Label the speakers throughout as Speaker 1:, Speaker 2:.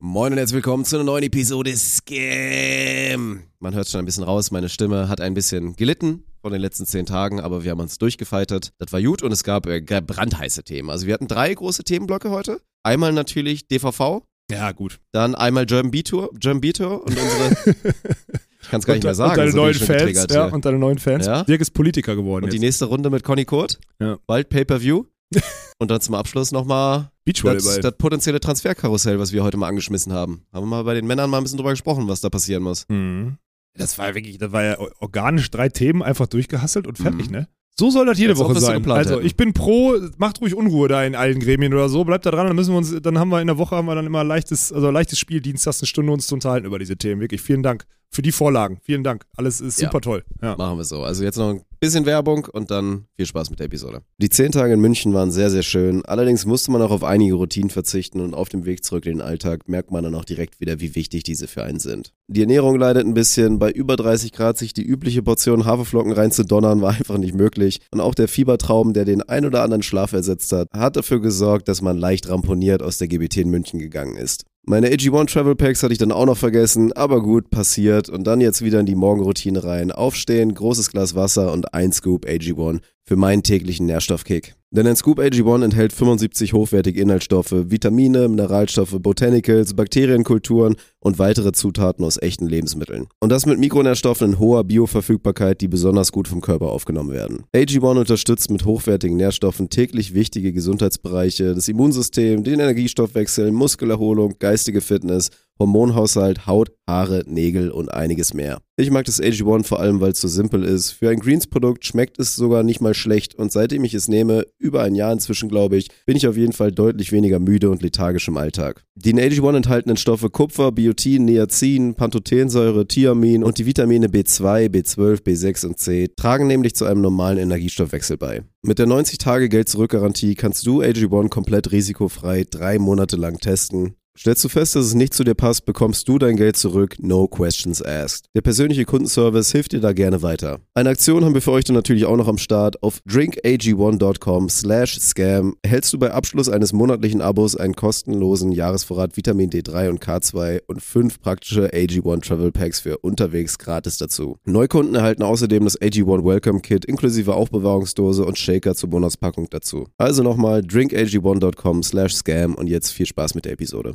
Speaker 1: Moin und herzlich willkommen zu einer neuen Episode Scam. Man hört schon ein bisschen raus, meine Stimme hat ein bisschen gelitten von den letzten zehn Tagen, aber wir haben uns durchgefeitet. Das war gut und es gab äh, brandheiße Themen. Also wir hatten drei große Themenblöcke heute. Einmal natürlich DVV,
Speaker 2: Ja, gut.
Speaker 1: dann einmal German B-Tour, German B-Tour und unsere, ich kann es gar nicht mehr sagen.
Speaker 2: Und deine
Speaker 1: so
Speaker 2: neuen Fans. Ja, und deine neuen Fans.
Speaker 1: Ja.
Speaker 2: Dirk ist Politiker geworden
Speaker 1: Und die
Speaker 2: jetzt.
Speaker 1: nächste Runde mit Conny Kurt,
Speaker 2: Ja.
Speaker 1: bald Pay-Per-View. und dann zum Abschluss nochmal das, das potenzielle Transferkarussell, was wir heute mal angeschmissen haben. Haben wir mal bei den Männern mal ein bisschen drüber gesprochen, was da passieren muss.
Speaker 2: Mhm. Das war wirklich, das war ja organisch drei Themen einfach durchgehasselt und fertig,
Speaker 1: Mhm.
Speaker 2: ne? So soll das jede
Speaker 1: Als
Speaker 2: Woche sein. Also
Speaker 1: hätten.
Speaker 2: ich bin pro, macht ruhig Unruhe da in allen Gremien oder so, bleibt da dran, dann müssen wir uns, dann haben wir in der Woche haben wir dann immer leichtes, also leichtes Spiel, dienstags eine Stunde uns zu unterhalten über diese Themen. Wirklich, vielen Dank für die Vorlagen. Vielen Dank. Alles ist
Speaker 1: Ja.
Speaker 2: super toll. Ja.
Speaker 1: Machen wir so. Also jetzt noch ein bisschen Werbung und dann viel Spaß mit der Episode. Die zehn Tage in München waren sehr, sehr schön. Allerdings musste man auch auf einige Routinen verzichten und auf dem Weg zurück in den Alltag merkt man dann auch direkt wieder, wie wichtig diese für einen sind. Die Ernährung leidet ein bisschen. Bei über 30 Grad sich die übliche Portion Haferflocken reinzudonnern war einfach nicht möglich. Und auch der Fiebertraum, der den ein oder anderen Schlaf ersetzt hat, hat dafür gesorgt, dass man leicht ramponiert aus der GBT in München gegangen ist. Meine AG1 Travel Packs hatte ich dann auch noch vergessen, aber gut, passiert. Und dann jetzt wieder in die Morgenroutine rein. Aufstehen, großes Glas Wasser und ein Scoop AG1 für meinen täglichen Nährstoffkick. Denn ein Scoop AG1 enthält 75 hochwertige Inhaltsstoffe, Vitamine, Mineralstoffe, Botanicals, Bakterienkulturen und weitere Zutaten aus echten Lebensmitteln. Und das mit Mikronährstoffen in hoher Bioverfügbarkeit, die besonders gut vom Körper aufgenommen werden. AG1 unterstützt mit hochwertigen Nährstoffen täglich wichtige Gesundheitsbereiche, das Immunsystem, den Energiestoffwechsel, Muskelerholung, geistige Fitness, Hormonhaushalt, Haut, Haare, Nägel und einiges mehr. Ich mag das AG1 vor allem, weil es so simpel ist. Für ein Greens-Produkt schmeckt es sogar nicht mal schlecht und seitdem ich es nehme, über ein Jahr inzwischen glaube ich, bin ich auf jeden Fall deutlich weniger müde und lethargisch im Alltag. Die in AG1 enthaltenen Stoffe Kupfer, Biotin, Niacin, Pantothensäure, Thiamin und die Vitamine B2, B12, B6 und C tragen nämlich zu einem normalen Energiestoffwechsel bei. Mit der 90-Tage-Geld-Zurück-Garantie kannst du AG1 komplett risikofrei drei Monate lang testen. Stellst du fest, dass es nicht zu dir passt, bekommst du dein Geld zurück, no questions asked. Der persönliche Kundenservice hilft dir da gerne weiter. Eine Aktion haben wir für euch dann natürlich auch noch am Start. Auf drinkag1.com slash scam erhältst du bei Abschluss eines monatlichen Abos einen kostenlosen Jahresvorrat Vitamin D3 und K2 und fünf praktische AG1 Travel Packs für unterwegs gratis dazu. Neukunden erhalten außerdem das AG1 Welcome Kit inklusive Aufbewahrungsdose und Shaker zur Monatspackung dazu. Also nochmal drinkag1.com slash scam und jetzt viel Spaß mit der Episode.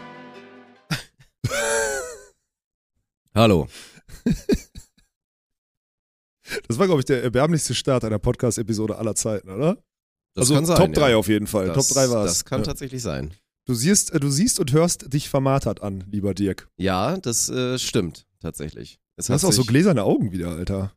Speaker 1: Hallo.
Speaker 2: Das war, glaube ich, der erbärmlichste Start einer Podcast-Episode aller Zeiten, oder?
Speaker 1: Das
Speaker 2: also
Speaker 1: kann sein,
Speaker 2: Top 3
Speaker 1: ja.
Speaker 2: auf jeden Fall.
Speaker 1: Das,
Speaker 2: Top 3 war es.
Speaker 1: Das kann
Speaker 2: ja.
Speaker 1: tatsächlich sein.
Speaker 2: Du siehst, äh, du siehst und hörst dich vermartert an, lieber Dirk.
Speaker 1: Ja, das äh, stimmt tatsächlich. Es
Speaker 2: Du hast auch so gläserne Augen wieder, Alter.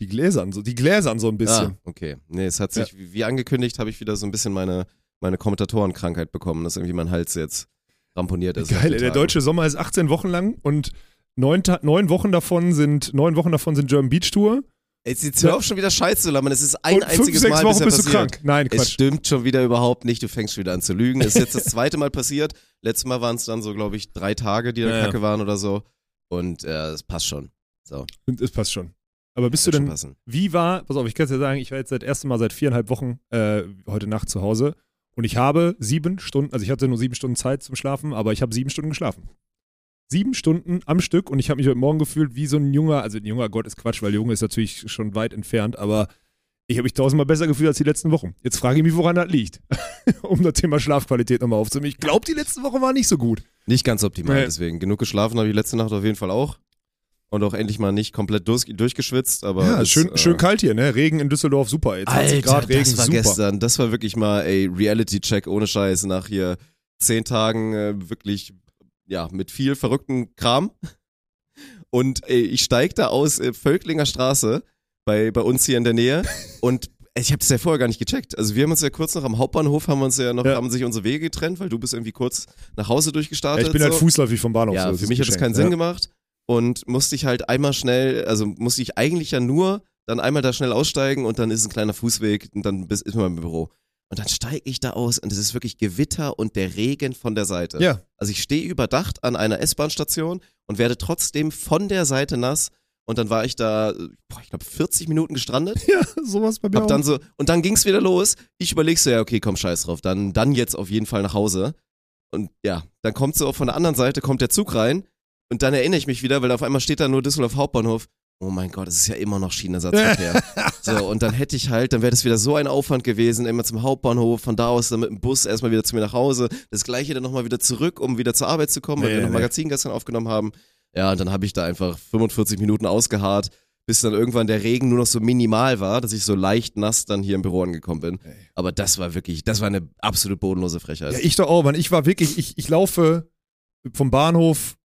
Speaker 2: Die Gläsern, so, die Gläsern so ein bisschen.
Speaker 1: Ah, okay. Nee, es hat sich, wie wie angekündigt, habe ich wieder so ein bisschen meine, meine Kommentatorenkrankheit bekommen, dass irgendwie mein Hals jetzt ramponiert ist.
Speaker 2: Geil, der deutsche Sommer ist 18 Wochen lang und neun, neun Wochen davon sind neun Wochen davon sind German Beach Tour.
Speaker 1: Jetzt, jetzt hör auf schon wieder Scheiße zu labern. Es ist ein
Speaker 2: und fünf,
Speaker 1: einziges
Speaker 2: sechs
Speaker 1: Mal
Speaker 2: Wochen
Speaker 1: bisher
Speaker 2: bist du krank. Nein,
Speaker 1: Es
Speaker 2: Quatsch.
Speaker 1: stimmt schon wieder überhaupt nicht. Du fängst schon wieder an zu lügen. Es ist jetzt das zweite Mal passiert. Letztes Mal waren es dann so, glaube ich, drei Tage, die da
Speaker 2: Ja, ja.
Speaker 1: kacke waren oder so. Und äh, es passt schon. So,
Speaker 2: Und Es passt schon. Aber bist
Speaker 1: wird
Speaker 2: du denn, wie war, pass auf, ich kann es dir sagen, ich war jetzt das erste Mal seit viereinhalb Wochen äh, heute Nacht zu Hause und ich habe sieben Stunden, also ich hatte nur sieben Stunden Zeit zum Schlafen, aber ich habe sieben Stunden geschlafen. Sieben Stunden am Stück und ich habe mich heute Morgen gefühlt wie so ein junger, also ein junger Gott ist Quatsch, weil Junge ist natürlich schon weit entfernt, aber ich habe mich tausendmal besser gefühlt als die letzten Wochen. Jetzt frage ich mich, woran das liegt. um das Thema Schlafqualität nochmal aufzunehmen. Ich glaube, die letzten Wochen waren nicht so gut.
Speaker 1: Nicht ganz optimal,
Speaker 2: Nee.
Speaker 1: deswegen. Genug geschlafen habe ich letzte Nacht auf jeden Fall auch. Und auch endlich mal nicht komplett durch, durchgeschwitzt, aber.
Speaker 2: Ja,
Speaker 1: es,
Speaker 2: schön,
Speaker 1: äh,
Speaker 2: schön kalt hier, ne? Regen in Düsseldorf, super. Ey. 20
Speaker 1: Alter,
Speaker 2: Grad Regen,
Speaker 1: das war
Speaker 2: super.
Speaker 1: gestern. Das war wirklich mal, ey, Reality-Check ohne Scheiß nach hier zehn Tagen äh, wirklich, ja, mit viel verrückten Kram. Und ey, ich steig da aus äh, Völklinger Straße bei, bei uns hier in der Nähe und ich habe das ja vorher gar nicht gecheckt. Also wir haben uns ja kurz noch am Hauptbahnhof, haben wir uns ja noch,
Speaker 2: Ja.
Speaker 1: haben sich unsere Wege getrennt, weil du bist irgendwie kurz nach Hause durchgestartet.
Speaker 2: ich bin halt
Speaker 1: so.
Speaker 2: fußläufig vom Bahnhof.
Speaker 1: Ja,
Speaker 2: so, das
Speaker 1: für mich hat es
Speaker 2: geschenkt,
Speaker 1: keinen Sinn
Speaker 2: ja.
Speaker 1: gemacht und musste ich halt einmal schnell, also musste ich eigentlich ja nur dann einmal da schnell aussteigen und dann ist ein kleiner Fußweg und dann bis, ist man im Büro. Und dann steige ich da aus und es ist wirklich Gewitter und der Regen von der Seite.
Speaker 2: Ja,
Speaker 1: Also ich stehe überdacht an einer S-Bahn-Station und werde trotzdem von der Seite nass. Und dann war ich da, boah, ich glaube, 40 Minuten gestrandet.
Speaker 2: ja, sowas bei mir
Speaker 1: Hab
Speaker 2: auch.
Speaker 1: dann so, und dann ging's wieder los. Ich überleg so, ja, okay, komm, scheiß drauf. Dann, dann jetzt auf jeden Fall nach Hause. Und ja, dann kommt so von der anderen Seite, kommt der Zug rein. Und dann erinnere ich mich wieder, weil auf einmal steht da nur Düsseldorf Hauptbahnhof. Oh mein Gott, es ist ja immer noch Schienenersatzverkehr. so, und dann hätte ich halt, dann wäre das wieder so ein Aufwand gewesen, immer zum Hauptbahnhof, von da aus dann mit dem Bus erstmal wieder zu mir nach Hause, das gleiche dann nochmal wieder zurück, um wieder zur Arbeit zu kommen, weil
Speaker 2: Nee,
Speaker 1: wir noch
Speaker 2: nee.
Speaker 1: Magazin gestern aufgenommen haben. Ja, und dann habe ich da einfach 45 Minuten ausgeharrt, bis dann irgendwann der Regen nur noch so minimal war, dass ich so leicht nass dann hier im Büro angekommen bin. Aber das war wirklich, das war eine absolut bodenlose Frechheit.
Speaker 2: Ja, ich doch auch, Mann. Ich war wirklich, ich, ich laufe vom Bahnhof,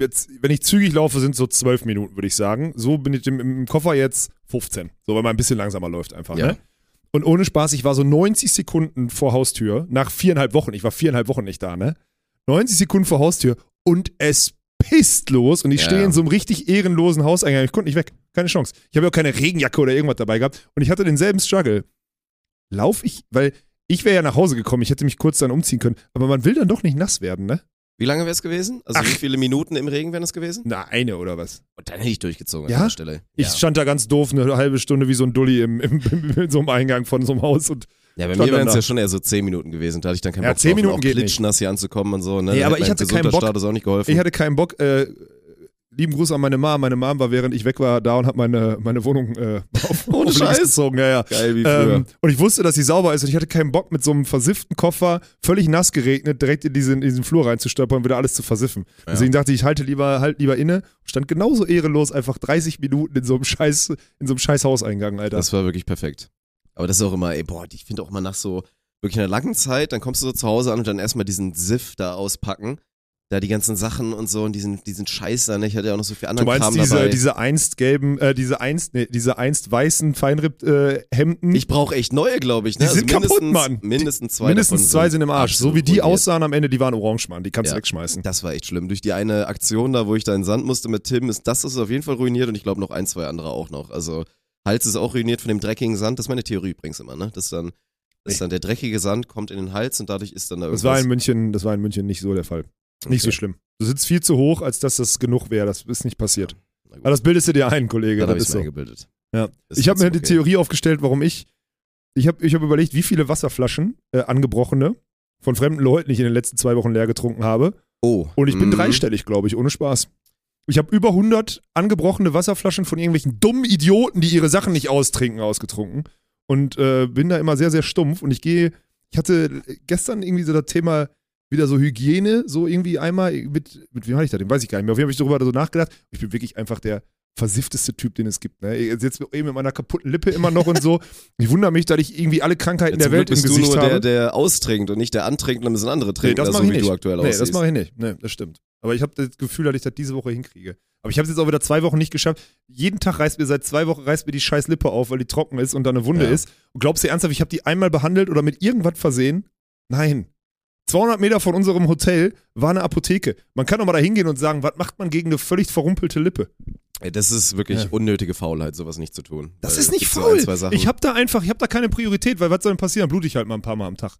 Speaker 2: jetzt, wenn ich zügig laufe, sind so zwölf Minuten, würde ich sagen. So bin ich im, im Koffer jetzt 15. So, weil man ein bisschen langsamer läuft einfach,
Speaker 1: Ja.
Speaker 2: ne? Und ohne Spaß, ich war so 90 Sekunden vor Haustür, nach viereinhalb Wochen, ich war viereinhalb Wochen nicht da, ne? 90 Sekunden vor Haustür und es pisst los und ich
Speaker 1: Ja.
Speaker 2: stehe in so einem richtig ehrenlosen Hauseingang. Ich konnte nicht weg. Keine Chance. Ich habe ja auch keine Regenjacke oder irgendwas dabei gehabt und ich hatte denselben Struggle. Lauf ich, weil ich wäre ja nach Hause gekommen, ich hätte mich kurz dann umziehen können, aber man will dann doch nicht nass werden, ne?
Speaker 1: Wie lange wäre es gewesen? Also
Speaker 2: Ach.
Speaker 1: wie viele Minuten im Regen wären es gewesen?
Speaker 2: Na, eine oder was?
Speaker 1: Und dann hätte ich durchgezogen
Speaker 2: Ja?
Speaker 1: an der Stelle.
Speaker 2: Ich
Speaker 1: ja.
Speaker 2: stand da ganz doof eine halbe Stunde wie so ein Dulli im, im, im, in so einem Eingang von so einem Haus und
Speaker 1: ja, bei mir wären es ja schon eher so 10 Minuten gewesen. Da hatte ich dann keinen
Speaker 2: Ja,
Speaker 1: Bock
Speaker 2: 10
Speaker 1: drauf,
Speaker 2: Minuten
Speaker 1: auch
Speaker 2: geht nicht.
Speaker 1: hier anzukommen und so. Ne?
Speaker 2: Nee, aber ich hatte keinen Bock.
Speaker 1: Auch nicht geholfen.
Speaker 2: ich hatte keinen Bock. Äh, lieben Gruß an meine Mom. Meine Mom war, während ich weg war, da und hat meine, meine Wohnung äh, auf,
Speaker 1: Ohne Scheiß?
Speaker 2: gezogen. Ja, ja.
Speaker 1: Geil wie früher.
Speaker 2: Ähm, und ich wusste, dass sie sauber ist und ich hatte keinen Bock, mit so einem versifften Koffer, völlig nass geregnet, direkt in diesen, in diesen Flur reinzustolpern und wieder alles zu versiffen. Deswegen dachte ich, ich halte lieber, halt lieber inne. Stand genauso ehrenlos einfach 30 Minuten in so einem scheiß, in so einem scheiß Hauseingang, Alter.
Speaker 1: Das war wirklich perfekt. Aber das ist auch immer, ey, boah, ich finde auch immer nach so wirklich einer langen Zeit, dann kommst du so zu Hause an und dann erstmal diesen Siff da auspacken. Da die ganzen Sachen und so und diesen, diesen Scheiß da, ne? Ich hatte ja auch noch so viel
Speaker 2: Du
Speaker 1: anderen
Speaker 2: meinst
Speaker 1: Kram
Speaker 2: diese,
Speaker 1: dabei.
Speaker 2: diese einst gelben, äh, diese einst, nee, diese einst weißen Feinripp-Hemden?
Speaker 1: ich brauche echt neue, glaube ich. Ne?
Speaker 2: Die sind kaputt,
Speaker 1: mindestens,
Speaker 2: Mann.
Speaker 1: Mindestens zwei
Speaker 2: Mindestens zwei sind im Arsch. So wie die aussahen am Ende, die waren orange, Mann. Die kannst du
Speaker 1: Ja.
Speaker 2: wegschmeißen.
Speaker 1: Das war echt schlimm. Durch die eine Aktion da, wo ich da in Sand musste mit Tim, ist das ist auf jeden Fall ruiniert und ich glaube noch ein, zwei andere auch noch. Also Hals ist auch ruiniert von dem dreckigen Sand. Das ist meine Theorie übrigens immer, ne? Das ist dann, das dann der dreckige Sand kommt in den Hals und dadurch ist dann da
Speaker 2: Das
Speaker 1: irgendwas.
Speaker 2: war in München, das war in München nicht so der Fall. Nicht so
Speaker 1: Okay.
Speaker 2: schlimm. Du sitzt viel zu hoch, als dass das genug wäre. Das ist nicht passiert.
Speaker 1: Gut,
Speaker 2: Aber das bildest du dir ein, Kollege. Das
Speaker 1: ich
Speaker 2: ist so.
Speaker 1: eingebildet.
Speaker 2: Ja.
Speaker 1: Ist
Speaker 2: Ich habe mir die
Speaker 1: okay.
Speaker 2: Theorie aufgestellt, warum ich. Ich habe ich hab überlegt, wie viele Wasserflaschen, äh, angebrochene, von fremden Leuten ich in den letzten zwei Wochen leer getrunken habe.
Speaker 1: Oh.
Speaker 2: Und ich bin
Speaker 1: mhm.
Speaker 2: dreistellig, glaube ich, ohne Spaß. Ich habe über 100 angebrochene Wasserflaschen von irgendwelchen dummen Idioten, die ihre Sachen nicht austrinken, ausgetrunken. Und äh, bin da immer sehr, sehr stumpf. Und ich gehe, ich hatte gestern irgendwie so das Thema wieder so Hygiene, so irgendwie einmal mit, mit wem hatte ich da, den weiß ich gar nicht mehr. Auf jeden Fall habe ich darüber so nachgedacht. Ich bin wirklich einfach der versiffteste Typ, den es gibt. Ne? Ich sitze eben mit meiner kaputten Lippe immer noch und so. Ich wundere mich, dass ich irgendwie alle Krankheiten
Speaker 1: Ja,
Speaker 2: der Welt
Speaker 1: Glück
Speaker 2: im
Speaker 1: bist
Speaker 2: Gesicht
Speaker 1: du nur
Speaker 2: habe.
Speaker 1: der, der austrinkt und nicht der antrinkt dann müssen andere trinken,
Speaker 2: Nee, das
Speaker 1: also
Speaker 2: mache ich
Speaker 1: wie
Speaker 2: nicht.
Speaker 1: du aktuell
Speaker 2: nee,
Speaker 1: aussiehst.
Speaker 2: das mache ich nicht. Nee, das stimmt. Aber ich habe das Gefühl, dass ich das diese Woche hinkriege. Aber ich habe es jetzt auch wieder zwei Wochen nicht geschafft. Jeden Tag reißt mir seit zwei Wochen reißt mir die scheiß Lippe auf, weil die trocken ist und da eine Wunde
Speaker 1: Ja.
Speaker 2: ist. Und glaubst du ernsthaft, ich habe die einmal behandelt oder mit irgendwas versehen? Nein. 200 Meter von unserem Hotel war eine Apotheke. Man kann doch mal da hingehen und sagen, was macht man gegen eine völlig verrumpelte Lippe?
Speaker 1: Ey, das ist wirklich
Speaker 2: Ja.
Speaker 1: unnötige Faulheit, sowas nicht zu tun.
Speaker 2: Das
Speaker 1: Weil
Speaker 2: ist
Speaker 1: es
Speaker 2: nicht
Speaker 1: so
Speaker 2: faul.
Speaker 1: ein, Sachen.
Speaker 2: ich habe da einfach, ich habe da keine Priorität, weil was soll denn passieren? Blute ich halt mal ein paar Mal am Tag.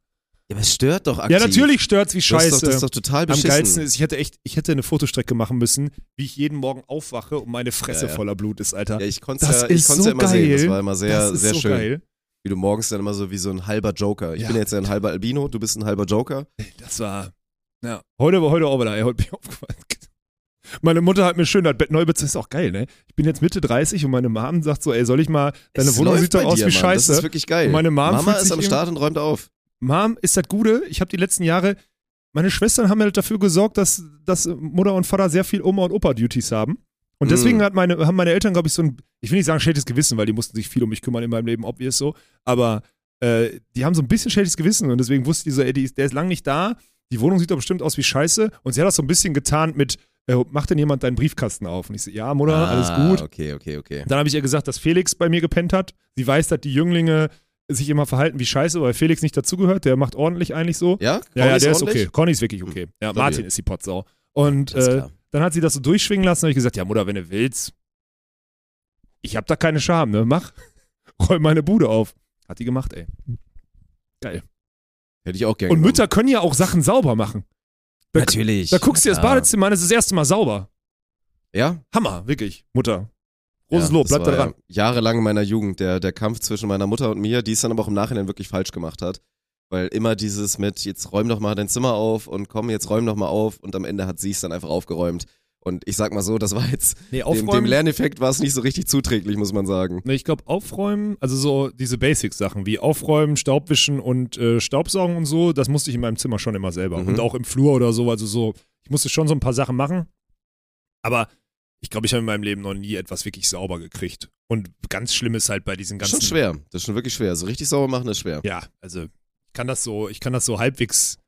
Speaker 1: ja, aber es stört doch aktiv.
Speaker 2: Ja, natürlich stört's wie
Speaker 1: Das ist,
Speaker 2: scheiße.
Speaker 1: doch, das ist doch total
Speaker 2: Am
Speaker 1: beschissen.
Speaker 2: geilsten ist, ich hätte echt, ich hätte eine Fotostrecke machen müssen, wie ich jeden Morgen aufwache und meine Fresse
Speaker 1: Ja, ja.
Speaker 2: voller Blut ist, Alter.
Speaker 1: ja, ich konnte
Speaker 2: das
Speaker 1: ja, ich
Speaker 2: so geil.
Speaker 1: sehen. Das war immer sehr, sehr
Speaker 2: so
Speaker 1: schön.
Speaker 2: geil.
Speaker 1: Wie du morgens dann immer so wie so ein halber Joker. Ich
Speaker 2: Ja.
Speaker 1: bin jetzt ja ein halber Albino, du bist ein halber Joker.
Speaker 2: Das war, ja. Heute, heute auch wieder, ey, heute bin ich aufgefallen. Meine Mutter hat mir schön das Bett neu bezahlt. Ist auch geil, ne? Ich bin jetzt Mitte 30 und meine Mom sagt so, ey, soll ich mal, deine
Speaker 1: Es
Speaker 2: Wohnung sieht doch aus
Speaker 1: dir,
Speaker 2: wie
Speaker 1: Mann.
Speaker 2: Scheiße.
Speaker 1: Das ist wirklich geil.
Speaker 2: Und meine Mom
Speaker 1: Mama ist am Start und räumt auf.
Speaker 2: Mom, ist das Gute? Ich habe die letzten Jahre, meine Schwestern haben ja dafür gesorgt, dass, dass Mutter und Vater sehr viel Oma- und Opa-Duties haben. Und deswegen
Speaker 1: Mm.
Speaker 2: hat meine, haben meine Eltern, glaube ich, so ein, ich will nicht sagen schlechtes Gewissen, weil die mussten sich viel um mich kümmern in meinem Leben, obvious so, aber äh, die haben so ein bisschen schlechtes Gewissen und deswegen wusste die so, ey, die ist, der ist lang nicht da, die Wohnung sieht doch bestimmt aus wie Scheiße und sie hat das so ein bisschen getarnt mit, äh, macht denn jemand deinen Briefkasten auf? Und ich so, ja, Mutter, alles
Speaker 1: Ah,
Speaker 2: gut.
Speaker 1: Okay, okay, okay.
Speaker 2: Dann habe ich ihr gesagt, dass Felix bei mir gepennt hat. Sie weiß, dass die Jünglinge sich immer verhalten wie Scheiße, weil Felix nicht dazugehört. Der macht ordentlich eigentlich so.
Speaker 1: Ja?
Speaker 2: Ja, ja, der ist
Speaker 1: ordentlich?
Speaker 2: okay. Conny ist wirklich okay. Ja,
Speaker 1: Stabil.
Speaker 2: Martin ist die Potsau. Und
Speaker 1: Alles
Speaker 2: äh. Dann hat sie das so durchschwingen lassen. habe ich gesagt, ja, Mutter, wenn du willst, ich hab da keine Scham, ne? Mach, räum meine Bude auf. Hat die gemacht, ey. Geil.
Speaker 1: Hätte ich auch gerne.
Speaker 2: Und. Mütter können ja auch Sachen sauber machen. Da,
Speaker 1: Natürlich.
Speaker 2: da guckst du dir das. Badezimmer an, das ist das erste Mal sauber.
Speaker 1: Ja?
Speaker 2: Hammer, wirklich. Mutter. Großes
Speaker 1: ja,
Speaker 2: Lob, bleib da dran.
Speaker 1: ja Jahrelang in meiner Jugend der, der Kampf zwischen meiner Mutter und mir, die es dann aber auch im Nachhinein wirklich falsch gemacht hat. Weil immer dieses mit, jetzt räum doch mal dein Zimmer auf und komm, jetzt räum doch mal auf und am Ende hat sie es dann einfach aufgeräumt. Und ich sag mal so, das war jetzt,
Speaker 2: Nee,
Speaker 1: dem, dem Lerneffekt war es nicht so richtig zuträglich, muss man sagen.
Speaker 2: Ne, ich glaube, aufräumen, also so diese Basic-Sachen wie aufräumen, Staubwischen und äh, Staubsaugen und so, das musste ich in meinem Zimmer schon immer selber.
Speaker 1: Mhm.
Speaker 2: Und auch im Flur oder so, also so, ich musste schon so ein paar Sachen machen. Aber ich glaube, ich habe in meinem Leben noch nie etwas wirklich sauber gekriegt. Und ganz schlimm ist halt bei diesen
Speaker 1: Das ist
Speaker 2: ganzen.
Speaker 1: schon schwer. Das ist schon wirklich schwer. So richtig sauber machen ist schwer.
Speaker 2: Ja, also kann das so, ich kann das so halbwegs,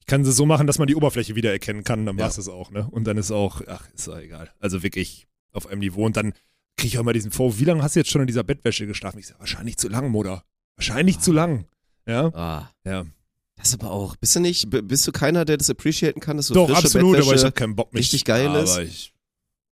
Speaker 2: ich kann es so machen, dass man die Oberfläche wiedererkennen kann, dann
Speaker 1: Ja.
Speaker 2: war es das auch, ne? Und dann ist auch, ach, ist doch egal. Also wirklich auf einem Niveau. Und dann kriege ich auch immer diesen Vorwurf, wie lange hast du jetzt schon in dieser Bettwäsche geschlafen? Ich sage, wahrscheinlich zu lang, Mutter. Wahrscheinlich zu lang. Ja,
Speaker 1: Ah,
Speaker 2: ja.
Speaker 1: das aber auch. Bist du nicht, bist du keiner, der das appreciaten kann, dass so
Speaker 2: Doch, absolut, aber ich
Speaker 1: Bettwäsche
Speaker 2: habe keinen Bock mich.
Speaker 1: richtig geil
Speaker 2: aber
Speaker 1: ist?
Speaker 2: Ich,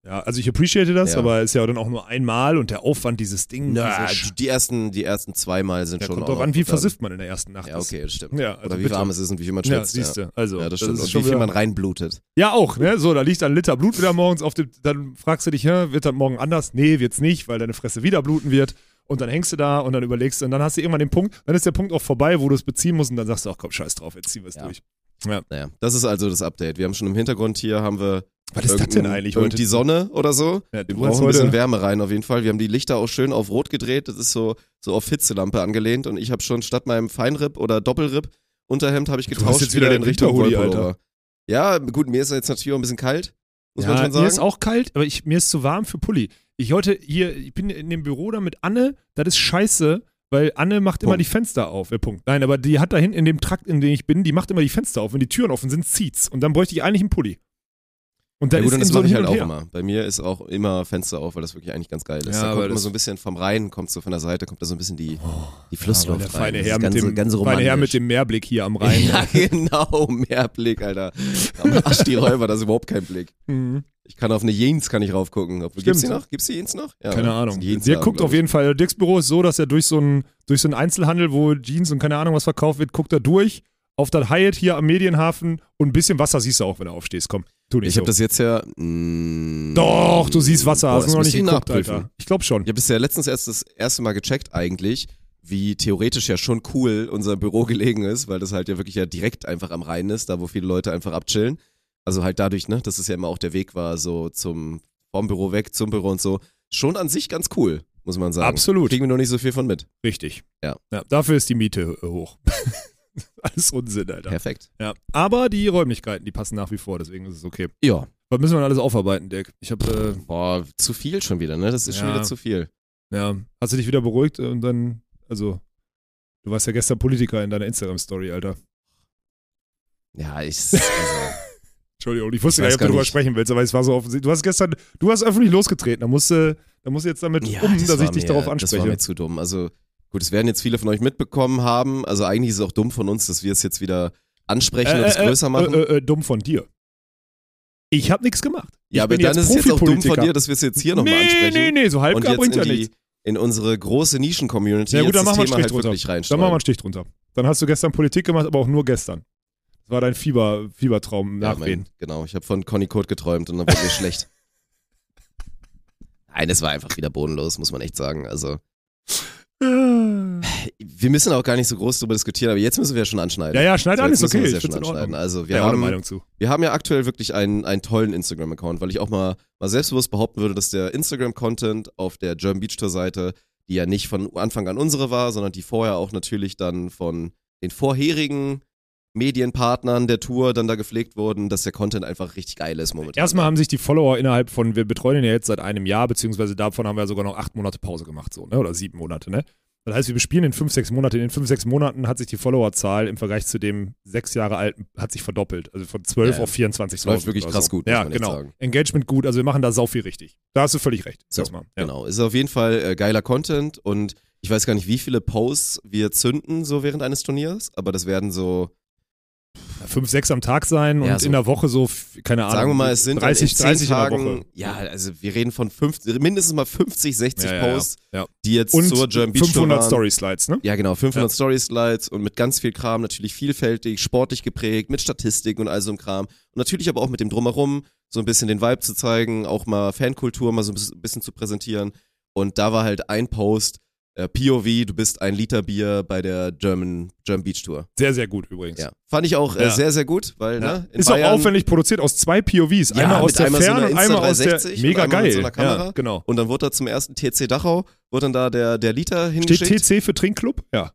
Speaker 2: ja, also ich appreciate das,
Speaker 1: Ja.
Speaker 2: aber ist ja dann auch nur einmal und der Aufwand, dieses Ding.
Speaker 1: Na,
Speaker 2: Sch-
Speaker 1: die ersten, die ersten zweimal sind
Speaker 2: ja,
Speaker 1: schon
Speaker 2: kommt
Speaker 1: auch
Speaker 2: an, wie
Speaker 1: dann-
Speaker 2: versifft man in der ersten Nacht.
Speaker 1: Ja, okay, das stimmt.
Speaker 2: Ja, also
Speaker 1: Oder wie
Speaker 2: bitte.
Speaker 1: warm es ist und wie viel man
Speaker 2: Ja,
Speaker 1: schwitzt.
Speaker 2: siehst du. Also,
Speaker 1: Ja, das stimmt.
Speaker 2: ist
Speaker 1: und wie viel
Speaker 2: wieder-
Speaker 1: man reinblutet.
Speaker 2: Ja, auch, ne? So, da liegt ein Liter Blut wieder morgens auf dem, dann fragst du dich, wird das morgen anders? Nee, wird's nicht, weil deine Fresse wieder bluten wird. Und dann hängst du da und dann überlegst du, und dann hast du irgendwann den Punkt, dann ist der Punkt auch vorbei, wo du es beziehen musst und dann sagst du, ach komm, scheiß drauf, jetzt ziehen wir es
Speaker 1: Ja.
Speaker 2: durch.
Speaker 1: Naja, das ist also das Update. Wir haben schon im Hintergrund hier, haben wir
Speaker 2: Was ist das denn eigentlich heute?
Speaker 1: die Sonne oder so.
Speaker 2: Ja,
Speaker 1: Wir
Speaker 2: du
Speaker 1: brauchen
Speaker 2: hast
Speaker 1: ein bisschen Wärme rein auf jeden Fall. Wir haben die Lichter auch schön auf Rot gedreht. Das ist so, so auf Hitzelampe angelehnt. Und ich habe schon statt meinem Feinripp oder Doppelripp Unterhemd habe ich
Speaker 2: hast
Speaker 1: getauscht
Speaker 2: jetzt wieder
Speaker 1: wieder
Speaker 2: den Winterhoodie,
Speaker 1: Wollpullover. Ja, gut, mir ist jetzt natürlich auch ein bisschen kalt. Muss
Speaker 2: ja,
Speaker 1: man schon sagen.
Speaker 2: mir ist auch kalt, aber ich, mir ist zu warm für Pulli. Ich heute hier, ich bin in dem Büro da mit Anne, das ist scheiße, weil Anne macht immer
Speaker 1: Punkt.
Speaker 2: die Fenster auf. Ja, Punkt. Nein, aber die hat da hinten in dem Trakt, in dem ich bin, die macht immer die Fenster auf. Wenn die Türen offen sind, zieht's. Und dann bräuchte ich eigentlich einen Pulli. Und dann
Speaker 1: ja, gut,
Speaker 2: ist
Speaker 1: und das
Speaker 2: so
Speaker 1: mache ich halt auch
Speaker 2: her.
Speaker 1: immer. Bei mir ist auch immer Fenster auf, weil das wirklich eigentlich ganz geil ist.
Speaker 2: Ja,
Speaker 1: da kommt immer so ein bisschen vom Rhein, kommt so von der Seite, kommt da so ein bisschen die, die
Speaker 2: Ja, weil
Speaker 1: Flussluft
Speaker 2: der
Speaker 1: rein.
Speaker 2: feine
Speaker 1: Das
Speaker 2: Herr,
Speaker 1: ist
Speaker 2: mit
Speaker 1: ganz,
Speaker 2: dem,
Speaker 1: ganz
Speaker 2: feine Herr mit dem Meerblick hier am Rhein.
Speaker 1: Ja, genau, mehr Blick, Alter. Am Arsch die Räuber, das ist überhaupt kein Blick.
Speaker 2: Mhm.
Speaker 1: Ich kann auf eine Jeans kann ich raufgucken. Ob, gibt's die
Speaker 2: Stimmt.
Speaker 1: noch? Gibt's die Jeans noch? Ja,
Speaker 2: Keine
Speaker 1: ne?
Speaker 2: Ahnung.
Speaker 1: Laden,
Speaker 2: guckt auf jeden Fall. Dirks Büro ist so, dass er durch so einen durch so einen Einzelhandel, wo Jeans und keine Ahnung was verkauft wird, guckt er durch auf das Hyatt hier am Medienhafen und ein bisschen Wasser siehst du auch, wenn du aufstehst. Komm, tu nicht
Speaker 1: Ich
Speaker 2: so.
Speaker 1: habe das jetzt ja. Mh,
Speaker 2: Doch, du siehst Wasser,
Speaker 1: Boah,
Speaker 2: hast du noch nicht
Speaker 1: ich
Speaker 2: geguckt. Alter. Ich glaube schon.
Speaker 1: Ich habe das ja letztens erst das erste Mal gecheckt eigentlich, wie theoretisch ja schon cool unser Büro gelegen ist, weil das halt ja wirklich ja direkt einfach am Rhein ist, da wo viele Leute einfach abchillen. Also halt dadurch, ne, dass es ja immer auch der Weg war, so zum vom Büro weg zum Büro und so. Schon an sich ganz cool, muss man sagen.
Speaker 2: Absolut.
Speaker 1: Kriegen wir noch nicht so viel von mit.
Speaker 2: Richtig.
Speaker 1: Ja.
Speaker 2: Dafür ist die Miete hoch. Alles Unsinn, Alter.
Speaker 1: Perfekt.
Speaker 2: Ja. Aber die Räumlichkeiten, die passen nach wie vor, deswegen ist es okay.
Speaker 1: Ja.
Speaker 2: Was müssen wir denn alles aufarbeiten, Dirk? Ich habe,
Speaker 1: Boah, zu viel schon wieder, ne? Das ist schon
Speaker 2: Ja.
Speaker 1: wieder zu viel.
Speaker 2: äh, ja, hast du dich wieder beruhigt und dann, also, du warst ja gestern Politiker in deiner Instagram-Story, Alter.
Speaker 1: Ja, ich. Also,
Speaker 2: Entschuldigung, ich wusste
Speaker 1: Ich
Speaker 2: gar nicht, ob du
Speaker 1: nicht.
Speaker 2: sprechen willst, aber es war so offensichtlich. Du hast gestern, du hast öffentlich losgetreten, da musst du, da musst du jetzt damit
Speaker 1: ja,
Speaker 2: um,
Speaker 1: das
Speaker 2: dass ich dich darauf
Speaker 1: Das war
Speaker 2: anspreche.
Speaker 1: mir zu dumm. Also, gut, es werden jetzt viele von euch mitbekommen haben. Also, eigentlich ist es auch dumm von uns, dass wir es jetzt wieder ansprechen und es größer machen.
Speaker 2: Äh, äh, äh, dumm von dir. Ich habe nichts gemacht. Ich
Speaker 1: ja, aber dann ist es jetzt auch dumm von dir, dass wir es jetzt hier nochmal
Speaker 2: nee,
Speaker 1: ansprechen.
Speaker 2: Nee, nee, so halb
Speaker 1: und
Speaker 2: bringt
Speaker 1: in,
Speaker 2: ja nichts.
Speaker 1: in unsere große Nischen-Community
Speaker 2: Ja gut,
Speaker 1: jetzt
Speaker 2: dann
Speaker 1: das
Speaker 2: machen wir einen
Speaker 1: Thema
Speaker 2: Strich
Speaker 1: halt
Speaker 2: drunter. Dann machen wir einen Strich drunter. Dann hast du gestern Politik gemacht, aber auch nur gestern. Das war dein Fieber, Fiebertraum
Speaker 1: Ja,
Speaker 2: nachwehen.
Speaker 1: genau, ich habe von Conny Code geträumt und dann wurde mir schlecht. Nein, es war einfach wieder bodenlos, muss man echt sagen. Also, wir müssen auch gar nicht so groß darüber diskutieren, aber jetzt müssen wir ja schon anschneiden.
Speaker 2: Ja, ja, schneid
Speaker 1: So,
Speaker 2: an, ist okay.
Speaker 1: wir ja schon anschneiden. Also, wir
Speaker 2: Ja,
Speaker 1: haben,
Speaker 2: Meinung zu.
Speaker 1: wir haben ja aktuell wirklich einen, einen tollen Instagram-Account, weil ich auch mal, mal selbstbewusst behaupten würde, dass der Instagram-Content auf der German Beach Tour-Seite, die ja nicht von Anfang an unsere war, sondern die vorher auch natürlich dann von den vorherigen Medienpartnern der Tour dann da gepflegt wurden, dass der Content einfach richtig geil ist momentan.
Speaker 2: Erstmal haben sich die Follower innerhalb von, wir betreuen ihn ja jetzt seit einem Jahr, beziehungsweise davon haben wir sogar noch acht Monate Pause gemacht, so, ne? Oder sieben Monate, ne? Das heißt, wir bespielen in fünf, sechs Monaten. In den fünf, sechs Monaten hat sich die Followerzahl im Vergleich zu dem sechs Jahre alten hat sich verdoppelt. Also von 12
Speaker 1: Ja,
Speaker 2: auf 24.000.
Speaker 1: läuft wirklich krass
Speaker 2: so.
Speaker 1: gut,
Speaker 2: Ja, genau. Engagement gut. Also wir machen da sau viel richtig. Da hast du völlig recht.
Speaker 1: So,
Speaker 2: Erstmal. Ja.
Speaker 1: Genau, ist auf jeden Fall äh, geiler Content und ich weiß gar nicht, wie viele Posts wir zünden so während eines Turniers, aber das werden so,
Speaker 2: Fünf, sechs am Tag sein und
Speaker 1: Ja, so.
Speaker 2: in der Woche so, keine Ahnung.
Speaker 1: sagen wir mal, es sind
Speaker 2: 30,
Speaker 1: in 10
Speaker 2: 30 in der
Speaker 1: Tagen,
Speaker 2: Woche.
Speaker 1: ja, also wir reden von fünf, mindestens mal 50, 60
Speaker 2: Ja.
Speaker 1: Posts,
Speaker 2: Ja.
Speaker 1: die jetzt
Speaker 2: Und
Speaker 1: zur German Beach Tour
Speaker 2: 500
Speaker 1: waren.
Speaker 2: Story-Slides, ne?
Speaker 1: Ja, genau, 500 Story-Slides und mit ganz viel Kram, natürlich vielfältig, sportlich geprägt, mit Statistik und all so einem Kram. Und natürlich aber auch mit dem Drumherum, so ein bisschen den Vibe zu zeigen, auch mal Fankultur mal so ein bisschen zu präsentieren. Und da war halt ein Post, POV, du bist ein Liter Bier bei der German, German Beach Tour.
Speaker 2: Sehr, sehr gut übrigens.
Speaker 1: Ja. Fand ich auch äh,
Speaker 2: Ja.
Speaker 1: sehr, sehr gut, weil,
Speaker 2: Ja.
Speaker 1: ne,
Speaker 2: Ist
Speaker 1: Bayern,
Speaker 2: auch aufwendig produziert aus zwei POVs.
Speaker 1: Ja,
Speaker 2: einmal aus der
Speaker 1: so
Speaker 2: Ferne
Speaker 1: einer
Speaker 2: und einmal aus der.
Speaker 1: Insta360 und
Speaker 2: Mega geil.
Speaker 1: so Kamera.
Speaker 2: Ja, genau.
Speaker 1: Und dann wurde da zum ersten TC Dachau, wurde dann da der, der Liter
Speaker 2: Steht
Speaker 1: hingeschickt.
Speaker 2: TC für Trinkclub? Ja.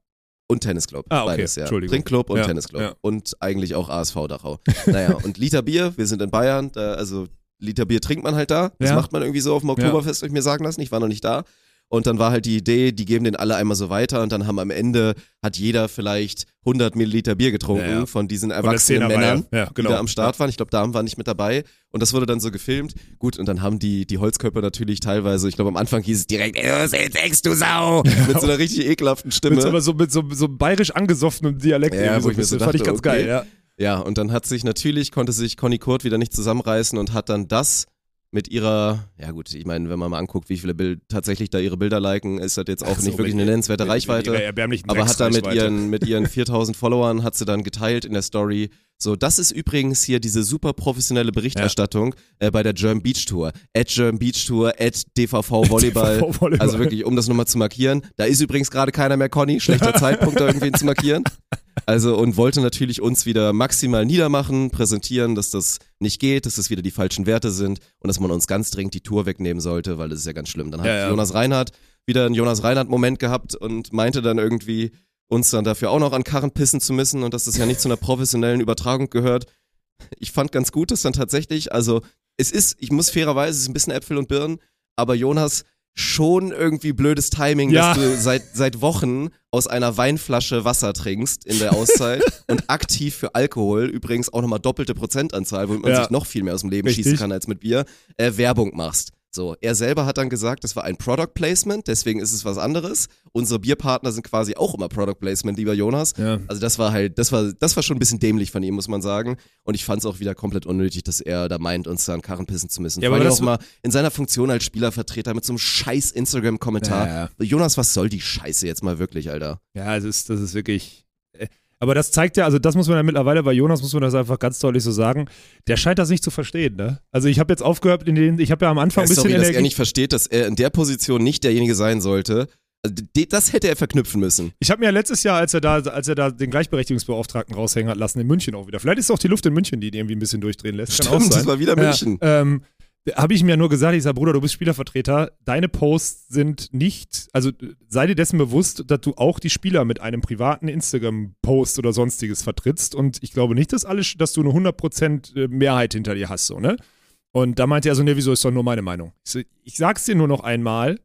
Speaker 1: Und Tennisclub.
Speaker 2: Ah, okay.
Speaker 1: Beides, ja.
Speaker 2: Entschuldigung.
Speaker 1: Trinkclub und
Speaker 2: Ja,
Speaker 1: Tennisclub.
Speaker 2: ja.
Speaker 1: Und eigentlich auch ASV Dachau. naja, und Liter Bier, wir sind in Bayern, da, also Liter Bier trinkt man halt da. Das
Speaker 2: Ja.
Speaker 1: macht man irgendwie so auf dem Oktoberfest, hab ich mir sagen lassen. Ich war noch nicht da. Und dann war halt die Idee, die geben den alle einmal so weiter und dann haben am Ende, hat jeder vielleicht 100 Milliliter Bier getrunken
Speaker 2: Ja, ja.
Speaker 1: von diesen erwachsenen. Männern,
Speaker 2: Ja,
Speaker 1: die
Speaker 2: genau.
Speaker 1: da am Start waren. Ich glaube, Damen waren nicht mit dabei. Und das wurde dann so gefilmt. Gut, und dann haben die, die Holzkörper natürlich teilweise, ich glaube am Anfang hieß es direkt, "Ey, was denkst du Sau? Mit so einer richtig ekelhaften Stimme.
Speaker 2: Mit so, aber so, mit so, so bayerisch angesoffenem Dialekt.
Speaker 1: Ja, wo ich so
Speaker 2: bisschen. Fand ich
Speaker 1: dachte,
Speaker 2: ganz
Speaker 1: okay.
Speaker 2: geil, ja.
Speaker 1: Ja, und dann hat sich natürlich, konnte sich Conny Kurt wieder nicht zusammenreißen und hat dann das mit ihrer, ja gut, ich meine, wenn man mal anguckt, wie viele Bild, tatsächlich da ihre Bilder liken, ist das jetzt auch
Speaker 2: so,
Speaker 1: nicht wirklich
Speaker 2: mit-
Speaker 1: eine nennenswerte
Speaker 2: mit- mit
Speaker 1: Reichweite.
Speaker 2: erbärmlichen
Speaker 1: Aber hat da mit ihren, mit ihren 4000 Followern, hat sie dann geteilt in der Story. So, das ist übrigens hier diese super professionelle Berichterstattung äh, bei der German Beach Tour. At German Beach Tour, at DVV Volleyball.
Speaker 2: DVV Volleyball.
Speaker 1: Also wirklich, um das nochmal zu markieren. Da ist übrigens gerade keiner mehr Conny. Schlechter Zeitpunkt, da irgendwen zu markieren. Also und wollte natürlich uns wieder maximal niedermachen, präsentieren, dass das nicht geht, dass das wieder die falschen Werte sind und dass man uns ganz dringend die Tour wegnehmen sollte, weil das ist ja ganz schlimm. Dann hat
Speaker 2: Ja.
Speaker 1: Jonas Reinhardt wieder einen Jonas Reinhardt-Moment gehabt und meinte dann irgendwie, uns dann dafür auch noch an Karren pissen zu müssen und dass das ja nicht zu einer professionellen Übertragung gehört. Ich fand ganz gut, dass dann tatsächlich, also es ist, ich muss fairerweise, es ist ein bisschen Äpfel und Birnen, aber Jonas schon irgendwie blödes Timing,
Speaker 2: Ja.
Speaker 1: dass du seit, seit Wochen aus einer Weinflasche Wasser trinkst in der Auszeit und aktiv für Alkohol, übrigens auch nochmal doppelte Prozentanzahl, womit man
Speaker 2: Ja.
Speaker 1: sich noch viel mehr aus dem Leben
Speaker 2: Richtig.
Speaker 1: schießen kann als mit Bier, äh, Werbung machst. So, er selber hat dann gesagt, das war ein Product Placement, deswegen ist es was anderes. Unsere Bierpartner sind quasi auch immer Product Placement, lieber Jonas.
Speaker 2: Ja.
Speaker 1: Also das war halt, das war, das war schon ein bisschen dämlich von ihm, muss man sagen. Und ich fand es auch wieder komplett unnötig, dass er da meint, uns da an Karren pissen zu müssen.
Speaker 2: Ja,
Speaker 1: Vor
Speaker 2: aber
Speaker 1: allem
Speaker 2: das
Speaker 1: auch mal in seiner Funktion als Spielervertreter mit so einem scheiß Instagram-Kommentar.
Speaker 2: Ja,
Speaker 1: Jonas, was soll die Scheiße jetzt mal wirklich, Alter?
Speaker 2: Ja, es ist, das ist wirklich. Aber das zeigt ja, also das muss man ja mittlerweile bei Jonas, muss man das einfach ganz deutlich so sagen, der scheint das nicht zu verstehen, ne? Also ich habe jetzt aufgehört, in den, ich habe ja am Anfang ein bisschen
Speaker 1: Sorry, dass er
Speaker 2: Energie.
Speaker 1: nicht versteht, dass er in der Position nicht derjenige sein sollte. Also, das hätte er verknüpfen müssen.
Speaker 2: Ich habe mir ja letztes Jahr, als er da, als er da den Gleichberechtigungsbeauftragten raushängen hat lassen, in München auch wieder. Vielleicht ist auch die Luft in München, die ihn irgendwie ein bisschen durchdrehen lässt. Kann auch
Speaker 1: Stimmt,
Speaker 2: sein.
Speaker 1: das war wieder München.
Speaker 2: Ja, ähm, habe ich mir nur gesagt, ich sag, Bruder, du bist Spielervertreter, deine Posts sind nicht, also äh, sei dir dessen bewusst, dass du auch die Spieler mit einem privaten Instagram-Post oder sonstiges vertrittst und ich glaube nicht, dass alles, dass du eine 100% Mehrheit hinter dir hast, so, ne? Und da meinte er so, ne, wieso ist doch nur meine Meinung. Ich, so, ich sag's dir nur noch einmal,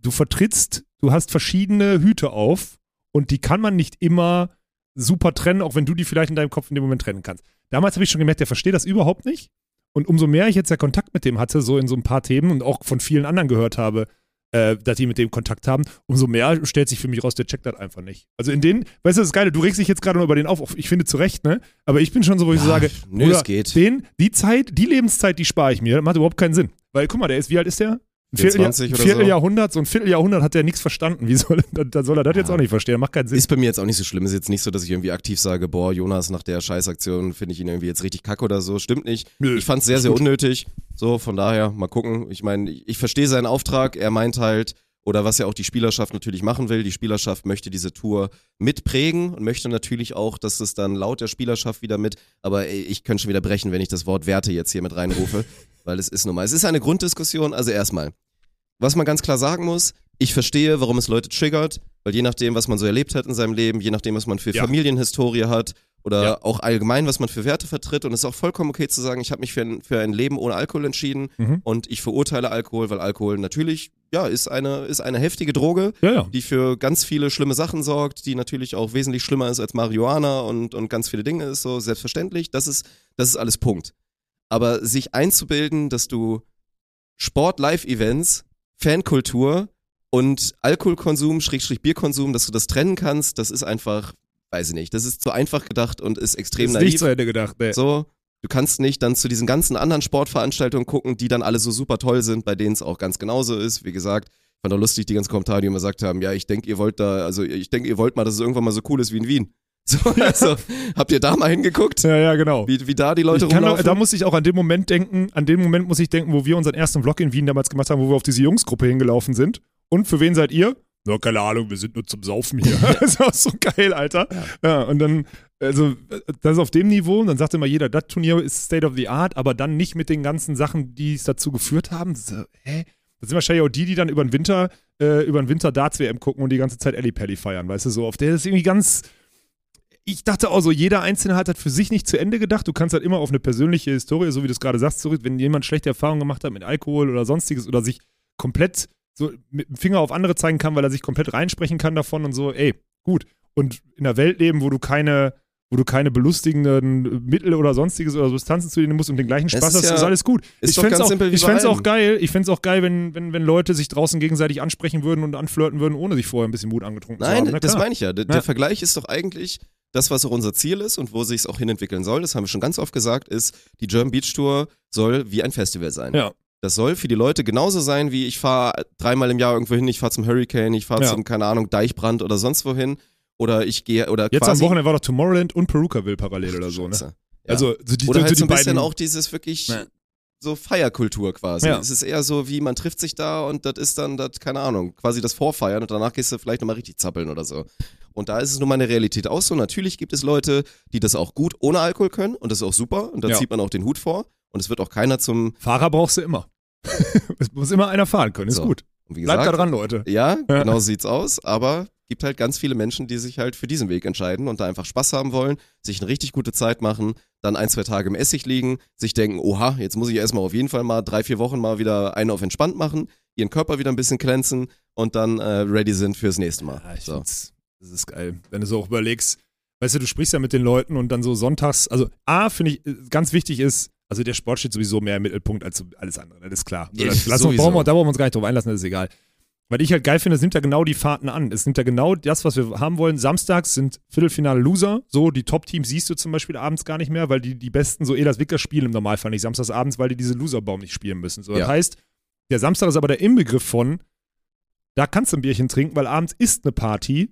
Speaker 2: du vertrittst, du hast verschiedene Hüte auf und die kann man nicht immer super trennen, auch wenn du die vielleicht in deinem Kopf in dem Moment trennen kannst. Damals habe ich schon gemerkt, der versteht das überhaupt nicht. Und umso mehr ich jetzt ja Kontakt mit dem hatte, so in so ein paar Themen und auch von vielen anderen gehört habe, äh, dass die mit dem Kontakt haben, umso mehr stellt sich für mich raus, der checkt das einfach nicht. Also in den, weißt du, das Geile, du regst dich jetzt gerade nur über den auf, ich finde zu Recht, ne? Aber ich bin schon so, wo ich so sage,
Speaker 1: nö, es geht.
Speaker 2: Den, die Zeit, die Lebenszeit, die spare ich mir, das macht überhaupt keinen Sinn. Weil, guck mal, der ist, wie alt ist der? Ein
Speaker 1: 24
Speaker 2: Vierteljahr. Vierteljahrhundert, so ein Vierteljahrhundert hat der nichts verstanden. Wie soll, da, da soll er das jetzt auch nicht verstehen? Macht keinen Sinn.
Speaker 1: Ist bei mir jetzt auch nicht so schlimm. Ist jetzt nicht so, dass ich irgendwie aktiv sage, boah, Jonas, nach der Scheißaktion finde ich ihn irgendwie jetzt richtig kacke oder so. Stimmt nicht.
Speaker 2: Nö,
Speaker 1: ich fand es sehr, sehr unnötig. So, von daher, mal gucken. Ich meine, ich verstehe seinen Auftrag. Er meint halt, oder was ja auch die Spielerschaft natürlich machen will, die Spielerschaft möchte diese Tour mitprägen und möchte natürlich auch, dass es dann laut der Spielerschaft wieder mit, aber ich könnte schon wieder brechen, wenn ich das Wort Werte jetzt hier mit reinrufe, weil es ist nun mal, es ist eine Grunddiskussion, also erstmal, was man ganz klar sagen muss, ich verstehe, warum es Leute triggert, weil je nachdem, was man so erlebt hat in seinem Leben, je nachdem, was man für
Speaker 2: Ja.
Speaker 1: Familienhistorie hat oder
Speaker 2: Ja.
Speaker 1: auch allgemein, was man für Werte vertritt. Und es ist auch vollkommen okay zu sagen, ich habe mich für ein, für ein Leben ohne Alkohol entschieden
Speaker 2: Mhm.
Speaker 1: und ich verurteile Alkohol, weil Alkohol natürlich, ja, ist eine, ist eine heftige Droge,
Speaker 2: Ja, ja.
Speaker 1: die für ganz viele schlimme Sachen sorgt, die natürlich auch wesentlich schlimmer ist als Marihuana und, und ganz viele Dinge ist so selbstverständlich. Das ist, das ist alles Punkt. Aber sich einzubilden, dass du Sport, Live-Events, Fankultur und Alkoholkonsum, Schrägstrich Bierkonsum, dass du das trennen kannst, das ist einfach, weiß ich nicht, das ist zu einfach gedacht und ist extrem
Speaker 2: ist
Speaker 1: naiv.
Speaker 2: nicht zu Ende gedacht. Nee.
Speaker 1: So, du kannst nicht dann zu diesen ganzen anderen Sportveranstaltungen gucken, die dann alle so super toll sind, bei denen es auch ganz genauso ist. Wie gesagt, ich fand auch lustig die ganzen Kommentare, die immer gesagt haben, ja, ich denke, ihr wollt da, also ich denke, ihr wollt mal, dass es irgendwann mal so cool ist wie in Wien. So, also, habt ihr da mal hingeguckt,
Speaker 2: Ja, ja, genau.
Speaker 1: wie, wie da die Leute
Speaker 2: ich kann auch,
Speaker 1: rumlaufen?
Speaker 2: da muss ich auch an den Moment denken, an den Moment muss ich denken, wo wir unseren ersten Vlog in Wien damals gemacht haben, wo wir auf diese Jungsgruppe hingelaufen sind. Und für wen seid ihr? Na, keine Ahnung, wir sind nur zum Saufen hier. das war so geil, Alter. Ja. und dann, also, das ist auf dem Niveau, und dann sagt immer jeder, das Turnier ist State of the Art, aber dann nicht mit den ganzen Sachen, die es dazu geführt haben. So, hä? Das sind wahrscheinlich auch die, die dann über den Winter, äh, über den Winter Darts WM gucken und die ganze Zeit Ellie Pelli feiern, weißt du, so. Auf der ist irgendwie ganz, ich dachte auch so, jeder Einzelne hat das für sich nicht zu Ende gedacht. Du kannst halt immer auf eine persönliche Historie, so wie du es gerade sagst, zurück, wenn jemand schlechte Erfahrungen gemacht hat mit Alkohol oder sonstiges oder sich komplett so mit dem Finger auf andere zeigen kann, weil er sich komplett reinsprechen kann davon und so, ey, gut. Und in einer Welt leben, wo du keine, wo du keine belustigenden Mittel oder sonstiges oder Substanzen zu dir nehmen musst und den gleichen
Speaker 1: Es
Speaker 2: Spaß
Speaker 1: ist
Speaker 2: hast,
Speaker 1: ja-
Speaker 2: ist alles gut.
Speaker 1: ist
Speaker 2: ich fänd's
Speaker 1: ganz
Speaker 2: auch,
Speaker 1: simpel wie
Speaker 2: ich
Speaker 1: bei
Speaker 2: fänd's auch geil, ich fänd's auch geil, wenn, wenn, wenn Leute sich draußen gegenseitig ansprechen würden und anflirten würden, ohne sich vorher ein bisschen Mut angetrunken zu
Speaker 1: Nein,
Speaker 2: haben. Na
Speaker 1: das meine ich ja. Der,
Speaker 2: Ja.
Speaker 1: der Vergleich ist doch eigentlich das, was auch unser Ziel ist und wo sich es auch hinentwickeln soll. Das haben wir schon ganz oft gesagt, ist, die German Beach Tour soll wie ein Festival sein.
Speaker 2: Ja.
Speaker 1: Das soll für die Leute genauso sein, wie ich fahre dreimal im Jahr irgendwo hin, ich fahre zum Hurricane, ich fahre
Speaker 2: Ja.
Speaker 1: zum, keine Ahnung, Deichbrand oder sonst wohin. Oder ich gehe, oder
Speaker 2: Jetzt
Speaker 1: quasi.
Speaker 2: am Wochenende war doch Tomorrowland und Perukaville parallel oder so, ne?
Speaker 1: Ja.
Speaker 2: Also so die,
Speaker 1: Oder
Speaker 2: so
Speaker 1: halt
Speaker 2: die
Speaker 1: so ein bisschen
Speaker 2: beiden
Speaker 1: auch dieses wirklich
Speaker 2: Ja.
Speaker 1: so Feierkultur quasi.
Speaker 2: Ja.
Speaker 1: Es ist eher so, wie man trifft sich da und das ist dann das, keine Ahnung, quasi das Vorfeiern und danach gehst du vielleicht nochmal richtig zappeln oder so. Und da ist es nun mal in der Realität auch so. Natürlich gibt es Leute, die das auch gut ohne Alkohol können und das ist auch super und da
Speaker 2: Ja.
Speaker 1: zieht man auch den Hut vor und es wird auch keiner zum,
Speaker 2: Fahrer brauchst du immer. es muss immer einer fahren können, ist
Speaker 1: So.
Speaker 2: gut.
Speaker 1: wie
Speaker 2: Bleibt
Speaker 1: gesagt,
Speaker 2: da dran, Leute.
Speaker 1: Ja, genau so sieht's aus, aber gibt halt ganz viele Menschen, die sich halt für diesen Weg entscheiden und da einfach Spaß haben wollen, sich eine richtig gute Zeit machen, dann ein, zwei Tage im Essig liegen, sich denken, oha, jetzt muss ich erstmal auf jeden Fall mal drei, vier Wochen mal wieder einen auf entspannt machen, ihren Körper wieder ein bisschen glänzen und dann äh, ready sind fürs nächste Mal.
Speaker 2: Ja, ich
Speaker 1: so.
Speaker 2: das ist geil. Wenn du so auch überlegst, weißt du, du sprichst ja mit den Leuten und dann so sonntags, also A, finde ich, äh, ganz wichtig ist, also der Sport steht sowieso mehr im Mittelpunkt als alles andere, das ist klar. So, das, lass uns, brauchen wir, da brauchen wir uns gar nicht drauf einlassen, das ist egal. Weil ich halt geil finde, es nimmt ja genau die Fahrten an. Es nimmt ja genau das, was wir haben wollen. Samstags sind Viertelfinale Loser. So, die Top-Teams siehst du zum Beispiel abends gar nicht mehr, weil die, die besten, so Elas Wickler spielen im Normalfall nicht samstags abends, weil die diese Loserbaum nicht spielen müssen. So, das
Speaker 1: Ja.
Speaker 2: heißt, der Samstag ist aber der Inbegriff von, da kannst du ein Bierchen trinken, weil abends ist eine Party.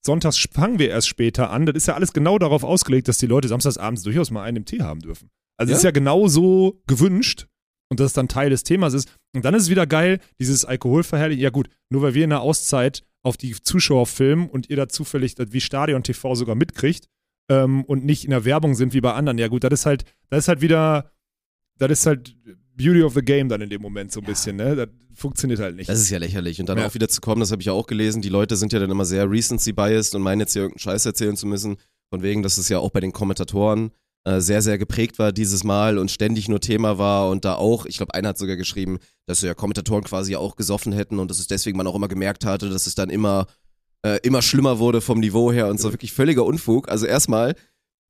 Speaker 2: Sonntags fangen wir erst später an. Das ist ja alles genau darauf ausgelegt, dass die Leute samstags abends durchaus mal einen im Tee haben dürfen. Also
Speaker 1: Ja.
Speaker 2: es ist ja genau so gewünscht und das dann Teil des Themas ist. Und dann ist es wieder geil, dieses Alkoholverherrlichen. Ja gut, nur weil wir in der Auszeit auf die Zuschauer filmen und ihr da zufällig wie Stadion TV sogar mitkriegt ähm, und nicht in der Werbung sind wie bei anderen. Ja gut, das ist halt, das ist halt wieder, das ist halt Beauty of the Game dann in dem Moment so ein bisschen, ne? Das funktioniert halt nicht.
Speaker 1: Das ist ja lächerlich. Und dann
Speaker 2: Ja.
Speaker 1: auch wieder zu kommen, das habe ich ja auch gelesen, die Leute sind ja dann immer sehr recency-biased und meinen jetzt hier irgendeinen Scheiß erzählen zu müssen, von wegen, dass es ja auch bei den Kommentatoren äh, sehr, sehr geprägt war dieses Mal und ständig nur Thema war und da auch, ich glaube, einer hat sogar geschrieben, dass ja Kommentatoren quasi auch gesoffen hätten und dass es deswegen man auch immer gemerkt hatte, dass es dann immer, äh, immer schlimmer wurde vom Niveau her und so wirklich völliger Unfug. Also erstmal,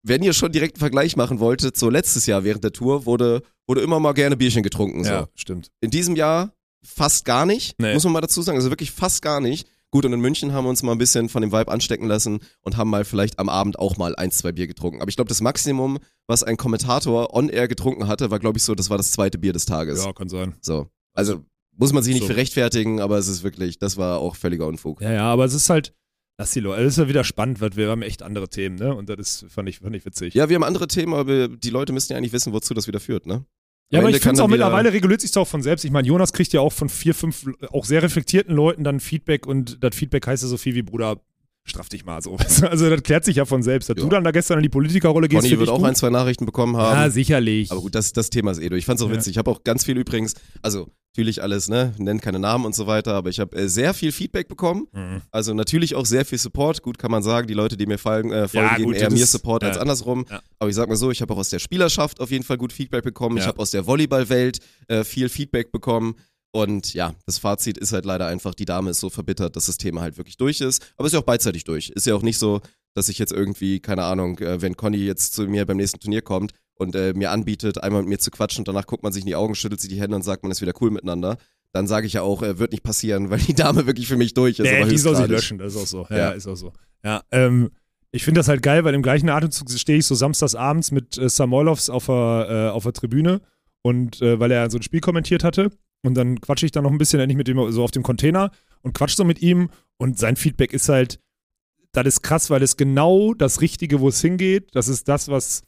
Speaker 1: wenn ihr schon direkt einen Vergleich machen wolltet, so letztes Jahr während der Tour wurde, wurde immer mal gerne Bierchen getrunken. So
Speaker 2: ja, stimmt.
Speaker 1: in diesem Jahr fast gar nicht,
Speaker 2: Nee.
Speaker 1: muss man mal dazu sagen. Also wirklich fast gar nicht. Gut, und in München haben wir uns mal ein bisschen von dem Vibe anstecken lassen und haben mal vielleicht am Abend auch mal ein, zwei Bier getrunken. Aber ich glaube, das Maximum, was ein Kommentator on air getrunken hatte, war, glaube ich, so, das war das zweite Bier des Tages.
Speaker 2: Ja, kann sein.
Speaker 1: So. Also muss man sich nicht
Speaker 2: So.
Speaker 1: für rechtfertigen, aber es ist wirklich, das war auch völliger Unfug.
Speaker 2: Ja, ja, aber es ist halt, lass die Leute, das ist ja wieder spannend, weil wir haben echt andere Themen, ne? Und das ist, fand ich, fand ich witzig.
Speaker 1: Ja, wir haben andere Themen, aber die Leute müssen ja eigentlich wissen, wozu das wieder führt, ne?
Speaker 2: Ja, aber
Speaker 1: Ende
Speaker 2: ich finde es auch mittlerweile reguliert sich auch von selbst. Ich meine, Jonas kriegt ja auch von vier, fünf, auch sehr reflektierten Leuten dann Feedback und das Feedback heißt ja so viel wie, Bruder, straff dich mal so. Also das klärt sich ja von selbst. Dass
Speaker 1: Ja.
Speaker 2: du dann da gestern in die Politikerrolle gehst,
Speaker 1: Conny wird auch
Speaker 2: gut.
Speaker 1: ein, zwei Nachrichten bekommen haben.
Speaker 2: Ja, sicherlich.
Speaker 1: Aber gut, das, das Thema ist eh durch. Ich fand's auch
Speaker 2: Ja.
Speaker 1: witzig. Ich habe auch ganz viel übrigens, also natürlich alles, ne, nennt keine Namen und so weiter, aber ich habe äh, sehr viel Feedback bekommen.
Speaker 2: Mhm.
Speaker 1: Also natürlich auch sehr viel Support. Gut kann man sagen, die Leute, die mir folgen, äh, folgen
Speaker 2: Ja,
Speaker 1: geben
Speaker 2: gut,
Speaker 1: eher mir
Speaker 2: ist-
Speaker 1: Support als
Speaker 2: ja.
Speaker 1: andersrum. Aber ich sag mal so, ich habe auch aus der Spielerschaft auf jeden Fall gut Feedback bekommen. Ich habe aus der Volleyballwelt äh, viel Feedback bekommen. Und ja, das Fazit ist halt leider einfach, die Dame ist so verbittert, dass das Thema halt wirklich durch ist. Aber ist ja auch beidseitig durch. Ist ja auch nicht so, dass ich jetzt irgendwie, keine Ahnung, äh, wenn Conny jetzt zu mir beim nächsten Turnier kommt und äh, mir anbietet, einmal mit mir zu quatschen und danach guckt man sich in die Augen, schüttelt sich die Hände und sagt, man ist wieder cool miteinander, dann sage ich ja auch, äh, wird nicht passieren, weil die Dame wirklich für mich durch ist.
Speaker 2: Nee,
Speaker 1: aber
Speaker 2: die soll sich
Speaker 1: höchstgradig.
Speaker 2: löschen, das ist auch so. Ja,
Speaker 1: Ja.
Speaker 2: ist auch so. Ja, ähm, ich finde das halt geil, weil im gleichen Atemzug stehe ich so samstags abends mit äh, Samoilovs auf der, äh, auf der Tribüne und äh, weil er so ein Spiel kommentiert hatte und dann quatsche ich da noch ein bisschen, endlich mit dem so auf dem Container und quatsch so mit ihm. Und sein Feedback ist halt, das ist krass, weil es genau das Richtige, wo es hingeht, das ist das, was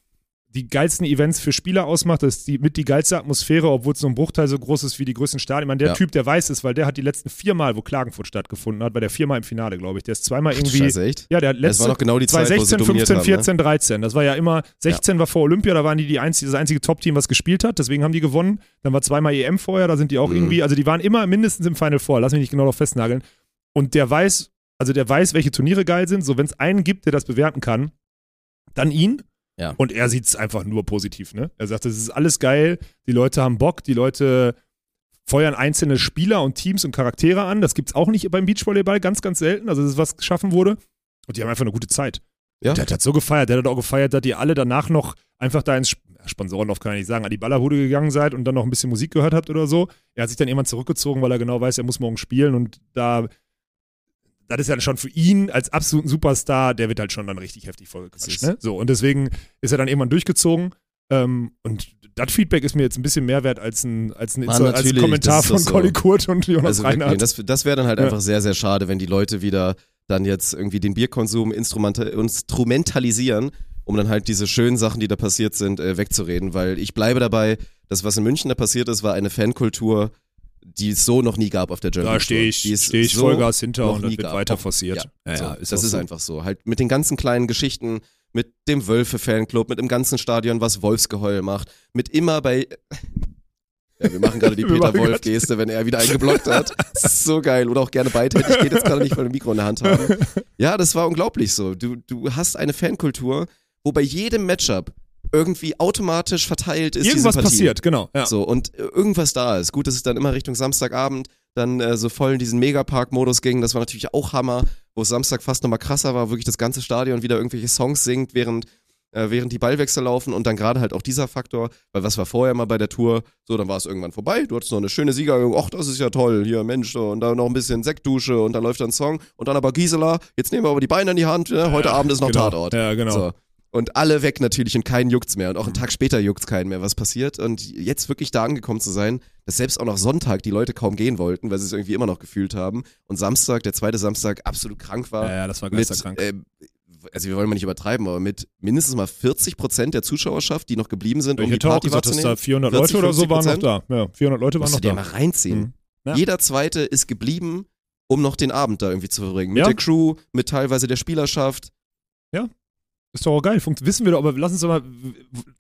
Speaker 2: die geilsten Events für Spieler ausmacht, das ist die, mit die geilste Atmosphäre, obwohl es so ein Bruchteil so groß ist wie die größten Stadien. Ich meine, der
Speaker 1: Ja.
Speaker 2: Typ, der weiß es, weil der hat die letzten viermal, wo Klagenfurt stattgefunden hat, war der viermal im Finale, glaube ich. Der ist zweimal irgendwie.
Speaker 1: Scheiße, echt?
Speaker 2: Ja, der hat
Speaker 1: Das
Speaker 2: letzte
Speaker 1: war noch genau die Zeit, wo sie
Speaker 2: 2016,
Speaker 1: dominiert
Speaker 2: 15,
Speaker 1: haben, ne?
Speaker 2: 14, 13. Das war ja immer, 16 war vor Olympia, da waren die, die einzige, das einzige Top-Team, was gespielt hat, deswegen haben die gewonnen. Dann war zweimal EM vorher, da sind die auch
Speaker 1: Mhm.
Speaker 2: irgendwie, also die waren immer mindestens im Final Four, lass mich nicht genau noch festnageln. Und der weiß, also der weiß, welche Turniere geil sind, so wenn es einen gibt, der das bewerten kann, dann ihn.
Speaker 1: Ja.
Speaker 2: Und er sieht es einfach nur positiv, ne? Er sagt, es ist alles geil, die Leute haben Bock, die Leute feuern einzelne Spieler und Teams und Charaktere an. Das gibt es auch nicht beim Beachvolleyball, ganz, ganz selten. Also das ist was geschaffen wurde. Und die haben einfach eine gute Zeit.
Speaker 1: Ja.
Speaker 2: Der hat das so gefeiert. Der hat auch gefeiert, dass ihr alle danach noch einfach da ins Sp- Sponsorenlauf kann ich nicht sagen, an die Ballerhude gegangen seid und dann noch ein bisschen Musik gehört habt oder so. Er hat sich dann irgendwann zurückgezogen, weil er genau weiß, er muss morgen spielen und da das ist ja schon für ihn als absoluten Superstar, der wird halt schon dann richtig heftig vollgequatscht. Ne? So, und deswegen ist er dann irgendwann durchgezogen. Ähm, und das Feedback ist mir jetzt ein bisschen mehr wert als ein, als ein, Insta- als ein Kommentar von
Speaker 1: so.
Speaker 2: Colli Kurt und Jonas
Speaker 1: Also
Speaker 2: Reinhardt.
Speaker 1: das, das wäre dann halt
Speaker 2: Ja.
Speaker 1: einfach sehr, sehr schade, wenn die Leute wieder dann jetzt irgendwie den Bierkonsum instrumenta instrumentalisieren, um dann halt diese schönen Sachen, die da passiert sind, äh, wegzureden. Weil ich bleibe dabei, das, was in München da passiert ist, war eine Fankultur, die es so noch nie gab auf der German
Speaker 2: da stehe ich, steh ich
Speaker 1: so
Speaker 2: Vollgas hinter und das
Speaker 1: nie
Speaker 2: wird weiter forciert. Ja,
Speaker 1: so,
Speaker 2: ja,
Speaker 1: das ist
Speaker 2: so.
Speaker 1: einfach so. Halt mit den ganzen kleinen Geschichten, mit dem Wölfe-Fanclub, mit dem ganzen Stadion, was Wolfsgeheul macht, mit immer bei. Ja, wir machen gerade die Peter Wolf-Geste, wenn er wieder einen geblockt hat. Ist so geil. Oder auch gerne beidhändig. Geht jetzt gerade nicht, weil wir ein Mikro in der Hand haben. Ja, das war unglaublich so. Du, du hast eine Fankultur, wo bei jedem Matchup irgendwie automatisch verteilt ist.
Speaker 2: Irgendwas passiert, genau. Ja.
Speaker 1: So, und äh, irgendwas da ist. Gut, dass es dann immer Richtung Samstagabend dann äh, so voll in diesen Megapark-Modus ging. Das war natürlich auch Hammer, wo es Samstag fast nochmal krasser war, wirklich das ganze Stadion wieder irgendwelche Songs singt, während, äh, während die Ballwechsel laufen und dann gerade halt auch dieser Faktor, weil was war vorher mal bei der Tour, so, dann war es irgendwann vorbei, du hattest noch eine schöne Siegerung, ach, das ist ja toll, hier, Mensch, und dann noch ein bisschen Sektdusche und dann läuft dann ein Song und dann aber Gisela, jetzt nehmen wir aber die Beine in die Hand, ne? heute
Speaker 2: Ja,
Speaker 1: Abend ist noch
Speaker 2: genau.
Speaker 1: Tatort.
Speaker 2: Ja, genau.
Speaker 1: So. Und alle weg natürlich und keinen juckt's mehr. Und auch einen Tag später juckt's keinen mehr, was passiert. Und jetzt wirklich da angekommen zu sein, dass selbst auch noch Sonntag die Leute kaum gehen wollten, weil sie es irgendwie immer noch gefühlt haben. Und Samstag, der zweite Samstag, absolut krank war.
Speaker 2: ja, ja, das war
Speaker 1: mit,
Speaker 2: geisterkrank.
Speaker 1: äh, also wir wollen mal nicht übertreiben, aber mit mindestens mal 40 Prozent der Zuschauerschaft, die noch geblieben sind, um
Speaker 2: ich
Speaker 1: die
Speaker 2: hätte auch
Speaker 1: Party
Speaker 2: dass da
Speaker 1: wahrzunehmen.
Speaker 2: 400
Speaker 1: 40,
Speaker 2: Leute oder so waren noch
Speaker 1: 50%.
Speaker 2: da. Ja, 400 Leute waren noch da.
Speaker 1: mal reinziehen.
Speaker 2: Mhm. Ja.
Speaker 1: Jeder Zweite ist geblieben, um noch den Abend da irgendwie zu verbringen. Mit
Speaker 2: Ja.
Speaker 1: der Crew, mit teilweise der Spielerschaft.
Speaker 2: Ist doch auch geil. Funkt, wissen wir doch, aber lass uns doch mal.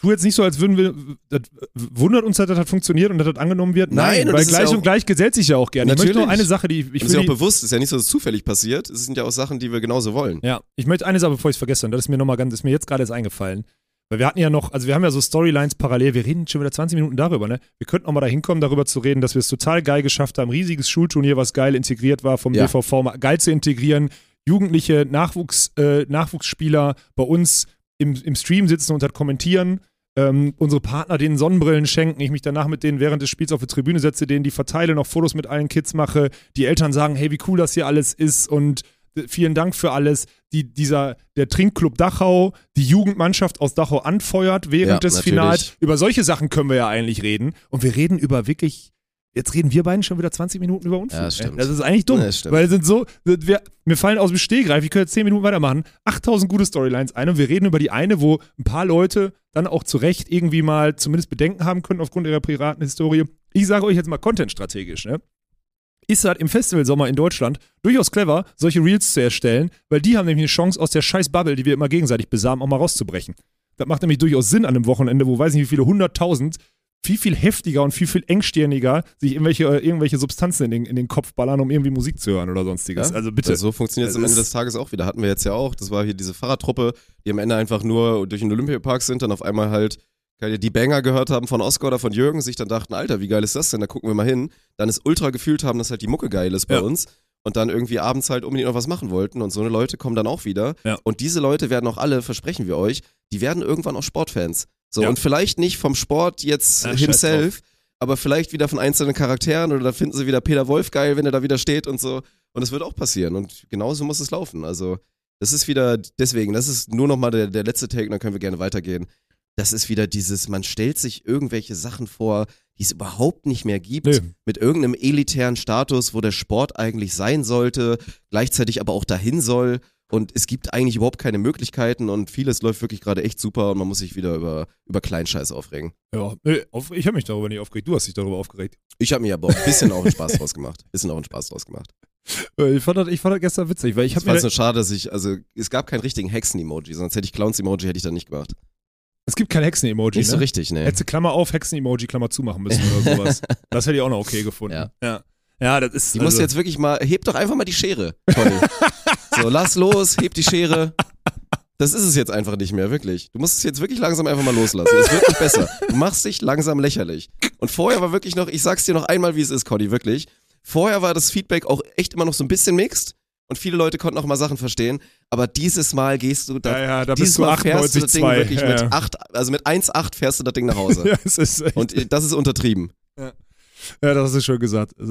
Speaker 2: Tu jetzt nicht so, als würden wir. Das wundert uns, dass das hat funktioniert und dass das angenommen wird.
Speaker 1: Nein, und
Speaker 2: weil
Speaker 1: das ist
Speaker 2: gleich
Speaker 1: ja auch-
Speaker 2: und gleich gesellt sich ja auch gerne. Ich möchte noch
Speaker 1: Natürlich.
Speaker 2: eine Sache, die ich
Speaker 1: Ich ist ja auch bewusst, ist ja nicht so, dass es zufällig passiert. Es sind ja auch Sachen, die wir genauso wollen.
Speaker 2: Ja, ich möchte eine Sache, bevor ich es vergesse, und das ist mir nochmal ganz, ist mir jetzt gerade erst eingefallen. Weil wir hatten ja noch, also wir haben ja so Storylines parallel, wir reden schon wieder 20 Minuten darüber, ne? Wir könnten auch mal dahin kommen, darüber zu reden, dass wir es total geil geschafft haben, riesiges Schulturnier, was geil integriert war vom
Speaker 1: Ja.
Speaker 2: BVV, mal geil zu integrieren, jugendliche Nachwuchs, äh, Nachwuchsspieler bei uns im, im Stream sitzen und halt kommentieren, ähm, unsere Partner denen Sonnenbrillen schenken, ich mich danach mit denen während des Spiels auf die Tribüne setze, denen die verteile, noch Fotos mit allen Kids mache, die Eltern sagen, hey, wie cool das hier alles ist und äh, vielen Dank für alles. Die, dieser, der Trinkclub Dachau, die Jugendmannschaft aus Dachau anfeuert während
Speaker 1: Ja,
Speaker 2: des
Speaker 1: natürlich.
Speaker 2: Finals. Über solche Sachen können wir ja eigentlich reden. Und wir reden über wirklich, jetzt reden wir beiden schon wieder 20 Minuten über Unfug.
Speaker 1: Ja, das.
Speaker 2: Das ist eigentlich dumm.
Speaker 1: Ja,
Speaker 2: weil sind so, wir, mir fallen aus dem Stehgreif, ich könnte jetzt 10 Minuten weitermachen, 8000 gute Storylines ein und wir reden über die eine, wo ein paar Leute dann auch zu Recht irgendwie mal zumindest Bedenken haben können aufgrund ihrer privaten Historie. Ich sage euch jetzt mal contentstrategisch, ne? ist halt im Festivalsommer in Deutschland durchaus clever, solche Reels zu erstellen, weil die haben nämlich eine Chance, aus der scheiß Bubble, die wir immer gegenseitig besamen, auch mal rauszubrechen. Das macht nämlich durchaus Sinn an einem Wochenende, wo weiß nicht wie viele hunderttausend viel, viel heftiger und viel, viel engstirniger sich irgendwelche, äh, irgendwelche Substanzen in den, in den Kopf ballern, um irgendwie Musik zu hören oder sonstiges.
Speaker 1: Ja?
Speaker 2: Also bitte.
Speaker 1: So funktioniert es am Ende
Speaker 2: ist-
Speaker 1: des Tages auch wieder. Hatten wir jetzt ja auch. Das war hier diese Fahrradtruppe, die am Ende einfach nur durch den Olympiapark sind, dann auf einmal halt die Banger gehört haben von Oscar oder von Jürgen, sich dann dachten, Alter, wie geil ist das denn? Da gucken wir mal hin. Dann es ultra gefühlt haben, dass halt die Mucke geil ist bei
Speaker 2: Ja.
Speaker 1: uns. Und dann irgendwie abends halt unbedingt noch was machen wollten. Und so eine Leute kommen dann auch wieder.
Speaker 2: Ja.
Speaker 1: Und diese Leute werden auch alle, versprechen wir euch, die werden irgendwann auch Sportfans. So,
Speaker 2: Ja.
Speaker 1: und vielleicht nicht vom Sport jetzt
Speaker 2: Ja, scheiß
Speaker 1: himself, aber vielleicht wieder von einzelnen Charakteren oder da finden sie wieder Peter Wolf geil, wenn er da wieder steht und so. Und das wird auch passieren. Und genauso muss es laufen. Also, das ist wieder, deswegen, das ist nur nochmal der, der letzte Take, und dann können wir gerne weitergehen. Das ist wieder dieses, man stellt sich irgendwelche Sachen vor, die es überhaupt nicht mehr gibt,
Speaker 2: Nee.
Speaker 1: mit irgendeinem elitären Status, wo der Sport eigentlich sein sollte, gleichzeitig aber auch dahin soll. Und es gibt eigentlich überhaupt keine Möglichkeiten und vieles läuft wirklich gerade echt super und man muss sich wieder über, über Kleinscheiß aufregen.
Speaker 2: Ja, auf, ich habe mich darüber nicht aufgeregt. Du hast dich darüber aufgeregt.
Speaker 1: Ich habe mir aber auch ein bisschen auch einen Spaß draus gemacht. Bisschen auch einen Spaß draus gemacht.
Speaker 2: Äh, Ich fand das, ich fand das gestern witzig, weil ich habe
Speaker 1: fand
Speaker 2: mir.
Speaker 1: es nur schade, dass ich, also es gab keinen richtigen Hexen-Emoji, sonst hätte ich Clowns-Emoji hätte ich dann nicht gemacht.
Speaker 2: Es gibt kein Hexen-Emoji.
Speaker 1: Nicht
Speaker 2: ne?
Speaker 1: so richtig, ne.
Speaker 2: Hättest du Klammer auf, Hexen-Emoji, Klammer zu machen müssen oder sowas. das hätte ich auch noch okay gefunden.
Speaker 1: Ja.
Speaker 2: Ja, ja das ist.
Speaker 1: Die
Speaker 2: also,
Speaker 1: musst jetzt wirklich mal, heb doch einfach mal die Schere, Conny. so, lass los, heb die Schere. Das ist es jetzt einfach nicht mehr, wirklich. Du musst es jetzt wirklich langsam einfach mal loslassen. Es wird nicht besser. Du machst dich langsam lächerlich. Und vorher war wirklich noch, ich sag's dir noch einmal, wie es ist, Conny, wirklich. Vorher war das Feedback auch echt immer noch so ein bisschen mixed. Und viele Leute konnten auch mal Sachen verstehen. Aber dieses Mal gehst du da,
Speaker 2: Ja, ja, da
Speaker 1: dieses
Speaker 2: bist du
Speaker 1: Mal fährst du das Ding
Speaker 2: 98,2.
Speaker 1: wirklich
Speaker 2: Ja,
Speaker 1: mit
Speaker 2: ja.
Speaker 1: 8, also mit 1,8 fährst du das Ding nach Hause.
Speaker 2: Ja, es ist echt,
Speaker 1: Und äh, das ist untertrieben.
Speaker 2: ja, das hast du schon gesagt.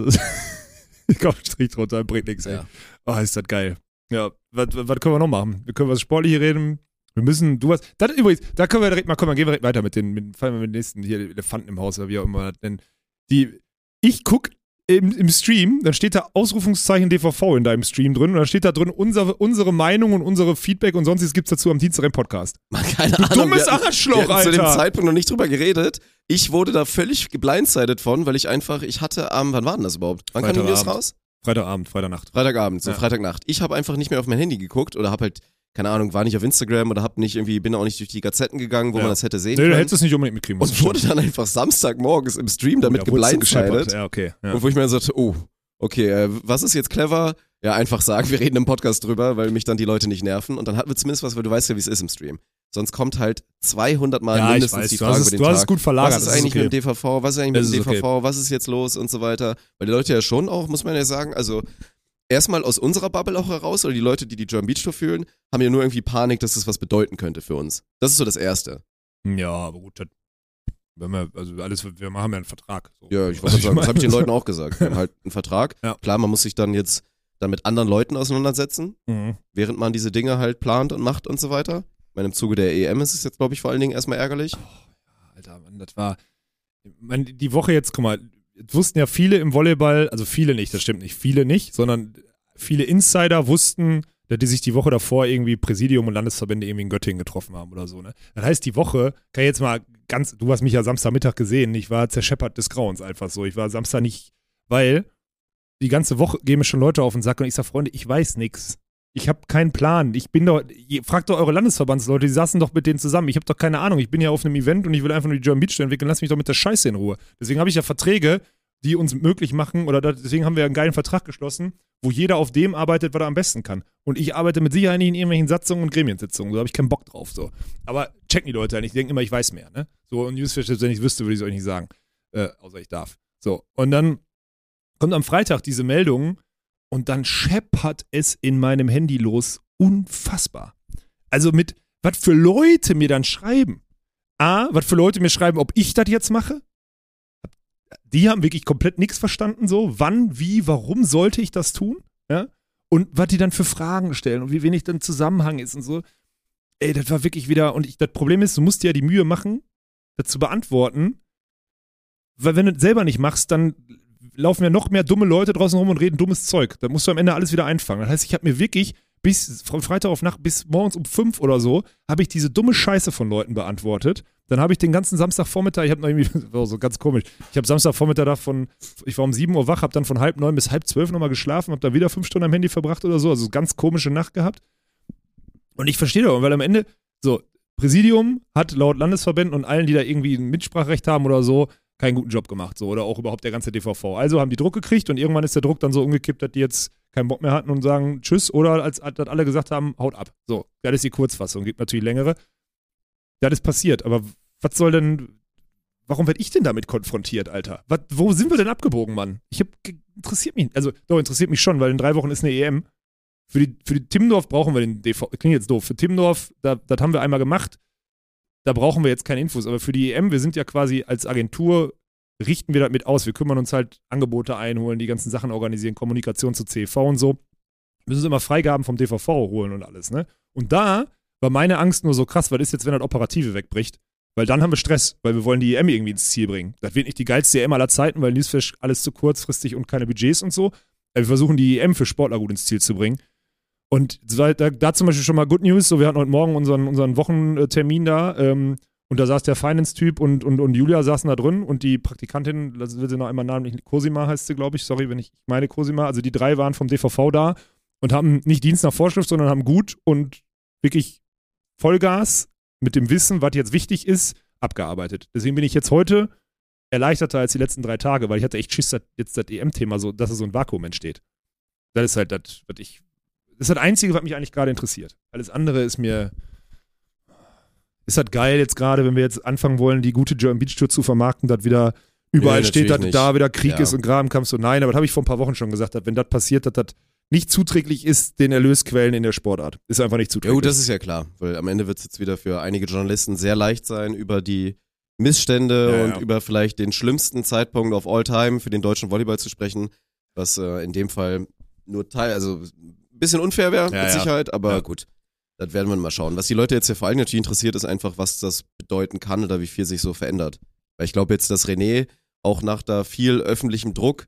Speaker 2: Ich glaube, Strich drunter, bringt nichts, ey.
Speaker 1: Ja.
Speaker 2: Oh, ist das geil. Ja, was, was können wir noch machen? Wir können was Sportliches reden. Wir müssen, du hast, das übrigens, da können wir direkt mal, komm, mal, gehen wir direkt weiter mit den, mit, fallen wir mit den nächsten hier Elefanten im Haus oder wie auch immer. Denn die, ich guck im, im Stream, dann steht da Ausrufungszeichen DVV in deinem Stream drin und dann steht da drin unsere, unsere Meinung und unsere Feedback und sonstiges gibt's dazu am Dienstag im Podcast.
Speaker 1: Keine
Speaker 2: Du
Speaker 1: Ahnung.
Speaker 2: dummes Arschloch,
Speaker 1: hatten zu dem
Speaker 2: Alter.
Speaker 1: Zeitpunkt noch nicht drüber geredet. Ich wurde da völlig geblindsided von, weil ich einfach, ich hatte am, wann war denn das überhaupt? Wann kam die News raus?
Speaker 2: Freitagabend, Freitagnacht.
Speaker 1: Freitagabend, so
Speaker 2: Ja.
Speaker 1: Freitagnacht. Ich habe einfach nicht mehr auf mein Handy geguckt oder habe halt, keine Ahnung, war nicht auf Instagram oder hab nicht irgendwie, bin auch nicht durch die Gazetten gegangen, wo
Speaker 2: Ja.
Speaker 1: man das hätte sehen
Speaker 2: Nee, du
Speaker 1: können.
Speaker 2: hättest es nicht unbedingt mitkriegen müssen.
Speaker 1: und wurde dann einfach Samstagmorgens im Stream damit
Speaker 2: Ja, du
Speaker 1: geblindsided.
Speaker 2: gescheppert. Ja, okay. Ja.
Speaker 1: Und wo ich mir dann sagte, oh, okay, äh, was ist jetzt clever? Ja, einfach sagen, wir reden im Podcast drüber, weil mich dann die Leute nicht nerven. Und dann hatten wir zumindest was, weil du weißt ja, wie es ist im Stream. Sonst kommt halt 200 Mal
Speaker 2: Ja,
Speaker 1: mindestens
Speaker 2: weiß,
Speaker 1: die Frage über den
Speaker 2: du hast es
Speaker 1: Tag.
Speaker 2: gut verlagert,
Speaker 1: Was ist eigentlich
Speaker 2: okay.
Speaker 1: mit dem DVV? Was ist eigentlich mit dem
Speaker 2: ist okay.
Speaker 1: DVV? Was ist jetzt los und so weiter? Weil die Leute ja schon auch, muss man ja sagen, also erstmal aus unserer Bubble auch heraus, oder die Leute, die die German Beach Tour fühlen, haben ja nur irgendwie Panik, dass das was bedeuten könnte für uns. Das ist so das Erste.
Speaker 2: Ja, aber gut, das, wenn wir, also alles, wir haben ja einen Vertrag. So.
Speaker 1: Ja, ich wollte sagen, das habe ich den Leuten auch gesagt. Wir haben halt einen Vertrag.
Speaker 2: Ja.
Speaker 1: Klar, man muss sich dann jetzt dann mit anderen Leuten auseinandersetzen,
Speaker 2: Mhm.
Speaker 1: während man diese Dinge halt plant und macht und so weiter. Meine, im Zuge der EM ist es jetzt, glaube ich, vor allen Dingen erstmal ärgerlich.
Speaker 2: Alter, Mann, das war. Man, die Woche jetzt, guck mal, wussten ja viele im Volleyball, also viele nicht, das stimmt nicht, viele nicht, sondern viele Insider wussten, dass die sich die Woche davor irgendwie Präsidium und Landesverbände irgendwie in Göttingen getroffen haben oder so, ne? Das heißt, die Woche, kann ich jetzt mal ganz, du hast mich ja Samstagmittag gesehen, ich war zerscheppert des Grauens einfach so. Ich war Samstag nicht, weil die ganze Woche gehen mir schon Leute auf den Sack und ich sag, Freunde, ich weiß nix. Ich habe keinen Plan. Ich bin doch, fragt doch eure Landesverbandsleute, die saßen doch mit denen zusammen. Ich habe doch keine Ahnung. Ich bin ja auf einem Event und ich will einfach nur die German Beach entwickeln. Lass mich doch mit der Scheiße in Ruhe. Deswegen habe ich ja Verträge, die uns möglich machen, oder da, deswegen haben wir einen geilen Vertrag geschlossen, wo jeder auf dem arbeitet, was er am besten kann. Und ich arbeite mit Sicherheit nicht in irgendwelchen Satzungen und Gremiensitzungen. So habe ich keinen Bock drauf. So. Aber checken die Leute halt. Die denken immer, ich weiß mehr. Ne? So, und Newsflash, wenn ich wüsste, würde ich es euch nicht sagen. Äh, außer ich darf. So. Und dann kommt am Freitag diese Meldung und dann scheppert es in meinem Handy los. Unfassbar. Also mit, was für Leute mir dann schreiben. A, was für Leute mir schreiben, ob ich das jetzt mache. Die haben wirklich komplett nichts verstanden, so. Wann, wie, warum sollte ich das tun? Ja? Und was die dann für Fragen stellen und wie wenig dann Zusammenhang ist und so. Ey, das war wirklich wieder, und das Problem ist, du musst dir ja die Mühe machen, das zu beantworten. Weil wenn du es selber nicht machst, dann laufen ja noch mehr dumme Leute draußen rum und reden dummes Zeug. Da musst du am Ende alles wieder einfangen. Das heißt, ich habe mir wirklich bis von Freitag auf Nacht bis morgens um fünf oder so, habe ich diese dumme Scheiße von Leuten beantwortet. Dann habe ich den ganzen Samstagvormittag, ich habe noch irgendwie, so ganz komisch, ich habe Samstagvormittag da ich war um 7 Uhr wach, habe dann von halb neun bis halb zwölf nochmal geschlafen, habe da wieder fünf Stunden am Handy verbracht oder so, also ganz komische Nacht gehabt. Und ich verstehe doch, weil am Ende, so, Präsidium hat laut Landesverbänden und allen, die da irgendwie ein Mitspracherecht haben oder so, keinen guten Job gemacht, so, oder auch überhaupt der ganze DVV. Also haben die Druck gekriegt und irgendwann ist der Druck dann so umgekippt, dass die jetzt keinen Bock mehr hatten und sagen Tschüss oder als, als alle gesagt haben, haut ab. So, das ist die Kurzfassung, gibt natürlich längere. Das ist passiert, aber was soll denn, warum werde ich denn damit konfrontiert, Alter? Was, wo sind wir denn abgebogen, Mann? Ich hab, interessiert mich, also doch, interessiert mich schon, weil in drei Wochen ist eine EM. Für die, für die Timmendorf brauchen wir den DV, klingt jetzt doof, für Timmendorf, da, das haben wir einmal gemacht, da brauchen wir jetzt keine Infos, aber für die EM, wir sind ja quasi als Agentur, richten wir das mit aus. Wir kümmern uns halt Angebote einholen, die ganzen Sachen organisieren, Kommunikation zu CV und so. Wir müssen immer Freigaben vom DVV holen und alles, ne? Und da war meine Angst nur so krass, was ist jetzt, wenn das Operative wegbricht? Weil dann haben wir Stress, weil wir wollen die EM irgendwie ins Ziel bringen. Das wird nicht die geilste EM aller Zeiten, weil Newsflash alles zu kurzfristig und keine Budgets und so. Wir versuchen die EM für Sportler gut ins Ziel zu bringen. Und da, da zum Beispiel schon mal Good News, so wir hatten heute Morgen unseren, unseren Wochentermin da ähm, und da saß der Finance-Typ und, und, und Julia saßen da drin und die Praktikantin, das will sie noch einmal namentlich, Cosima heißt sie, glaube ich, sorry, wenn ich meine Cosima, also die drei waren vom DVV da und haben nicht Dienst nach Vorschrift, sondern haben gut und wirklich Vollgas mit dem Wissen, was jetzt wichtig ist, abgearbeitet. Deswegen bin ich jetzt heute erleichterter als die letzten drei Tage, weil ich hatte echt Schiss, dass jetzt das EM-Thema so, dass so ein Vakuum entsteht. Das ist halt das, was ich. Das ist das Einzige, was mich eigentlich gerade interessiert. Alles andere ist mir. Ist halt geil jetzt gerade, wenn wir jetzt anfangen wollen, die gute German Beach Tour zu vermarkten, dass wieder überall
Speaker 1: Nee,
Speaker 2: steht, dass
Speaker 1: natürlich
Speaker 2: da wieder Krieg
Speaker 1: Ja.
Speaker 2: ist und Grabenkampf so. Nein, aber das habe ich vor ein paar Wochen schon gesagt, dass wenn das passiert, dass das nicht zuträglich ist, den Erlösquellen in der Sportart. Ist einfach nicht
Speaker 1: Ja
Speaker 2: zuträglich.
Speaker 1: gut, das ist ja klar, weil am Ende wird es jetzt wieder für einige Journalisten sehr leicht sein, über die Missstände
Speaker 2: Ja,
Speaker 1: und
Speaker 2: ja.
Speaker 1: über vielleicht den schlimmsten Zeitpunkt of all time für den deutschen Volleyball zu sprechen, was äh, in dem Fall nur Teil, also bisschen unfair wäre
Speaker 2: Ja,
Speaker 1: mit. Sicherheit, aber gut, das werden wir mal schauen. Was die Leute jetzt hier vor allem natürlich interessiert, ist einfach, was das bedeuten kann oder wie viel sich so verändert. Weil ich glaube jetzt, dass René auch nach da viel öffentlichem Druck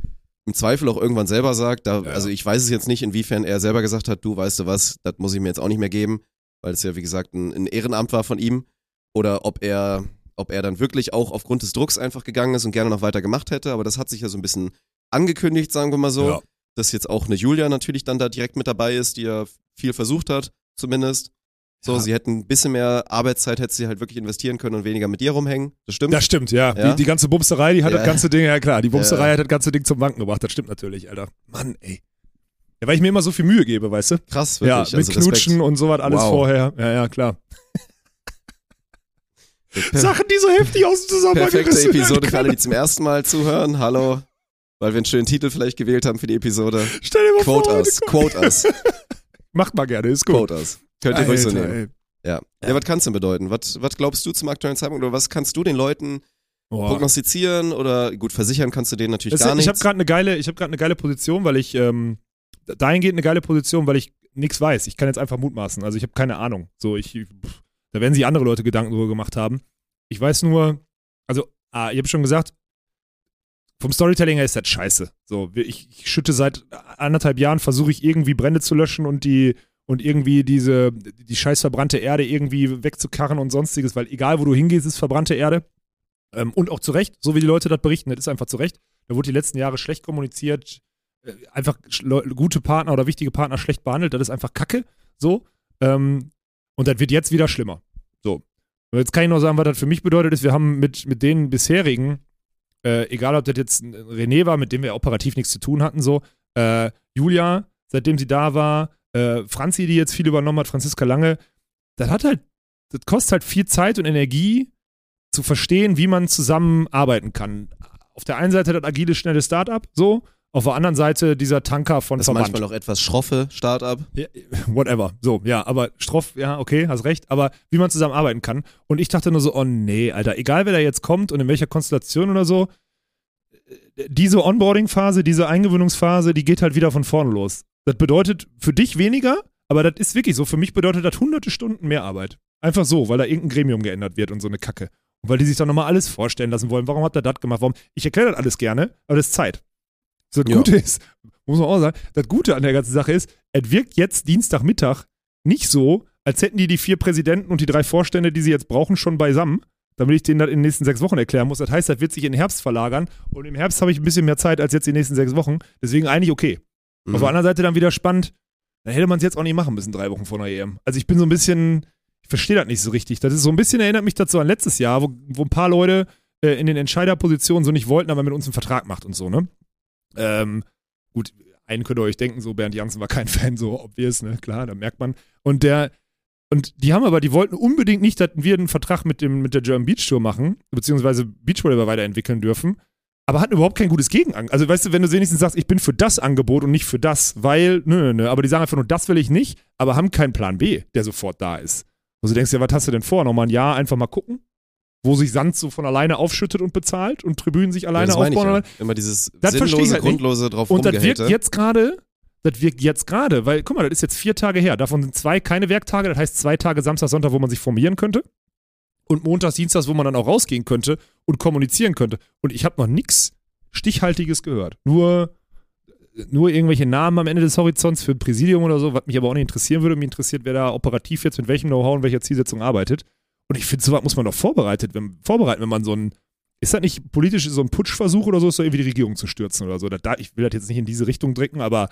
Speaker 1: im Zweifel auch irgendwann selber sagt, da,
Speaker 2: Ja.
Speaker 1: also ich weiß es jetzt nicht, inwiefern er selber gesagt hat, du weißt du was, das muss ich mir jetzt auch nicht mehr geben, weil es ja wie gesagt ein, ein Ehrenamt war von ihm, oder ob er, ob er dann wirklich auch aufgrund des Drucks einfach gegangen ist und gerne noch weiter gemacht hätte, aber das hat sich ja so ein bisschen angekündigt, sagen wir mal so,
Speaker 2: Ja.
Speaker 1: Dass jetzt auch eine Julia natürlich dann da direkt mit dabei ist, die ja viel versucht hat, zumindest. So,
Speaker 2: Ja.
Speaker 1: sie hätten ein bisschen mehr Arbeitszeit, hätte sie halt wirklich investieren können und weniger mit dir rumhängen. Das stimmt.
Speaker 2: Das stimmt, ja.
Speaker 1: Ja?
Speaker 2: Die, die ganze Bumsterei, die hat
Speaker 1: Ja.
Speaker 2: das ganze Ding, ja klar, die Bumsterei
Speaker 1: Ja.
Speaker 2: hat das ganze Ding zum Wanken gebracht. Das stimmt natürlich, Alter. Mann, ey. Ja, weil ich mir immer so viel Mühe gebe, weißt du?
Speaker 1: Krass,
Speaker 2: Ja,
Speaker 1: wirklich.
Speaker 2: mit
Speaker 1: also
Speaker 2: Knutschen
Speaker 1: Respekt.
Speaker 2: und sowas alles
Speaker 1: Wow.
Speaker 2: vorher. Ja, ja, klar. Sachen, die so heftig aus dem Zusammenhang
Speaker 1: Perfekte Episode für alle, die zum ersten Mal zuhören. Hallo. Weil wir einen schönen Titel vielleicht gewählt haben für die Episode.
Speaker 2: Stell dir mal
Speaker 1: Quote
Speaker 2: vor,
Speaker 1: us, quote us,
Speaker 2: Macht mal gerne, ist gut.
Speaker 1: quote us. Könnt ihr ruhig so nehmen.
Speaker 2: ey.
Speaker 1: Ja. ja, was kann es denn bedeuten? Was, was glaubst du zum aktuellen Zeitpunkt oder was kannst du den Leuten
Speaker 2: Boah.
Speaker 1: prognostizieren oder gut versichern kannst du denen natürlich
Speaker 2: Das,
Speaker 1: gar
Speaker 2: ich habe
Speaker 1: nichts.
Speaker 2: gerade eine geile, ich habe gerade eine geile Position, weil ich ähm, dahingehend eine geile Position, weil ich nichts weiß. Ich kann jetzt einfach mutmaßen. Also ich habe keine Ahnung. So ich, pff, da werden sich andere Leute Gedanken drüber gemacht haben. Ich weiß nur, also ah, ich habe schon gesagt, vom Storytelling her ist das scheiße. So ich, ich schütte seit anderthalb Jahren versuche ich irgendwie Brände zu löschen und die und irgendwie diese die scheiß verbrannte Erde irgendwie wegzukarren und sonstiges, weil egal wo du hingehst, ist verbrannte Erde. Ähm, und auch zu Recht, so wie die Leute das berichten, das ist einfach zu Recht. Da wurde die letzten Jahre schlecht kommuniziert, äh, einfach gute Partner oder wichtige Partner schlecht behandelt, das ist einfach Kacke. So. Ähm, und das wird jetzt wieder schlimmer. So. Und jetzt kann ich noch sagen, was das für mich bedeutet ist, wir haben mit, mit den bisherigen, äh, egal ob das jetzt René war, mit dem wir operativ nichts zu tun hatten, so, äh, Julia, seitdem sie da war, äh, Franzi, die jetzt viel übernommen hat, Franziska Lange, das hat halt, das kostet halt viel Zeit und Energie, zu verstehen, wie man zusammenarbeiten kann. Auf der einen Seite das agile, schnelle Startup, so, auf der anderen Seite dieser Tanker von
Speaker 1: das
Speaker 2: Verband.
Speaker 1: manchmal auch etwas schroffe Startup.
Speaker 2: Ja, whatever. So, ja, aber Stroff, ja, okay, hast recht, aber wie man zusammenarbeiten kann. Und ich dachte nur so, oh nee, Alter, egal wer da jetzt kommt und in welcher Konstellation oder so, äh, diese Onboarding-Phase, diese Eingewöhnungsphase, die geht halt wieder von vorne los. Das bedeutet für dich weniger, aber das ist wirklich so. Für mich bedeutet das hunderte Stunden mehr Arbeit. Einfach so, weil da irgendein Gremium geändert wird und so eine Kacke. Und weil die sich dann nochmal alles vorstellen lassen wollen. Warum habt ihr das gemacht? Warum? Ich erkläre das alles gerne, aber das ist Zeit. So, das
Speaker 1: Ja.
Speaker 2: Gute ist, muss man auch sagen, das Gute an der ganzen Sache ist, es wirkt jetzt Dienstagmittag nicht so, als hätten die die vier Präsidenten und die drei Vorstände, die sie jetzt brauchen, schon beisammen, damit ich denen das in den nächsten sechs Wochen erklären muss. Das heißt, das wird sich in den Herbst verlagern und im Herbst habe ich ein bisschen mehr Zeit als jetzt die nächsten sechs Wochen. Deswegen eigentlich okay.
Speaker 1: Mhm.
Speaker 2: Auf der anderen Seite dann wieder spannend, dann hätte man es jetzt auch nicht machen müssen, drei Wochen vor einer EM. Also ich bin so ein bisschen, ich verstehe das nicht so richtig. Das ist so ein bisschen, erinnert mich dazu an letztes Jahr, wo, wo ein paar Leute äh, in den Entscheiderpositionen so nicht wollten, aber mit uns einen Vertrag macht und so, ne? Ähm, gut, einen könnt ihr euch denken, so Bernd Janssen war kein Fan, so obvious, ne? Klar, da merkt man. Und der, und die haben aber, die wollten unbedingt nicht, dass wir einen Vertrag mit, dem, mit der German Beach Tour machen, beziehungsweise Beachvolleyball weiterentwickeln dürfen, aber hatten überhaupt kein gutes Gegenangebot. Also weißt du, wenn du wenigstens sagst, ich bin für das Angebot und nicht für das, weil, nö, nö, nö, aber die sagen einfach nur, das will ich nicht, aber haben keinen Plan B, der sofort da ist. Und du denkst ja, was hast du denn vor? Nochmal ein Jahr einfach mal gucken, wo sich Sand so von alleine aufschüttet und bezahlt und Tribünen sich
Speaker 1: Ja,
Speaker 2: alleine
Speaker 1: ich
Speaker 2: aufbauen.
Speaker 1: ja. Immer dieses
Speaker 2: Das
Speaker 1: sinnlose,
Speaker 2: halt
Speaker 1: grundlose drauf
Speaker 2: Und das wirkt jetzt gerade, das wirkt jetzt gerade, weil, guck mal, das ist jetzt vier Tage her. Davon sind zwei keine Werktage, das heißt zwei Tage Samstag, Sonntag, wo man sich formieren könnte. Und Montags, Dienstags, wo man dann auch rausgehen könnte und kommunizieren könnte. Und ich habe noch nichts Stichhaltiges gehört. Nur, nur irgendwelche Namen am Ende des Horizonts für ein Präsidium oder so, was mich aber auch nicht interessieren würde. Mich interessiert, wer da operativ jetzt mit welchem Know-how und welcher Zielsetzung arbeitet. Und ich finde, sowas muss man doch vorbereitet, wenn, vorbereiten, wenn man so ein, ist das nicht politisch so ein Putschversuch oder so, ist doch irgendwie die Regierung zu stürzen oder so. Da, da, ich will das jetzt nicht in diese Richtung drücken, aber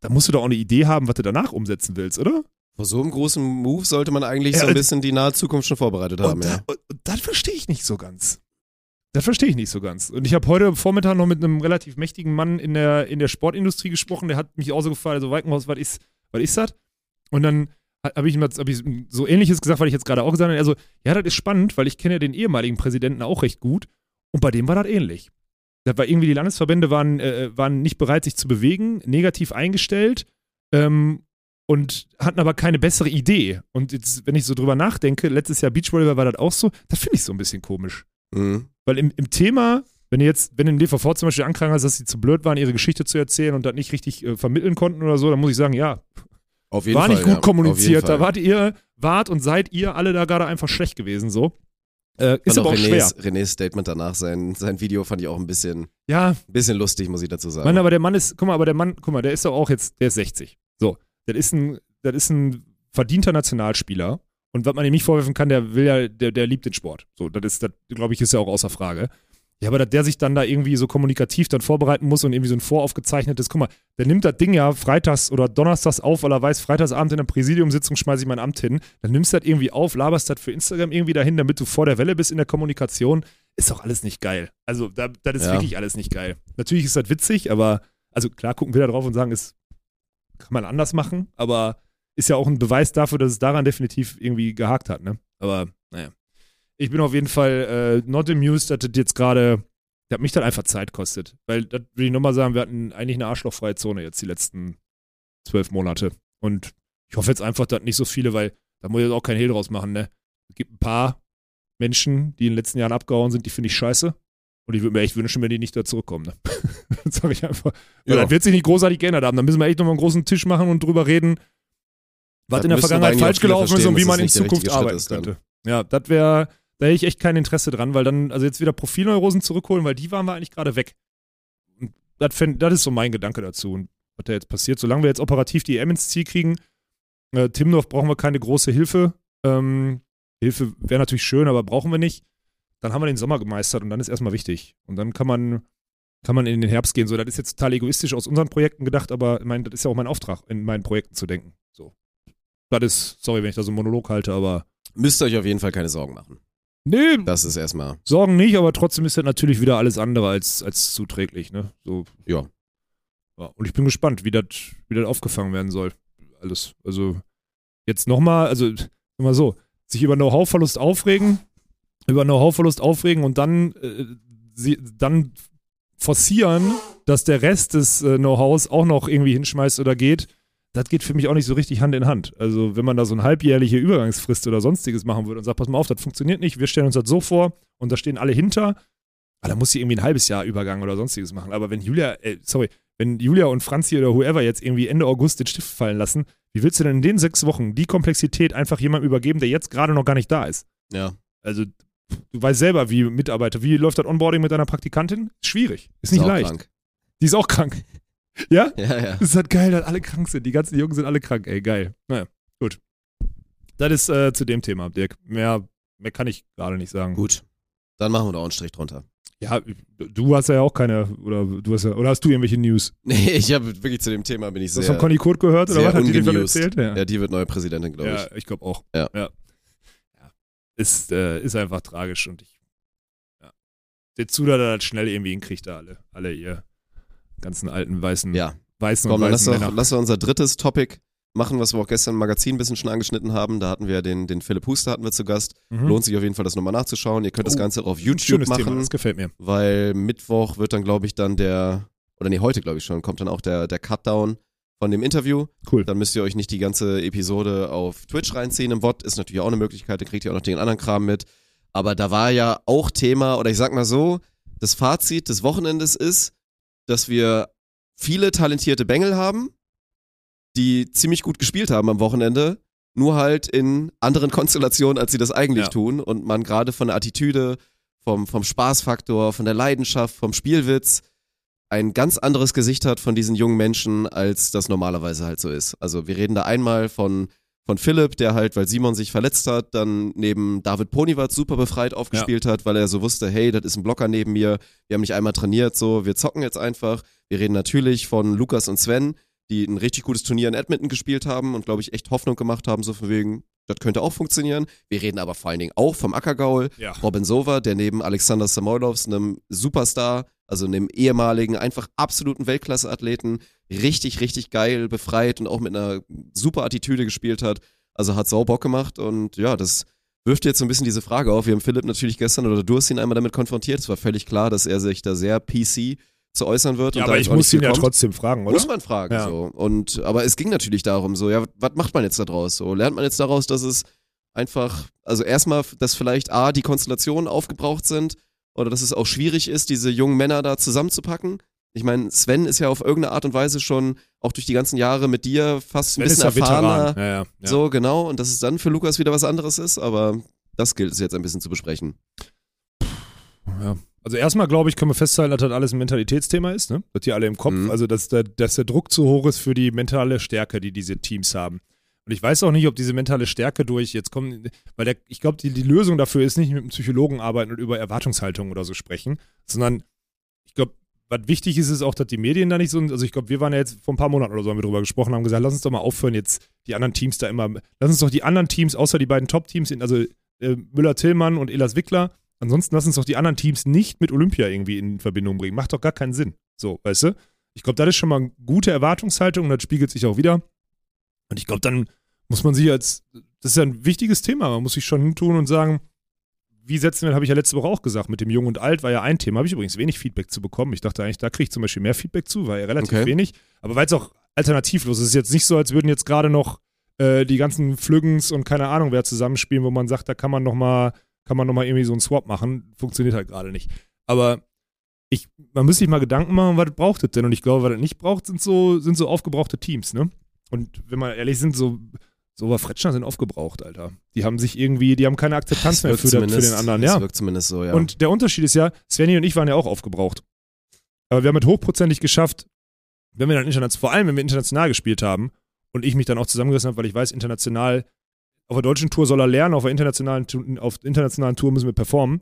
Speaker 2: da musst du doch auch eine Idee haben, was du danach umsetzen willst, oder?
Speaker 1: Vor so einem großen Move sollte man eigentlich
Speaker 2: Ja,
Speaker 1: so ein bisschen die nahe Zukunft schon vorbereitet haben,
Speaker 2: und,
Speaker 1: ja.
Speaker 2: da, und das verstehe ich nicht so ganz. Das verstehe ich nicht so ganz. Und ich habe heute Vormittag noch mit einem relativ mächtigen Mann in der, in der Sportindustrie gesprochen, der hat mich auch so gefragt, also Weikenhaus, was ist, was ist das? Und dann habe ich hab ich so ähnliches gesagt, weil ich jetzt gerade auch gesagt habe, also, ja, das ist spannend, weil ich kenne ja den ehemaligen Präsidenten auch recht gut und bei dem war das ähnlich. Das war irgendwie, die Landesverbände waren, äh, waren nicht bereit, sich zu bewegen, negativ eingestellt ähm, und hatten aber keine bessere Idee. Und jetzt, wenn ich so drüber nachdenke, letztes Jahr Beachvolleyball war das auch so, das finde ich so ein bisschen komisch.
Speaker 1: Mhm.
Speaker 2: Weil im, im Thema, wenn ihr jetzt, wenn im DVV zum Beispiel anklagen hast, dass sie zu blöd waren, ihre Geschichte zu erzählen und das nicht richtig äh, vermitteln konnten oder so, dann muss ich sagen, ja,
Speaker 1: Auf jeden
Speaker 2: war
Speaker 1: Fall.
Speaker 2: nicht gut
Speaker 1: ja.
Speaker 2: kommuniziert. Da wart ihr, wart und seid ihr alle da gerade einfach schlecht gewesen, so. Äh, ist aber auch schwer.
Speaker 1: Renés, Renés Statement danach, sein, sein Video fand ich auch ein bisschen,
Speaker 2: Ja,
Speaker 1: bisschen lustig, muss ich dazu sagen.
Speaker 2: Mann, aber der Mann ist, guck mal, aber der Mann, guck mal, der ist doch auch jetzt, der ist 60. So, das ist ein, das ist ein verdienter Nationalspieler. Und was man ihm nicht vorwerfen kann, der will ja, der, der liebt den Sport. So, das ist, das, glaube ich, ist ja auch außer Frage. Ja, aber dass der sich dann da irgendwie so kommunikativ dann vorbereiten muss und irgendwie so ein voraufgezeichnetes, guck mal, der nimmt das Ding ja freitags oder donnerstags auf, weil er weiß, freitagsabend in der Präsidiumssitzung schmeiße ich mein Amt hin. Dann nimmst du das irgendwie auf, laberst das für Instagram irgendwie dahin, damit du vor der Welle bist in der Kommunikation. Ist doch alles nicht geil. Also, da, das ist
Speaker 1: Ja.
Speaker 2: wirklich alles nicht geil. Natürlich ist das witzig, aber, also klar gucken wir da drauf und sagen, es kann man anders machen, aber ist ja auch ein Beweis dafür, dass es daran definitiv irgendwie gehakt hat, ne? Aber, naja. Ich bin auf jeden Fall äh, not amused, dass das jetzt gerade, das mich dann einfach Zeit kostet. Weil, das will ich nochmal sagen, wir hatten eigentlich eine arschlochfreie Zone jetzt die letzten zwölf Monate. Und ich hoffe jetzt einfach, dass nicht so viele, weil da muss ich jetzt auch kein Hehl draus machen, ne? Es gibt ein paar Menschen, die in den letzten Jahren abgehauen sind, die finde ich scheiße. Und ich würde mir echt wünschen, wenn die nicht da zurückkommen, ne? das sage ich einfach. Weil
Speaker 1: Ja.
Speaker 2: das wird sich nicht großartig geändert haben. Dann müssen wir echt nochmal einen großen Tisch machen und drüber reden, was
Speaker 1: Das
Speaker 2: in der Vergangenheit falsch gelaufen ist und wie
Speaker 1: dass
Speaker 2: man in Zukunft arbeiten könnte. Ja, das wäre, da hätte ich echt kein Interesse dran, weil dann, also jetzt wieder Profilneurosen zurückholen, weil die waren wir eigentlich gerade weg. Und das, fänd- das ist so mein Gedanke dazu. Und was da jetzt passiert, solange wir jetzt operativ die EM ins Ziel kriegen, äh, Timdorf brauchen wir keine große Hilfe. Ähm, Hilfe wäre natürlich schön, aber brauchen wir nicht. Dann haben wir den Sommer gemeistert und dann ist erstmal wichtig. Und dann kann man, kann man in den Herbst gehen. So, das ist jetzt total egoistisch aus unseren Projekten gedacht, aber ich meine, das ist ja auch mein Auftrag, in meinen Projekten zu denken. So. Das ist, sorry, wenn ich da so einen Monolog halte, aber.
Speaker 1: Müsst ihr euch auf jeden Fall keine Sorgen machen.
Speaker 2: Nee,
Speaker 1: Das ist erstmal,
Speaker 2: Sorgen nicht, aber trotzdem ist das natürlich wieder alles andere als, als zuträglich, ne? So,
Speaker 1: ja.
Speaker 2: ja. Und ich bin gespannt, wie das wie aufgefangen werden soll. Alles. Also, jetzt nochmal, also, immer so, sich über Know-how-Verlust aufregen, über Know-how-Verlust aufregen und dann, äh, sie, dann forcieren, dass der Rest des äh, Know-hows auch noch irgendwie hinschmeißt oder geht. Das geht für mich auch nicht so richtig Hand in Hand. Also, wenn man da so eine halbjährliche Übergangsfrist oder sonstiges machen würde und sagt, pass mal auf, das funktioniert nicht, wir stellen uns das so vor und da stehen alle hinter, ah, dann muss sie irgendwie ein halbes Jahr Übergang oder sonstiges machen. Aber wenn Julia, äh, sorry, wenn Julia und Franzi oder whoever jetzt irgendwie Ende August den Stift fallen lassen, wie willst du denn in den sechs Wochen die Komplexität einfach jemandem übergeben, der jetzt gerade noch gar nicht da ist?
Speaker 1: Ja.
Speaker 2: Also, du weißt selber, wie Mitarbeiter, wie läuft das Onboarding mit deiner Praktikantin? Ist schwierig. Ist nicht leicht.
Speaker 1: Saukrank.
Speaker 2: Die ist auch krank. Ja?
Speaker 1: Ja, ja.
Speaker 2: Das ist halt geil, dass alle krank sind. Die ganzen Jungen sind alle krank, ey, geil. Naja, gut. Das ist äh, zu dem Thema, Dirk. Mehr, mehr kann ich gerade nicht sagen.
Speaker 1: Gut. Dann machen wir da auch einen Strich drunter.
Speaker 2: Ja, du hast ja auch keine, oder du hast ja, oder hast du irgendwelche News?
Speaker 1: Nee, ich habe wirklich zu dem Thema bin ich
Speaker 2: Hast du
Speaker 1: sehr,
Speaker 2: von Conny Kurt gehört oder
Speaker 1: sehr
Speaker 2: was? Hat die dir erzählt? Ja,
Speaker 1: Ja, die wird neue Präsidentin, glaube ich.
Speaker 2: ja ich glaube auch.
Speaker 1: Ja.
Speaker 2: ja. Ja. Ist, äh, ist einfach tragisch und ich. Ja. Der Zuda, der das schnell irgendwie hinkriegt, da alle, alle ihr ganzen alten weißen,
Speaker 1: Ja.
Speaker 2: weißen
Speaker 1: Komm,
Speaker 2: und
Speaker 1: lass
Speaker 2: weißen
Speaker 1: doch,
Speaker 2: Männer.
Speaker 1: lass doch unser drittes Topic machen, was wir auch gestern im Magazin ein bisschen schon angeschnitten haben. Da hatten wir den, den Philipp Huster hatten wir zu Gast.
Speaker 2: Mhm.
Speaker 1: Lohnt sich auf jeden Fall, das nochmal nachzuschauen. Ihr könnt das
Speaker 2: Oh,
Speaker 1: Ganze auch auf YouTube
Speaker 2: schönes
Speaker 1: machen,
Speaker 2: Thema, das gefällt mir.
Speaker 1: weil Mittwoch wird dann, glaube ich, dann der, oder nee, heute, glaube ich schon, kommt dann auch der, der Cutdown von dem Interview.
Speaker 2: Cool.
Speaker 1: Dann müsst ihr euch nicht die ganze Episode auf Twitch reinziehen im Bot. Ist natürlich auch eine Möglichkeit, dann kriegt ihr auch noch den anderen Kram mit. Aber da war ja auch Thema, oder ich sag mal so, das Fazit des Wochenendes ist, dass wir viele talentierte Bengel haben, die ziemlich gut gespielt haben am Wochenende, nur halt in anderen Konstellationen, als sie das eigentlich
Speaker 2: Ja.
Speaker 1: tun. Und man gerade von der Attitüde, vom, vom Spaßfaktor, von der Leidenschaft, vom Spielwitz ein ganz anderes Gesicht hat von diesen jungen Menschen, als das normalerweise halt so ist. Also wir reden da einmal von, von Philipp, der halt, weil Simon sich verletzt hat, dann neben David Ponivat super befreit aufgespielt hat, weil er so wusste, hey, das ist ein Blocker neben mir, wir haben nicht einmal trainiert, so, wir zocken jetzt einfach. Wir reden natürlich von Lukas und Sven, die ein richtig gutes Turnier in Edmonton gespielt haben und, glaube ich, echt Hoffnung gemacht haben, so von wegen, das könnte auch funktionieren. Wir reden aber vor allen Dingen auch vom Ackergaul,
Speaker 2: Ja.
Speaker 1: Robin Sova, der neben Alexander Samoilovs, einem Superstar, also einem ehemaligen, einfach absoluten Weltklasse-Athleten, richtig, richtig geil befreit und auch mit einer super Attitüde gespielt hat. Also hat sau Bock gemacht und ja, das wirft jetzt so ein bisschen diese Frage auf. Wir haben Philipp natürlich gestern oder du hast ihn einmal damit konfrontiert. Es war völlig klar, dass er sich da sehr PC zu äußern wird.
Speaker 2: Ja, aber ich muss ihn ja trotzdem fragen, oder?
Speaker 1: Muss man fragen,
Speaker 2: Ja.
Speaker 1: so. Und, aber es ging natürlich darum, so, ja, was macht man jetzt daraus? So, lernt man jetzt daraus, dass es einfach, also erstmal, dass vielleicht A, die Konstellationen aufgebraucht sind oder dass es auch schwierig ist, diese jungen Männer da zusammenzupacken. Ich meine, Sven ist ja auf irgendeine Art und Weise schon auch durch die ganzen Jahre mit dir fast ein
Speaker 2: Sven ist
Speaker 1: bisschen
Speaker 2: ja
Speaker 1: erfahrener.
Speaker 2: Ja, ja, ja.
Speaker 1: So, genau. Und dass es dann für Lukas wieder was anderes ist, aber das gilt es jetzt ein bisschen zu besprechen.
Speaker 2: Ja. Also erstmal, glaube ich, können wir festhalten, dass das alles ein Mentalitätsthema ist, ne? Das hier alle im Kopf,
Speaker 1: Mhm.
Speaker 2: also dass der, dass der Druck zu hoch ist für die mentale Stärke, die diese Teams haben. Und ich weiß auch nicht, ob diese mentale Stärke durch, jetzt kommen, weil der, ich glaube, die, die Lösung dafür ist nicht mit einem Psychologen arbeiten und über Erwartungshaltung oder so sprechen, sondern ich glaube, was wichtig ist, ist auch, dass die Medien da nicht so, also ich glaube, wir waren ja jetzt vor ein paar Monaten oder so, haben wir drüber gesprochen, haben gesagt, lass uns doch mal aufhören, jetzt die anderen Teams da immer, lass uns doch die anderen Teams, außer die beiden Top-Teams, also äh, Müller-Tillmann und Elas Wickler, ansonsten lass uns doch die anderen Teams nicht mit Olympia irgendwie in Verbindung bringen. Macht doch gar keinen Sinn. So, weißt du? Ich glaube, das ist schon mal eine gute Erwartungshaltung und das spiegelt sich auch wieder. Und ich glaube, dann muss man sich als, das ist ja ein wichtiges Thema, man muss sich schon hintun und sagen, wie setzen wir, habe ich ja letzte Woche auch gesagt, mit dem Jung und Alt war ja ein Thema, habe ich übrigens wenig Feedback zu bekommen. Ich dachte eigentlich, da kriege ich zum Beispiel mehr Feedback zu, war ja relativ
Speaker 1: Okay.
Speaker 2: wenig. Aber weil es auch alternativlos ist, es ist jetzt nicht so, als würden jetzt gerade noch äh, die ganzen Flüggens und keine Ahnung wer zusammenspielen, wo man sagt, da kann man noch mal, kann man noch mal irgendwie so einen Swap machen. Funktioniert halt gerade nicht. Aber ich, man müsste sich mal Gedanken machen, was braucht es denn? Und ich glaube, was es nicht braucht, sind so, sind so aufgebrauchte Teams, ne? Und wenn man ehrlich sind, so, so war Fretschner sind aufgebraucht, Alter. Die haben sich irgendwie, die haben keine Akzeptanz mehr für, für den anderen, ja.
Speaker 1: wirkt zumindest so, ja.
Speaker 2: Und der Unterschied ist ja, Svenny und ich waren ja auch aufgebraucht. Aber wir haben es hochprozentig geschafft, wenn wir dann international, vor allem wenn wir international gespielt haben und ich mich dann auch zusammengerissen habe, weil ich weiß, international, auf der deutschen Tour soll er lernen, auf der internationalen, auf internationalen Tour müssen wir performen.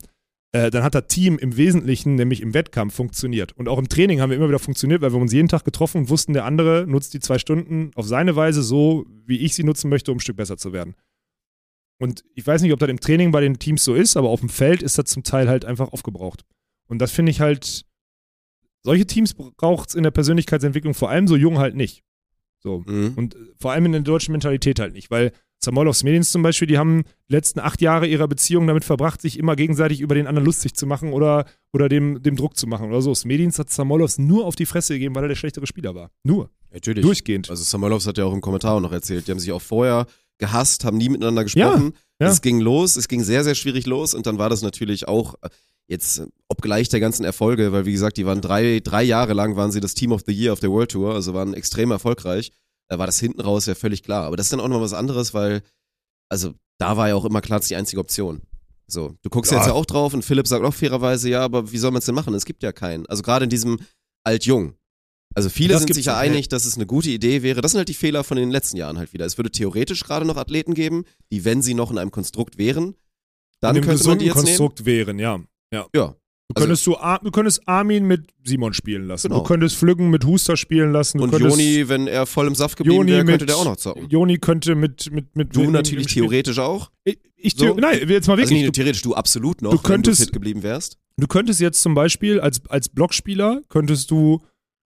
Speaker 2: Äh, dann hat das Team im Wesentlichen, nämlich im Wettkampf, funktioniert. Und auch im Training haben wir immer wieder funktioniert, weil wir uns jeden Tag getroffen und wussten, der andere nutzt die zwei Stunden auf seine Weise so, wie ich sie nutzen möchte, um ein Stück besser zu werden. Und ich weiß nicht, ob das im Training bei den Teams so ist, aber auf dem Feld ist das zum Teil halt einfach aufgebraucht. Und das finde ich halt, solche Teams braucht es in der Persönlichkeitsentwicklung vor allem so jung halt nicht. So.
Speaker 1: Mhm.
Speaker 2: Und vor allem in der deutschen Mentalität halt nicht, weil Samoilovs Medins zum Beispiel, die haben die letzten acht Jahre ihrer Beziehung damit verbracht, sich immer gegenseitig über den anderen lustig zu machen oder, oder dem, dem Druck zu machen oder so. Smedins hat Samoilovs nur auf die Fresse gegeben, weil er der schlechtere Spieler war. Nur.
Speaker 1: Natürlich.
Speaker 2: Durchgehend.
Speaker 1: Also Samoilovs hat ja auch im Kommentar noch erzählt, die haben sich auch vorher gehasst, haben nie miteinander gesprochen.
Speaker 2: Ja, ja.
Speaker 1: Es ging los, es ging sehr, sehr schwierig los und dann war das natürlich auch äh, jetzt äh, obgleich der ganzen Erfolge, weil wie gesagt, die waren drei, drei Jahre lang waren sie das Team of the Year auf der World Tour, also waren extrem erfolgreich. Da war das hinten raus ja völlig klar. Aber das ist dann auch noch was anderes, weil, also da war ja auch immer klar, das ist die einzige Option. So, du guckst
Speaker 2: Ja.
Speaker 1: jetzt ja auch drauf und Philipp sagt auch fairerweise, ja, aber wie soll man es denn machen? Es gibt ja keinen. Also gerade in diesem Alt-Jung. Also viele
Speaker 2: Das
Speaker 1: sind sich ja einig, dass es eine gute Idee wäre. Das sind halt die Fehler von den letzten Jahren halt wieder. Es würde theoretisch gerade noch Athleten geben, die, wenn sie noch in einem Konstrukt wären, dann könnte man die jetzt nehmen.
Speaker 2: Konstrukt wären, ja.
Speaker 1: Ja,
Speaker 2: Du
Speaker 1: Also-
Speaker 2: könntest, du, Ar- du könntest Armin mit Simon spielen lassen.
Speaker 1: Genau.
Speaker 2: Du könntest Flüggen mit Huster spielen lassen. Du
Speaker 1: und Joni, wenn er voll im Saft geblieben
Speaker 2: Joni
Speaker 1: wäre, könnte
Speaker 2: mit-
Speaker 1: der auch noch zocken.
Speaker 2: Joni könnte mit. mit, mit
Speaker 1: Du natürlich theoretisch auch.
Speaker 2: Ich, ich
Speaker 1: So?
Speaker 2: Nein, jetzt mal
Speaker 1: Also
Speaker 2: wirklich.
Speaker 1: nicht nur
Speaker 2: du,
Speaker 1: theoretisch, du absolut noch,
Speaker 2: du
Speaker 1: wenn
Speaker 2: könntest-
Speaker 1: du fit geblieben wärst.
Speaker 2: du könntest jetzt zum Beispiel als, als Blockspieler, könntest du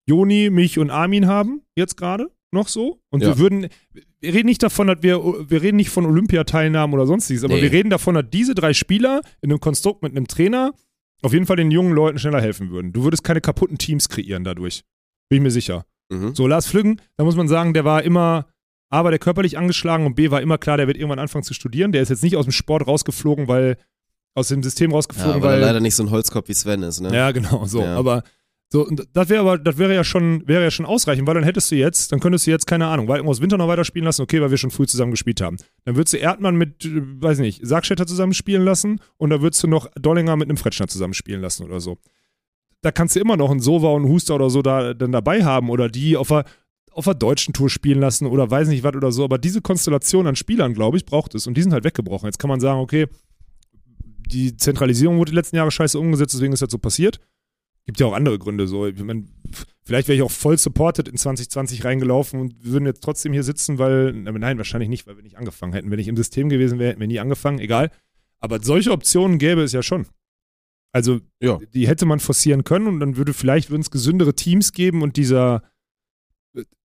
Speaker 2: Joni, mich und Armin haben, jetzt gerade noch so. Und
Speaker 1: Ja.
Speaker 2: wir würden, wir reden nicht davon, dass wir, wir reden nicht von Olympiateilnahmen oder sonstiges, aber
Speaker 1: Nee.
Speaker 2: wir reden davon, dass diese drei Spieler in einem Konstrukt mit einem Trainer auf jeden Fall den jungen Leuten schneller helfen würden. Du würdest keine kaputten Teams kreieren dadurch. Bin ich mir sicher.
Speaker 1: Mhm.
Speaker 2: So, Lars Flüggen, da muss man sagen, der war immer, A, war der körperlich angeschlagen und B, war immer klar, der wird irgendwann anfangen zu studieren. Der ist jetzt nicht aus dem Sport rausgeflogen, weil, aus dem System
Speaker 1: Ja,
Speaker 2: rausgeflogen,
Speaker 1: weil er
Speaker 2: weil.
Speaker 1: leider nicht so ein Holzkopf wie Sven ist, ne?
Speaker 2: Ja, genau, so.
Speaker 1: Ja.
Speaker 2: Aber so, und das wäre aber, das wäre ja schon, wäre ja schon ausreichend, weil dann hättest du jetzt, dann könntest du jetzt, keine Ahnung, Walkenhaus Winter noch weiterspielen lassen, okay, weil wir schon früh zusammen gespielt haben. Dann würdest du Erdmann mit, äh, weiß nicht, Sargstädter zusammen spielen lassen und da würdest du noch Dollinger mit einem Fretschner zusammen spielen lassen oder so. Da kannst du immer noch einen Sova und einen Huster oder so da dann dabei haben oder die auf der, auf der deutschen Tour spielen lassen oder weiß nicht was oder so. Aber diese Konstellation an Spielern, glaube ich, braucht es und die sind halt weggebrochen. Jetzt kann man sagen, okay, die Zentralisierung wurde die letzten Jahre scheiße umgesetzt, deswegen ist das so passiert. Gibt ja auch andere Gründe. So. Ich mein, vielleicht wäre ich auch voll supported in 2020 reingelaufen und würden jetzt trotzdem hier sitzen, weil, nein, wahrscheinlich nicht, weil wir nicht angefangen hätten. Wenn ich im System gewesen wäre, hätten wir nie angefangen, egal. Aber solche Optionen gäbe es ja schon. Also,
Speaker 1: Ja.
Speaker 2: die hätte man forcieren können und dann würde vielleicht würden es gesündere Teams geben und dieser,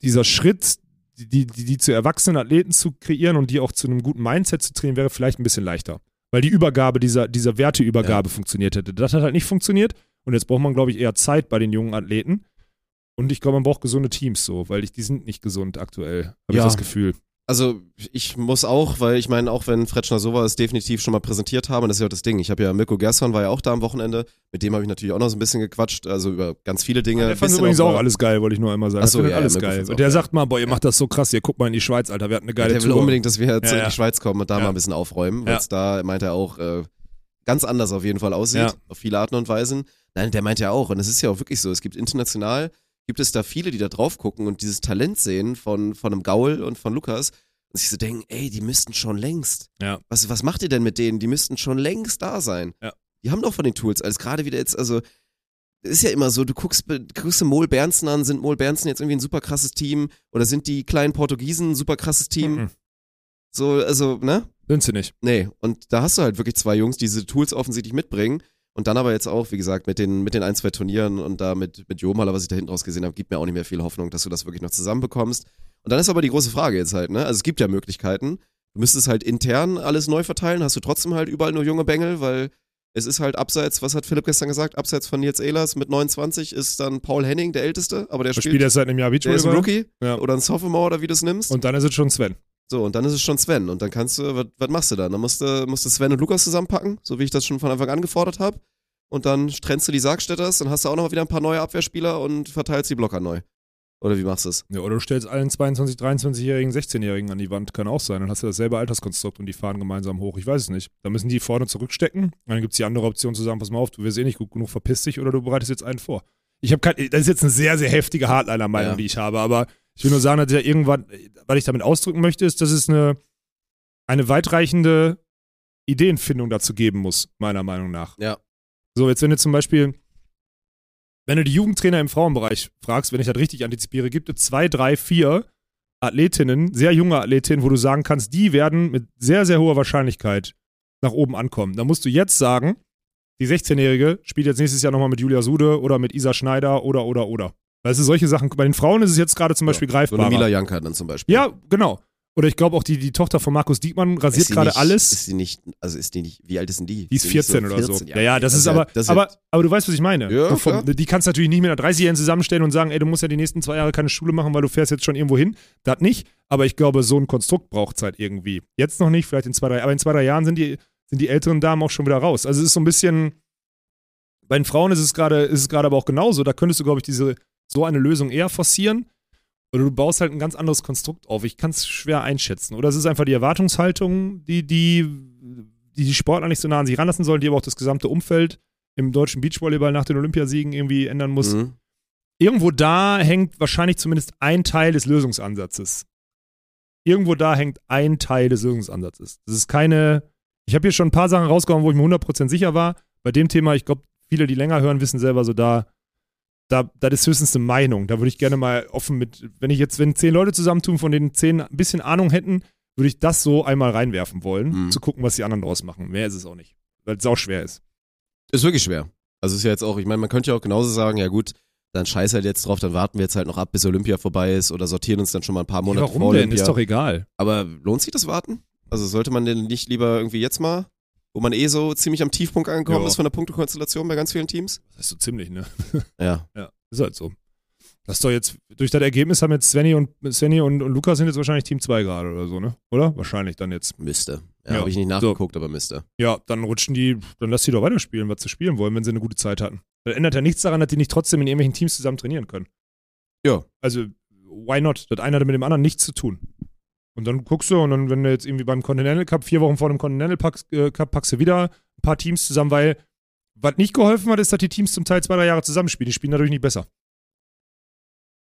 Speaker 2: dieser Schritt, die, die, die zu erwachsenen Athleten zu kreieren und die auch zu einem guten Mindset zu trainieren, wäre vielleicht ein bisschen leichter. Weil die Übergabe dieser, dieser Werteübergabe funktioniert hätte. Das hat halt nicht funktioniert. Und jetzt braucht man, glaube ich, eher Zeit bei den jungen Athleten. Und ich glaube, man braucht gesunde Teams so, weil ich, die sind nicht gesund aktuell, habe ich
Speaker 1: Ja.
Speaker 2: das Gefühl.
Speaker 1: Also ich muss auch, weil ich meine, auch wenn Fretschner sowas definitiv schon mal präsentiert haben, das ist ja auch das Ding. Ich habe ja, Mirko Gerson war ja auch da am Wochenende, mit dem habe ich natürlich auch noch so ein bisschen gequatscht, also über ganz viele Dinge.
Speaker 2: der fand übrigens
Speaker 1: auch
Speaker 2: alles geil, wollte ich nur einmal sagen.
Speaker 1: Ach so,
Speaker 2: Der findet
Speaker 1: ja,
Speaker 2: alles
Speaker 1: ja,
Speaker 2: geil. Und der
Speaker 1: geil.
Speaker 2: sagt mal, boah, ihr macht das so krass, ihr guckt mal in die Schweiz, Alter, wir hatten eine
Speaker 1: Ja,
Speaker 2: geile
Speaker 1: der will
Speaker 2: Tour.
Speaker 1: unbedingt, dass wir jetzt
Speaker 2: Ja,
Speaker 1: in
Speaker 2: ja.
Speaker 1: die Schweiz kommen und da
Speaker 2: Ja.
Speaker 1: mal ein bisschen aufräumen, weil
Speaker 2: Ja.
Speaker 1: es da, meint er auch, äh, ganz anders auf jeden Fall aussieht,
Speaker 2: Ja.
Speaker 1: auf viele Arten und Weisen. Nein, der meint ja auch, und es ist ja auch wirklich so, es gibt international, gibt es da viele, die da drauf gucken und dieses Talent sehen von, von einem Gaul und von Lukas und sich so denken, ey, die müssten schon längst.
Speaker 2: Ja.
Speaker 1: Was, was macht ihr denn mit denen? Die müssten schon längst da sein.
Speaker 2: Ja.
Speaker 1: Die haben doch von den Tools, als gerade wieder jetzt, also es ist ja immer so, du guckst, guckst du Mol Bernsen an, sind Mol Bernsen jetzt irgendwie ein super krasses Team oder sind die kleinen Portugiesen ein super krasses Team?
Speaker 2: Mhm.
Speaker 1: So, also, ne?
Speaker 2: Sind sie nicht.
Speaker 1: Nee, und da hast du halt wirklich zwei Jungs, die diese Tools offensichtlich mitbringen. Und dann aber jetzt auch, wie gesagt, mit den, mit den ein, zwei Turnieren und da mit, mit Jomala, was ich da hinten raus gesehen habe, gibt mir auch nicht mehr viel Hoffnung, dass du das wirklich noch zusammenbekommst. Und dann ist aber die große Frage jetzt halt, ne? Also es gibt ja Möglichkeiten. Du müsstest halt intern alles neu verteilen, hast du trotzdem halt überall nur junge Bengel, weil es ist halt abseits, was hat Philipp gestern gesagt, abseits von Nils Ehlers mit 29 ist dann Paul Henning der Älteste, aber der
Speaker 2: Der
Speaker 1: spielt,
Speaker 2: spielt erst seit einem Jahr
Speaker 1: der ist ein
Speaker 2: Beachvolleyball.
Speaker 1: Rookie
Speaker 2: Ja.
Speaker 1: oder ein Sophomore oder wie du es nimmst.
Speaker 2: Und dann ist es schon Sven.
Speaker 1: So, und dann ist es schon Sven. Und dann kannst du, was, machst du dann? Dann musst du, musst du Sven und Lukas zusammenpacken, so wie ich das schon von Anfang an gefordert habe. Und dann trennst du die Sargstädters, dann hast du auch noch wieder ein paar neue Abwehrspieler und verteilst die Blocker neu. Oder wie machst du es?
Speaker 2: Ja, oder du stellst allen 22, 23-Jährigen, 16-Jährigen an die Wand, kann auch sein. Dann hast du dasselbe Alterskonstrukt und die fahren gemeinsam hoch. Ich weiß es nicht. Da müssen die vorne zurückstecken. Und dann gibt es die andere Option zu sagen, pass mal auf, du wirst eh nicht gut genug, verpiss dich oder du bereitest jetzt einen vor. Ich habe kein, das ist jetzt eine sehr, sehr heftige Hardliner-Meinung,
Speaker 1: Ja.
Speaker 2: die ich habe, aber ich will nur sagen, dass ja irgendwann, was ich damit ausdrücken möchte, ist, dass es eine, eine weitreichende Ideenfindung dazu geben muss, meiner Meinung nach.
Speaker 1: Ja.
Speaker 2: So, jetzt wenn du zum Beispiel, wenn du die Jugendtrainer im Frauenbereich fragst, wenn ich das richtig antizipiere, gibt es zwei, drei, vier Athletinnen, sehr junge Athletinnen, wo du sagen kannst, die werden mit sehr, sehr hoher Wahrscheinlichkeit nach oben ankommen. Da musst du jetzt sagen, die 16-Jährige spielt jetzt nächstes Jahr nochmal mit Julia Sude oder mit Isa Schneider oder, oder, oder. Weißt du, solche Sachen, bei den Frauen ist es jetzt gerade zum Beispiel
Speaker 1: So eine
Speaker 2: greifbar.
Speaker 1: Mila Janka dann zum Beispiel.
Speaker 2: Ja, genau. Oder ich glaube auch die, die Tochter von Markus Diekmann rasiert
Speaker 1: Ist
Speaker 2: gerade alles.
Speaker 1: Ist die nicht, also ist die nicht, wie alt ist denn die?
Speaker 2: Die ist
Speaker 1: die
Speaker 2: 14
Speaker 1: nicht
Speaker 2: oder so.
Speaker 1: 14?
Speaker 2: Ja, ja, das, ist
Speaker 1: ja-
Speaker 2: aber,
Speaker 1: das ist
Speaker 2: aber, aber du weißt, was ich meine.
Speaker 1: Ja, klar.
Speaker 2: die kannst du natürlich nicht mit einer 30-Jährigen zusammenstellen und sagen, ey, du musst ja die nächsten zwei Jahre keine Schule machen, weil du fährst jetzt schon irgendwo hin. Das nicht. Aber ich glaube, so ein Konstrukt braucht es halt irgendwie. Jetzt noch nicht, vielleicht in zwei, drei, aber in zwei, drei Jahren sind die, sind die älteren Damen auch schon wieder raus. Also es ist so ein bisschen, bei den Frauen ist es gerade, ist es gerade aber auch genauso. Da könntest du, glaube ich, diese, so eine Lösung eher forcieren. Oder du baust halt ein ganz anderes Konstrukt auf. Ich kann es schwer einschätzen. Oder es ist einfach die Erwartungshaltung, die die, die, die Sportler nicht so nah an sich ranlassen sollen, die aber auch das gesamte Umfeld im deutschen Beachvolleyball nach den Olympiasiegen irgendwie ändern muss.
Speaker 1: Mhm.
Speaker 2: irgendwo da hängt wahrscheinlich zumindest ein Teil des Lösungsansatzes. Irgendwo da hängt ein Teil des Lösungsansatzes. Das ist keine. Ich habe hier schon ein paar Sachen rausgehauen, wo ich mir 100% sicher war. Bei dem Thema, ich glaube, viele, die länger hören, wissen selber so, da, da, das ist höchstens eine Meinung. Da würde ich gerne mal offen mit, wenn ich jetzt, wenn zehn Leute zusammentun, von denen zehn ein bisschen Ahnung hätten, würde ich das so einmal reinwerfen wollen,
Speaker 1: Mhm.
Speaker 2: zu gucken, was die anderen draus machen. Mehr ist es auch nicht. Weil es auch schwer ist.
Speaker 1: Ist wirklich schwer. Also ist ja jetzt auch, ich meine, man könnte ja auch genauso sagen, ja gut, dann scheiß halt jetzt drauf, dann warten wir jetzt halt noch ab, bis Olympia vorbei ist oder sortieren uns dann schon mal ein paar Monate vor
Speaker 2: Warum denn?
Speaker 1: Olympia.
Speaker 2: Ist doch egal.
Speaker 1: Aber lohnt sich das Warten? Also sollte man denn nicht lieber irgendwie jetzt mal, wo man eh so ziemlich am Tiefpunkt angekommen
Speaker 2: Ja.
Speaker 1: ist von der Punktekonstellation bei ganz vielen Teams?
Speaker 2: Das ist so ziemlich, ne?
Speaker 1: Ja.
Speaker 2: Ja, ist halt so. Das ist doch jetzt, durch das Ergebnis haben jetzt Svenny und Svenny und, und Lukas sind jetzt wahrscheinlich Team 2 gerade oder so, ne? Oder? Wahrscheinlich dann jetzt.
Speaker 1: Müsste. Ja,
Speaker 2: Ja.
Speaker 1: habe ich nicht nachgeguckt, aber müsste.
Speaker 2: Ja, dann rutschen die, dann lass die doch weiterspielen, was sie spielen wollen, wenn sie eine gute Zeit hatten. Das ändert ja nichts daran, dass die nicht trotzdem in irgendwelchen Teams zusammen trainieren können.
Speaker 1: Ja.
Speaker 2: Also, why not? Das eine hat mit dem anderen nichts zu tun. Und dann guckst du und dann, wenn du jetzt irgendwie beim Continental Cup, vier Wochen vor dem Continental Pack, äh, Cup, packst du wieder ein paar Teams zusammen, weil was nicht geholfen hat, ist, dass die Teams zum Teil zwei, drei Jahre zusammenspielen. Die spielen dadurch nicht besser.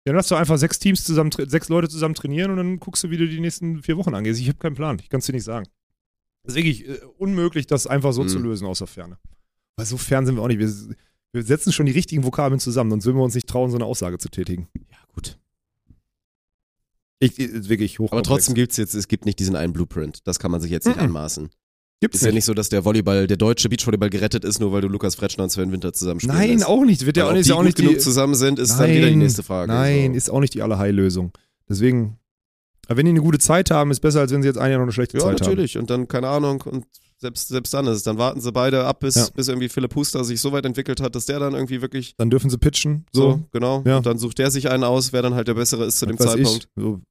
Speaker 2: Dann lass doch einfach sechs Teams zusammen, sechs Leute zusammen trainieren und dann guckst du, wie du die nächsten vier Wochen angehst. Ich habe keinen Plan. Ich kann es dir nicht sagen. Das ist wirklich äh, unmöglich, das einfach so
Speaker 1: Mhm.
Speaker 2: zu lösen aus der Ferne. Weil so fern sind wir auch nicht. Wir, wir setzen schon die richtigen Vokabeln zusammen, sonst würden wir uns nicht trauen, so eine Aussage zu tätigen.
Speaker 1: Ja, gut.
Speaker 2: Ich, ist wirklich hoch.
Speaker 1: Aber trotzdem gibt's jetzt, es gibt nicht diesen einen Blueprint. Das kann man sich jetzt nicht
Speaker 2: Mhm.
Speaker 1: anmaßen.
Speaker 2: gibt's
Speaker 1: Ist ja nicht so, dass der Volleyball, der deutsche Beachvolleyball gerettet ist, nur weil du Lukas Fretschner und Sven Winter zusammen spielen
Speaker 2: Nein,
Speaker 1: lässt.
Speaker 2: auch nicht. Wird ja auch
Speaker 1: ob
Speaker 2: nicht, auch nicht
Speaker 1: genug
Speaker 2: die,
Speaker 1: zusammen sind, ist dann wieder die nächste Frage.
Speaker 2: Nein,
Speaker 1: so.
Speaker 2: ist auch nicht die Allerheillösung. Deswegen, aber wenn die eine gute Zeit haben, ist besser, als wenn sie jetzt ein Jahr noch eine schlechte
Speaker 1: Ja,
Speaker 2: Zeit
Speaker 1: natürlich. Und dann, keine Ahnung, und selbst, selbst dann ist es. Dann warten sie beide ab, bis,
Speaker 2: Ja.
Speaker 1: bis irgendwie Philipp Huster sich so weit entwickelt hat, dass der dann irgendwie wirklich.
Speaker 2: Dann dürfen sie pitchen.
Speaker 1: so,
Speaker 2: So,
Speaker 1: genau.
Speaker 2: Ja.
Speaker 1: Und dann sucht der sich einen aus, wer dann halt der Bessere ist zu dem
Speaker 2: weiß
Speaker 1: Zeitpunkt.
Speaker 2: Ich. So.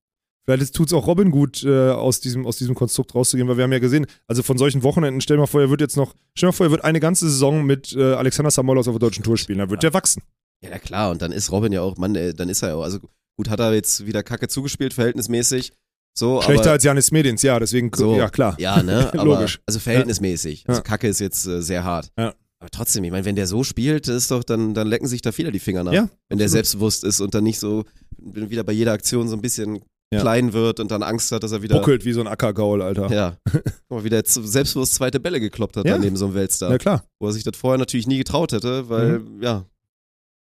Speaker 2: Vielleicht tut es auch Robin gut, äh, aus, diesem, aus diesem Konstrukt rauszugehen, weil wir haben ja gesehen, also von solchen Wochenenden, stell mal vor, er wird jetzt noch, stell mal vor, er wird eine ganze Saison mit äh, Alexander Samolos auf der deutschen Tour spielen. Dann wird der wachsen.
Speaker 1: Ja, na klar. Und dann ist Robin ja auch, Mann, ey, dann ist er ja auch. Also gut, hat er jetzt wieder Kacke zugespielt, verhältnismäßig. So,
Speaker 2: Schlechter
Speaker 1: aber,
Speaker 2: als Janis Medins, ja, deswegen,
Speaker 1: So.
Speaker 2: ja klar.
Speaker 1: Ja, ne? Aber,
Speaker 2: Logisch.
Speaker 1: Also verhältnismäßig. Also
Speaker 2: Ja.
Speaker 1: Kacke ist jetzt äh, sehr hart.
Speaker 2: Ja.
Speaker 1: Aber trotzdem, ich meine, wenn der so spielt, ist doch, dann, dann lecken sich da viele die Finger nach.
Speaker 2: Ja,
Speaker 1: wenn der selbstbewusst ist und dann nicht so wieder bei jeder Aktion so ein bisschen
Speaker 2: Ja.
Speaker 1: klein wird und dann Angst hat, dass er wieder.
Speaker 2: Buckelt wie so ein Ackergaul, Alter.
Speaker 1: Ja. Guck mal, wie der jetzt selbstbewusst zweite Bälle gekloppt hat,
Speaker 2: Ja.
Speaker 1: dann neben so einem Weltstar.
Speaker 2: Na klar.
Speaker 1: Wo er sich das vorher natürlich nie getraut hätte, weil,
Speaker 2: Mhm.
Speaker 1: ja,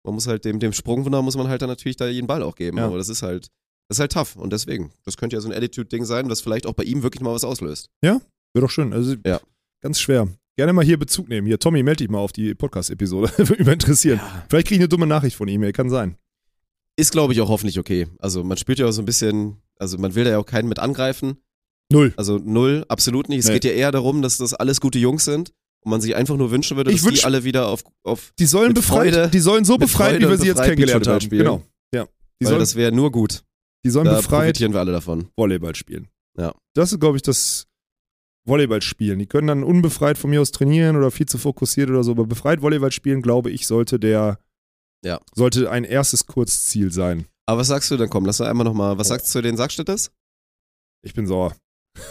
Speaker 1: man muss halt dem, dem Sprungwunder muss man halt dann natürlich da jeden Ball auch geben.
Speaker 2: Ja.
Speaker 1: Aber das ist halt, das ist halt tough. Und deswegen, das könnte ja so ein Attitude-Ding sein, was vielleicht auch bei ihm wirklich mal was auslöst.
Speaker 2: Wäre doch schön. Also,
Speaker 1: Ja.
Speaker 2: ganz schwer. Gerne mal hier Bezug nehmen. Hier, Tommy, melde dich mal auf die Podcast-Episode. Würde mich mal interessieren. Vielleicht kriege ich eine dumme Nachricht von ihm, kann sein.
Speaker 1: Ist, glaube ich, auch hoffentlich okay. Also man spielt ja auch so ein bisschen, also man will da ja auch keinen mit angreifen.
Speaker 2: Null.
Speaker 1: Also null, absolut nicht. Es
Speaker 2: Nee.
Speaker 1: geht ja eher darum, dass das alles gute Jungs sind und man sich einfach nur wünschen würde,
Speaker 2: Ich
Speaker 1: dass die
Speaker 2: wünsch-
Speaker 1: alle wieder auf, auf
Speaker 2: Die sollen befreit,
Speaker 1: Freude-
Speaker 2: die sollen so befreit, wie wir sie jetzt kennengelernt haben.
Speaker 1: spielen.
Speaker 2: Genau. Ja. Die
Speaker 1: weil
Speaker 2: sollen,
Speaker 1: das wäre nur gut.
Speaker 2: Die sollen
Speaker 1: Da
Speaker 2: befreit
Speaker 1: profitieren wir alle davon.
Speaker 2: Volleyball spielen.
Speaker 1: Ja.
Speaker 2: Das ist, glaube ich, das Volleyball spielen. Die können dann unbefreit von mir aus trainieren oder viel zu fokussiert oder so, aber befreit Volleyball spielen, glaube ich, sollte der,
Speaker 1: Ja.
Speaker 2: sollte ein erstes Kurzziel sein.
Speaker 1: Aber was sagst du denn? Komm, lass doch einmal nochmal, was sagst du zu den Sackstädters?
Speaker 2: Ich bin sauer.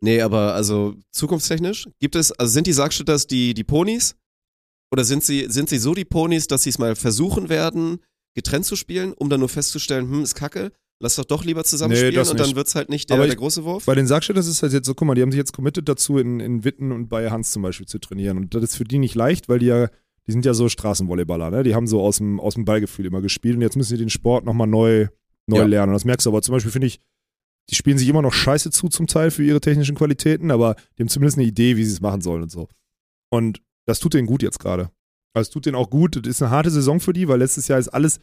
Speaker 1: Nee, aber also zukunftstechnisch, gibt es, also sind die Sargstädters die, die Ponys? Oder sind sie, sind sie so die Ponys, dass sie es mal versuchen werden, getrennt zu spielen, um dann nur festzustellen, hm, ist kacke, lass doch doch lieber zusammen
Speaker 2: Nee,
Speaker 1: spielen und dann
Speaker 2: nicht.
Speaker 1: wird's halt nicht der,
Speaker 2: Aber
Speaker 1: der
Speaker 2: ich-
Speaker 1: große Wurf?
Speaker 2: Bei den Sargstädtern ist es halt jetzt so, guck mal, die haben sich jetzt committed dazu, in, in Witten und bei Hans zum Beispiel zu trainieren. Und das ist für die nicht leicht, weil die ja, die sind ja so Straßenvolleyballer, ne? Die haben so aus dem, aus dem Ballgefühl immer gespielt und jetzt müssen sie den Sport nochmal neu, neu
Speaker 1: Ja.
Speaker 2: lernen. Und das merkst du aber zum Beispiel, finde ich, die spielen sich immer noch scheiße zu zum Teil für ihre technischen Qualitäten, aber die haben zumindest eine Idee, wie sie es machen sollen und so. Und das tut denen gut jetzt gerade. Also es tut denen auch gut. Das ist eine harte Saison für die, weil letztes Jahr ist alles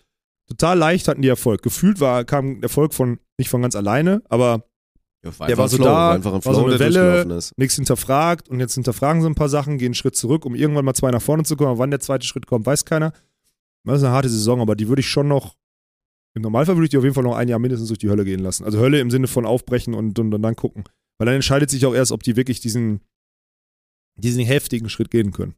Speaker 2: total leicht, hatten die Erfolg. Gefühlt war, kam Erfolg von, nicht von ganz alleine, aber
Speaker 1: Ja,
Speaker 2: der war so da,
Speaker 1: einfach ein
Speaker 2: war so
Speaker 1: Flow,
Speaker 2: eine Welle. nichts hinterfragt und jetzt hinterfragen sie ein paar Sachen, gehen einen Schritt zurück, um irgendwann mal zwei nach vorne zu kommen. Aber wann der zweite Schritt kommt, weiß keiner. Das ist eine harte Saison, aber die würde ich schon noch, im Normalfall würde ich die auf jeden Fall noch ein Jahr mindestens durch die Hölle gehen lassen. Also Hölle im Sinne von aufbrechen und, und, und dann gucken. Weil dann entscheidet sich auch erst, ob die wirklich diesen, diesen heftigen Schritt gehen können.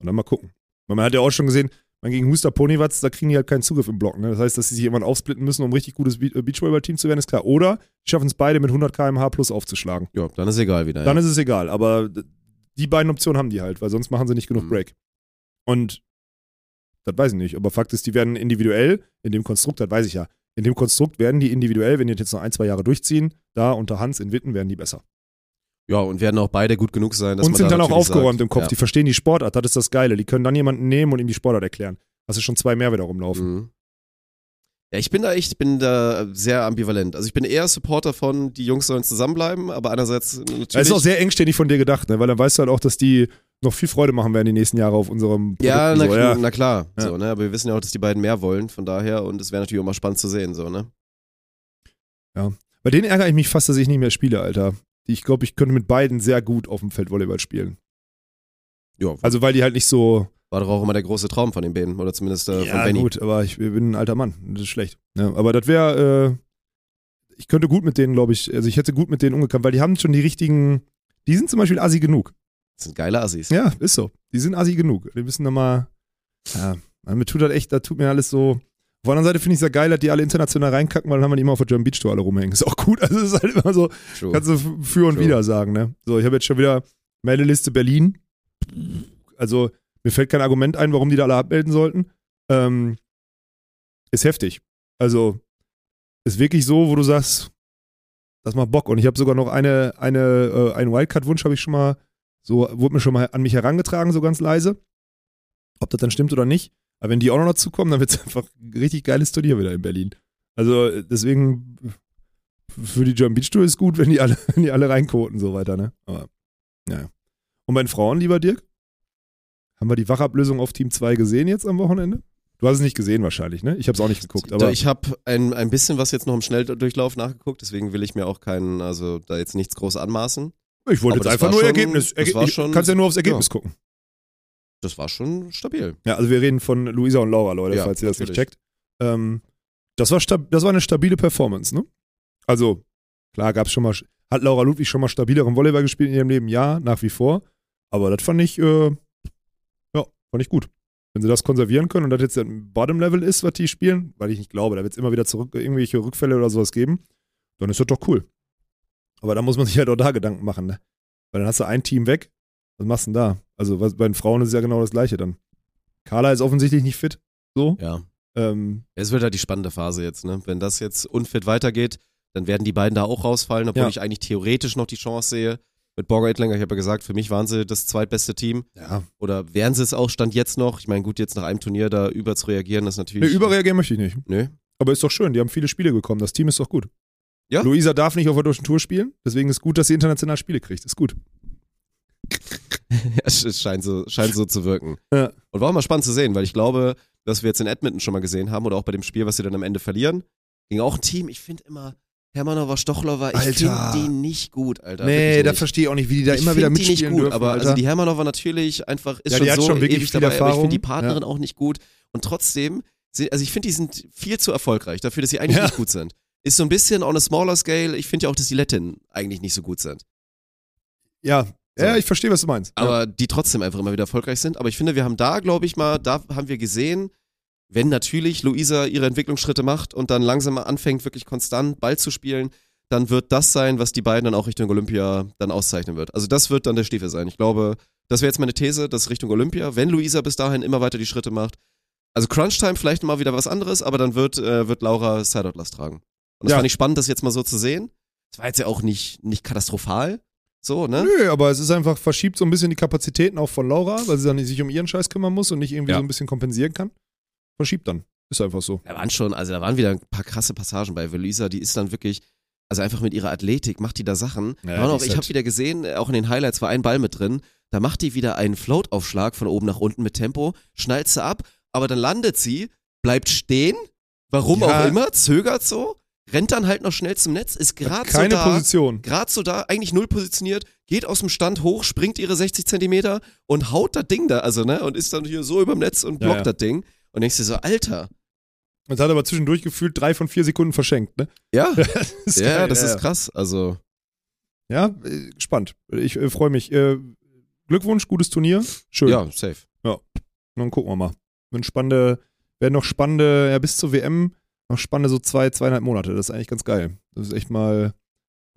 Speaker 2: Und dann mal gucken. Weil man hat ja auch schon gesehen, man gegen Huster Ponywatz, da kriegen die halt keinen Zugriff im Block. Ne? Das heißt, dass sie sich irgendwann aufsplitten müssen, um ein richtig gutes Be- äh, Beachvolleyball-Team zu werden, ist klar. Oder schaffen es beide mit 100 km/h plus aufzuschlagen.
Speaker 1: Ja, dann ist egal wieder.
Speaker 2: Dann
Speaker 1: ja.
Speaker 2: ist es egal. Aber die beiden Optionen haben die halt, weil sonst machen sie nicht genug
Speaker 1: Mhm.
Speaker 2: Break. Und Das weiß ich nicht. Aber Fakt ist, die werden individuell, in dem Konstrukt, das weiß ich ja, in dem Konstrukt werden die individuell, wenn die jetzt noch ein, zwei Jahre durchziehen, da unter Hans in Witten werden die besser.
Speaker 1: Ja, und werden auch beide gut genug sein, dass
Speaker 2: und sind
Speaker 1: da
Speaker 2: dann auch aufgeräumt
Speaker 1: sagt,
Speaker 2: im Kopf.
Speaker 1: Ja.
Speaker 2: Die verstehen die Sportart, das ist das Geile. Die können dann jemanden nehmen und ihm die Sportart erklären. Hast du schon zwei mehr wieder rumlaufen.
Speaker 1: Mhm. Ja, ich bin da echt, bin da sehr ambivalent. Also ich bin eher Supporter von, die Jungs sollen zusammenbleiben, aber einerseits natürlich.
Speaker 2: Das ist auch sehr engständig von dir gedacht, ne? weil dann weißt du halt auch, dass die noch viel Freude machen werden die nächsten Jahre auf unserem Produkt.
Speaker 1: ja, na,
Speaker 2: so, ja.
Speaker 1: na klar,
Speaker 2: Ja.
Speaker 1: so, ne? aber wir wissen ja auch, dass die beiden mehr wollen, von daher und es wäre natürlich auch mal spannend zu sehen, so, ne?
Speaker 2: Bei denen ärgere ich mich fast, dass ich nicht mehr spiele, Alter. Ich glaube, ich könnte mit beiden sehr gut auf dem Feld Volleyball spielen.
Speaker 1: Ja,
Speaker 2: Also weil die halt nicht so.
Speaker 1: war doch auch immer der große Traum von den beiden, oder zumindest äh, von
Speaker 2: ja,
Speaker 1: Benny.
Speaker 2: gut, aber ich bin ein alter Mann. Das ist schlecht. Ja, aber das wäre. Äh, ich könnte gut mit denen, glaube ich. Also ich hätte gut mit denen umgekommen, weil die haben schon die richtigen. Die sind zum Beispiel assi genug.
Speaker 1: Das sind geile Assis.
Speaker 2: Ja, ist so. Die sind assi genug. Die müssen nochmal. Ja, man, mir tut das echt, da tut mir alles so. Auf der anderen Seite finde ich es ja geil, dass die alle international reinkacken, weil dann haben wir die immer auf der German Beach Tour alle rumhängen. Ist auch gut. Also es ist halt immer so,
Speaker 1: True.
Speaker 2: kannst du für und
Speaker 1: True.
Speaker 2: wieder sagen, ne? So, ich habe jetzt schon wieder Meldeliste Berlin. Also, mir fällt kein Argument ein, warum die da alle abmelden sollten. Ähm, ist heftig. Also, ist wirklich so, wo du sagst, das macht Bock. Und ich habe sogar noch eine, eine, äh, einen Wildcard-Wunsch habe ich schon mal, so, wurde mir schon mal an mich herangetragen, so ganz leise. Ob das dann stimmt oder nicht. Aber wenn die auch noch dazu kommen, dann wird es einfach ein richtig geiles Turnier wieder in Berlin. Also, äh, deswegen, für die German Beach Tour ist gut, wenn die alle, wenn die alle reinkoten, so weiter, ne? Aber, naja. Und bei den Frauen, lieber Dirk? Haben wir die Wachablösung auf Team 2 gesehen jetzt am Wochenende? Du hast es nicht gesehen wahrscheinlich, ne? Ich habe es auch nicht geguckt, aber
Speaker 1: ich habe ein, ein bisschen was jetzt noch im Schnelldurchlauf nachgeguckt, deswegen will ich mir auch keinen, also da jetzt nichts groß anmaßen.
Speaker 2: ich wollte
Speaker 1: aber
Speaker 2: jetzt einfach nur
Speaker 1: schon-
Speaker 2: Ergebnis.
Speaker 1: war
Speaker 2: ich- kannst ja nur aufs Ergebnis
Speaker 1: ja.
Speaker 2: gucken.
Speaker 1: Das war schon stabil.
Speaker 2: Ja, also wir reden von Luisa und Laura, Leute,
Speaker 1: Ja,
Speaker 2: falls ihr das nicht
Speaker 1: natürlich.
Speaker 2: checkt. Ähm, das, war das war eine stabile Performance, ne? Also, klar, gab's schon mal, hat Laura Ludwig schon mal stabileren Volleyball gespielt in ihrem Leben? Ja, nach wie vor. Aber das fand ich, äh, ja, fand ich gut. Wenn sie das konservieren können und das jetzt ein Bottom-Level ist, was die spielen, weil ich nicht glaube, da wird es immer wieder zurück, irgendwelche Rückfälle oder sowas geben, dann ist das doch cool. Aber da muss man sich halt auch da Gedanken machen, ne? Weil dann hast du ein Team weg, was machst du denn da? Also was, bei den Frauen ist es ja genau das Gleiche dann. Carla ist offensichtlich nicht fit. So.
Speaker 1: Ja.
Speaker 2: Ähm,
Speaker 1: Es wird halt die spannende Phase jetzt, ne? Wenn das jetzt unfit weitergeht, dann werden die beiden da auch rausfallen, obwohl
Speaker 2: Ja.
Speaker 1: ich eigentlich theoretisch noch die Chance sehe. Mit Borger Ettlinger, ich habe ja gesagt, für mich waren sie das zweitbeste Team.
Speaker 2: ja.
Speaker 1: Oder wären sie es auch, stand jetzt noch. Ich meine, gut, jetzt nach einem Turnier da über zu reagieren, ist
Speaker 2: Nee,
Speaker 1: natürlich.
Speaker 2: überreagieren möchte ich nicht.
Speaker 1: Nö.
Speaker 2: Aber ist doch schön, die haben viele Spiele bekommen. Das Team ist doch gut.
Speaker 1: Ja.
Speaker 2: Luisa darf nicht auf der deutschen Tour spielen, deswegen ist gut, dass sie international Spiele kriegt. Ist gut.
Speaker 1: es scheint so, scheint so zu wirken.
Speaker 2: Ja.
Speaker 1: Und war auch mal spannend zu sehen, weil ich glaube, dass wir jetzt in Edmonton schon mal gesehen haben oder auch bei dem Spiel, was sie dann am Ende verlieren, ging auch ein Team, ich finde immer, Hermanova, Stochlover, ich
Speaker 2: Alter.
Speaker 1: finde die nicht gut, Alter. Wirklich nicht.
Speaker 2: verstehe ich auch nicht, wie die
Speaker 1: ich finde die nicht gut, aber also die Hermanova natürlich einfach ist
Speaker 2: Ja,
Speaker 1: schon so
Speaker 2: schon
Speaker 1: ewig dabei, aber ich finde die
Speaker 2: Erfahrung,
Speaker 1: Partnerin auch nicht gut und trotzdem, also ich finde, die sind viel zu erfolgreich dafür, dass sie eigentlich
Speaker 2: Ja.
Speaker 1: nicht gut sind. Ist so ein bisschen on a smaller scale, ich finde ja auch, dass die Lettinnen eigentlich nicht so gut sind.
Speaker 2: Ja,
Speaker 1: So.
Speaker 2: ja, ich verstehe, was du meinst.
Speaker 1: aber die trotzdem einfach immer wieder erfolgreich sind. Aber ich finde, wir haben da, glaube ich mal, da haben wir gesehen, wenn natürlich Luisa ihre Entwicklungsschritte macht und dann langsam anfängt, wirklich konstant Ball zu spielen, dann wird das sein, was die beiden dann auch Richtung Olympia dann auszeichnen wird. Also das wird dann der Stiefel sein. Ich glaube, das wäre jetzt meine These, dass Richtung Olympia, wenn Luisa bis dahin immer weiter die Schritte macht, also Crunch-Time vielleicht mal wieder was anderes, aber dann wird, äh, wird Laura Side-Out-Last tragen. Und das
Speaker 2: Ja.
Speaker 1: fand ich spannend, das jetzt mal so zu sehen. Das war jetzt ja auch nicht, nicht katastrophal, so, ne?
Speaker 2: Nö, aber es ist einfach, verschiebt so ein bisschen die Kapazitäten auch von Laura, weil sie dann sich um ihren Scheiß kümmern muss und nicht irgendwie
Speaker 1: Ja.
Speaker 2: so ein bisschen kompensieren kann. Verschiebt dann. Ist einfach so.
Speaker 1: Da waren schon, also da waren wieder ein paar krasse Passagen bei Luisa, die ist dann wirklich, also einfach mit ihrer Athletik macht die da Sachen.
Speaker 2: Ja,
Speaker 1: auch, ich
Speaker 2: halt-
Speaker 1: habe wieder gesehen, äh, auch in den Highlights war ein Ball mit drin, da macht die wieder einen Float-Aufschlag von oben nach unten mit Tempo, schnallt sie ab, aber dann landet sie, bleibt stehen, warum
Speaker 2: Ja.
Speaker 1: auch immer, zögert so, rennt dann halt noch schnell zum Netz, ist gerade so
Speaker 2: Keine
Speaker 1: da,
Speaker 2: Position.
Speaker 1: gerade so da, eigentlich null positioniert, geht aus dem Stand hoch, springt ihre 60 Zentimeter und haut das Ding da, also ne, und ist dann hier so überm Netz und
Speaker 2: Ja,
Speaker 1: blockt
Speaker 2: ja.
Speaker 1: das Ding. Und denkst dir so, Alter,
Speaker 2: Das hat aber zwischendurch gefühlt drei von vier Sekunden verschenkt, ne?
Speaker 1: ja,
Speaker 2: Das ist
Speaker 1: ja,
Speaker 2: geil,
Speaker 1: das
Speaker 2: ja.
Speaker 1: ist krass. Also,
Speaker 2: Ja, äh, spannend. Ich äh, freue mich. Äh, Glückwunsch, gutes Turnier. Schön.
Speaker 1: ja, safe.
Speaker 2: Dann gucken wir mal. Wenn spannende, werden noch spannende, ja, bis zur WM noch spannende so zwei, zweieinhalb Monate. Das ist eigentlich ganz geil. Das ist echt mal,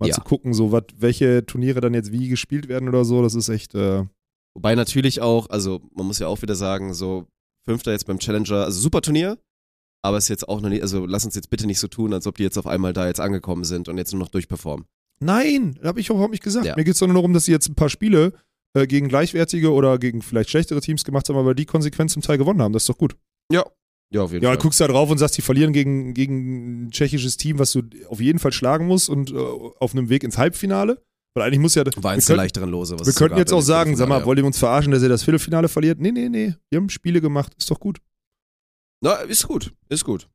Speaker 2: mal
Speaker 1: Ja.
Speaker 2: zu gucken, so wat, welche Turniere dann jetzt wie gespielt werden oder so. Das ist echt, äh,
Speaker 1: Wobei natürlich auch, also man muss ja auch wieder sagen, so, Fünfter jetzt beim Challenger, also super Turnier, aber ist jetzt auch noch nicht, also lass uns jetzt bitte nicht so tun, als ob die jetzt auf einmal da jetzt angekommen sind und jetzt nur noch durchperformen.
Speaker 2: Nein, habe ich überhaupt nicht gesagt.
Speaker 1: Ja.
Speaker 2: Mir geht es doch nur darum, dass sie jetzt ein paar Spiele äh, gegen gleichwertige oder gegen vielleicht schlechtere Teams gemacht haben, aber die konsequent zum Teil gewonnen haben. Das ist doch gut.
Speaker 1: Ja. Ja, auf jeden
Speaker 2: Ja,
Speaker 1: Fall.
Speaker 2: dann guckst du da drauf und sagst, die verlieren gegen, gegen ein tschechisches Team, was du auf jeden Fall schlagen musst und äh, auf einem Weg ins Halbfinale. Weil eigentlich muss ja.
Speaker 1: War
Speaker 2: wir
Speaker 1: eins der leichteren Lose. Was
Speaker 2: Wir könnten jetzt auch sagen, sag mal,
Speaker 1: Viertelfinale,
Speaker 2: wollt ihr uns verarschen, dass ihr das Viertelfinale verliert? Nee, nee, nee. Wir haben Spiele gemacht. Ist doch gut.
Speaker 1: ja. Na, ist gut, ist gut.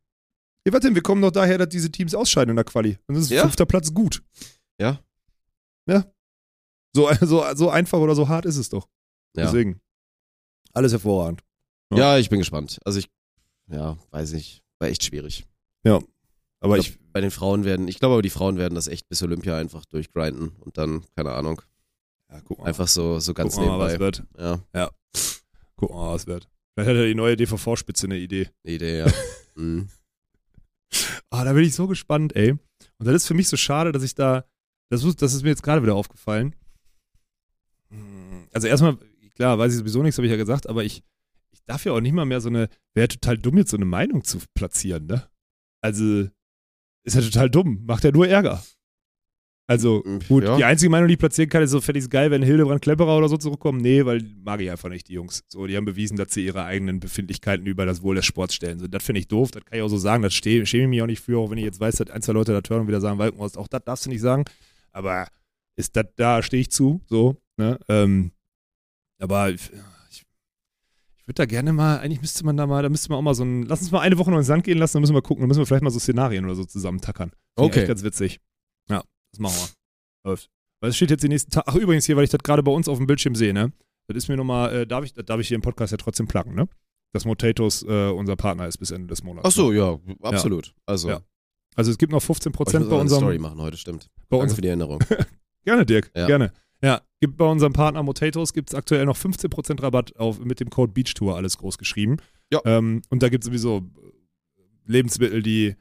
Speaker 2: Ja, warte, wir kommen doch daher, dass diese Teams ausscheiden in der Quali. Und das ist
Speaker 1: Ja.
Speaker 2: fünfter Platz gut.
Speaker 1: Ja.
Speaker 2: Ja. So, so, so einfach oder so hart ist es doch.
Speaker 1: Ja.
Speaker 2: Deswegen. Alles hervorragend.
Speaker 1: Ja, ich bin gespannt. Also ich, ja, weiß nicht, war echt schwierig.
Speaker 2: Aber
Speaker 1: ich
Speaker 2: ich,
Speaker 1: glaub, bei den Frauen werden, ich glaube aber die Frauen werden das echt bis Olympia einfach durchgrinden und dann, keine Ahnung,
Speaker 2: ja, guck mal,
Speaker 1: einfach so, so ganz
Speaker 2: guck mal, was
Speaker 1: nebenbei.
Speaker 2: wird.
Speaker 1: Ja,
Speaker 2: Guck mal, was wird. Vielleicht hat ja die neue DVV-Spitze eine Idee.
Speaker 1: eine Idee, ja. mhm.
Speaker 2: Ah, da bin ich so gespannt, ey. Und das ist für mich so schade, dass ich da, das, ist- das ist mir jetzt gerade wieder aufgefallen. Hm, Also erstmal, klar, weiß ich sowieso nichts, habe ich ja gesagt, aber ich, ich darf ja auch nicht mal mehr so eine, wäre total dumm, jetzt so eine Meinung zu platzieren, ne? Also, ist ja total dumm, macht ja nur Ärger. Also, gut,
Speaker 1: Ja.
Speaker 2: die einzige Meinung, die ich platzieren kann, ist so fertig geil, wenn Hildebrand Klepperer oder so zurückkommen. Nee, weil mag ich einfach nicht, die Jungs. So, die haben bewiesen, dass sie ihre eigenen Befindlichkeiten über das Wohl des Sports stellen. So, das finde ich doof, das kann ich auch so sagen, das schäme ich mich auch nicht für, auch wenn ich jetzt weiß, dass ein, zwei Leute da hören und wieder sagen, Walkenhorst, auch das darfst du nicht sagen. Aber ist das, da stehe ich zu, so, ne? Ähm, aber ich, würde da gerne mal, eigentlich müsste man da mal, da müsste man auch mal so ein, lass uns mal eine Woche noch ins Sand gehen lassen, dann müssen wir mal gucken, dann müssen wir vielleicht mal so Szenarien oder so zusammentackern. Finde ich
Speaker 1: Okay.
Speaker 2: Ganz witzig. Ja, das machen wir. Läuft. Weil es steht jetzt die nächsten Tage. Ach, übrigens hier, weil ich das gerade bei uns auf dem Bildschirm sehe, ne? Das ist mir nochmal, äh, darf ich, darf ich hier im Podcast ja trotzdem placken, ne? Dass Motatos äh, unser Partner ist bis Ende des Monats.
Speaker 1: Ach so, ja, absolut. Also,
Speaker 2: Ja. Also es gibt noch 15%
Speaker 1: ich muss
Speaker 2: bei
Speaker 1: auch eine
Speaker 2: unserem.
Speaker 1: Story machen heute, stimmt.
Speaker 2: Bei
Speaker 1: Danke
Speaker 2: uns,
Speaker 1: für die Erinnerung.
Speaker 2: gerne, Dirk,
Speaker 1: Ja.
Speaker 2: gerne. Ja, gibt bei unserem Partner Motatos gibt es aktuell noch 15% Rabatt auf, mit dem Code Beachtour, alles groß geschrieben.
Speaker 1: Ja.
Speaker 2: Ähm, und da gibt es sowieso Lebensmittel, die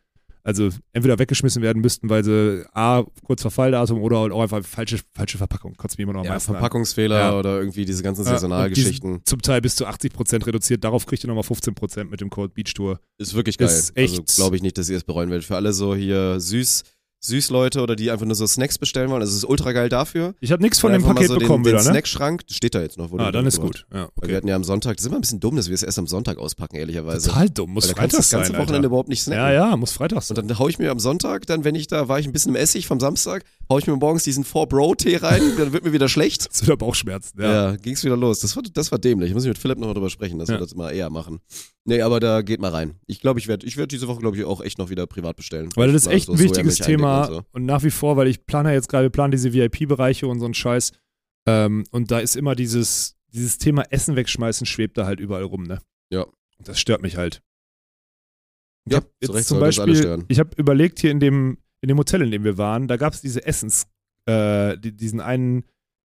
Speaker 2: also entweder weggeschmissen werden müssten, weil sie A, kurz Verfalldatum oder halt auch einfach falsche, falsche Verpackung. Kotzt mir immer noch am
Speaker 1: ja. Verpackungsfehler
Speaker 2: Ja.
Speaker 1: oder irgendwie diese ganzen
Speaker 2: Ja,
Speaker 1: Saisonalgeschichten.
Speaker 2: Zum Teil bis zu 80% reduziert. Darauf kriegt ihr nochmal 15% mit dem Code Beachtour.
Speaker 1: Ist wirklich geil.
Speaker 2: Ist echt-
Speaker 1: Also glaube ich nicht, dass ihr es bereuen werdet. Für alle so hier süß, Süßleute oder die einfach nur so Snacks bestellen wollen. Also es ist ultra geil dafür.
Speaker 2: Ich habe nichts von dem Paket
Speaker 1: so
Speaker 2: bekommen
Speaker 1: den,
Speaker 2: wieder,
Speaker 1: den
Speaker 2: ne?
Speaker 1: Snackschrank steht da jetzt noch. wurde
Speaker 2: Ah, dann ist
Speaker 1: gemacht.
Speaker 2: gut. Ja,
Speaker 1: Weil wir
Speaker 2: okay.
Speaker 1: hatten ja am Sonntag, das ist immer ein bisschen dumm, dass wir es erst am Sonntag auspacken, ehrlicherweise.
Speaker 2: Total dumm. Muss
Speaker 1: Weil da
Speaker 2: Freitag
Speaker 1: das ganze
Speaker 2: sein,
Speaker 1: Wochenende
Speaker 2: Alter.
Speaker 1: überhaupt nicht snacken.
Speaker 2: Ja, ja, muss Freitag sein.
Speaker 1: Und dann hau ich mir am Sonntag, dann wenn ich da war, ich ein bisschen im Essig vom Samstag, hau ich mir morgens diesen 4-Bro-Tee rein, dann wird mir wieder schlecht.
Speaker 2: Zu der Bauchschmerzen, ja.
Speaker 1: Ja, ging's wieder los. Das war, das war dämlich. Ich muss mit Philipp noch drüber sprechen, dass
Speaker 2: Ja.
Speaker 1: wir das mal eher machen. Nee, aber da geht mal rein. Ich glaube, ich werde ich werd diese Woche, glaube ich, auch echt noch wieder privat bestellen.
Speaker 2: Weil das ist echt
Speaker 1: so
Speaker 2: ein wichtiges Thema und,
Speaker 1: und so.
Speaker 2: nach wie vor, weil ich plane ja jetzt gerade, wir planen diese VIP-Bereiche und so einen Scheiß. Ähm, und da ist immer dieses, dieses Thema Essen wegschmeißen, schwebt da halt überall rum, ne?
Speaker 1: Ja.
Speaker 2: Und das stört mich halt. Ich
Speaker 1: Ja,
Speaker 2: hab jetzt
Speaker 1: Recht
Speaker 2: zum Beispiel, ich habe überlegt, hier in dem, in dem Hotel, in dem wir waren, da gab es diese Essens, äh, die, diesen einen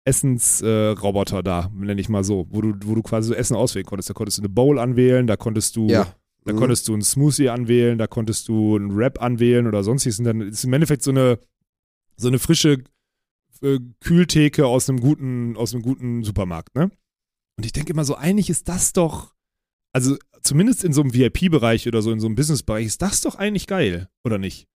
Speaker 2: Essensroboter äh, da, nenne ich mal so, wo du, wo du quasi so Essen auswählen konntest. Da konntest du eine Bowl anwählen, da konntest du
Speaker 1: Ja.
Speaker 2: da
Speaker 1: Mhm.
Speaker 2: konntest du einen Smoothie anwählen, da konntest du einen Wrap anwählen oder sonstiges. Und dann ist im Endeffekt so eine, so eine frische äh, Kühltheke aus einem guten, aus einem guten Supermarkt, ne? Und ich denke immer so, eigentlich ist das doch, also zumindest in so einem VIP-Bereich oder so in so einem Business-Bereich ist das doch eigentlich geil, oder nicht?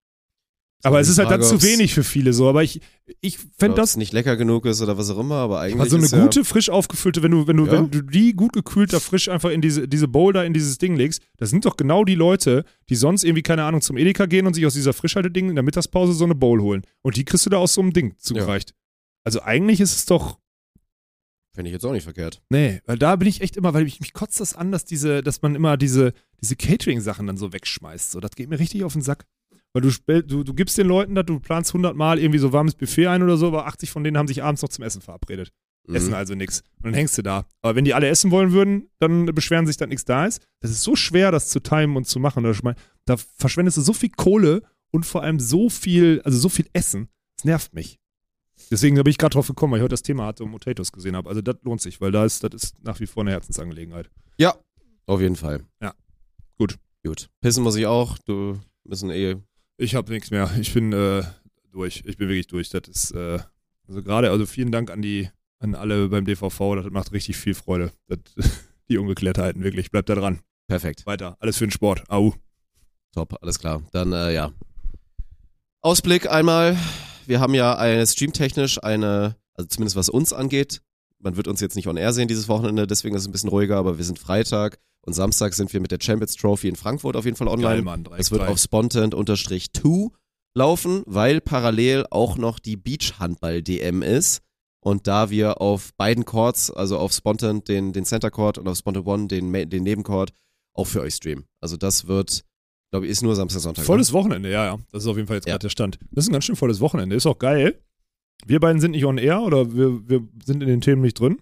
Speaker 2: Aber es ist halt dann
Speaker 1: Frage,
Speaker 2: zu wenig für viele so. Aber ich, ich fände das
Speaker 1: nicht lecker genug ist oder was auch immer, aber eigentlich
Speaker 2: aber so eine
Speaker 1: ja,
Speaker 2: gute, frisch aufgefüllte, wenn du, wenn du,
Speaker 1: Ja.
Speaker 2: wenn du die gut gekühlt da frisch einfach in diese, diese Boulder, in dieses Ding legst, das sind doch genau die Leute, die sonst irgendwie, keine Ahnung, zum Edeka gehen und sich aus dieser Frischhalteding in der Mittagspause so eine Bowl holen. Und die kriegst du da aus so einem Ding zugereicht. Also eigentlich ist es doch,
Speaker 1: Finde ich jetzt auch nicht verkehrt.
Speaker 2: nee, weil da bin ich echt immer, weil ich, mich kotzt das an, dass diese, dass man immer diese, diese Catering-Sachen dann so wegschmeißt. So, das geht mir richtig auf den Sack. Weil du, du, du gibst den Leuten das, du planst 100 Mal irgendwie so warmes Buffet ein oder so, aber 80 von denen haben sich abends noch zum Essen verabredet.
Speaker 1: Mhm.
Speaker 2: Essen also nichts. Und dann hängst du da. Aber wenn die alle essen wollen würden, dann beschweren sich, dass nichts da ist. Das ist so schwer, das zu timen und zu machen. Ich mein, da verschwendest du so viel Kohle und vor allem so viel, also so viel Essen. Das nervt mich. Deswegen bin ich gerade drauf gekommen, weil ich heute das Thema hatte und Potatoes gesehen habe. Also das lohnt sich, weil da ist, das ist nach wie vor eine Herzensangelegenheit.
Speaker 1: Ja, auf jeden Fall.
Speaker 2: Ja. Gut.
Speaker 1: Gut. Pissen muss ich auch. Du müssen eh.
Speaker 2: Ich habe nichts mehr. Ich bin äh, durch. Ich bin wirklich durch. Das ist, äh, also gerade, also vielen Dank an die, an alle beim DVV. Das macht richtig viel Freude. Das, Die Ungeklärtheiten, wirklich. Bleibt da dran.
Speaker 1: Perfekt.
Speaker 2: Weiter. Alles für den Sport. Au.
Speaker 1: Top, alles klar. Dann, äh, ja. Ausblick einmal. Wir haben ja eine streamtechnisch eine, also zumindest was uns angeht, man wird uns jetzt nicht on air sehen dieses Wochenende, deswegen ist es ein bisschen ruhiger, aber wir sind Freitag und Samstag sind wir mit der Champions Trophy in Frankfurt auf jeden Fall online.
Speaker 2: Geil, Mann.
Speaker 1: Es wird auf spontent-2 laufen, weil parallel auch noch die Beachhandball-DM ist. Und da wir auf beiden Courts, also auf Spontent den, den Center Court und auf Spontent One den, den Nebencourt, auch für euch streamen. Also das wird, glaube ich, ist nur Samstag, Sonntag. ne?
Speaker 2: Volles Wochenende, ja, ja. Das ist auf jeden Fall jetzt
Speaker 1: Ja.
Speaker 2: gerade der Stand. Das ist ein ganz schön volles Wochenende. Ist auch geil. Wir beiden sind nicht on air oder wir, wir sind in den Themen nicht drin.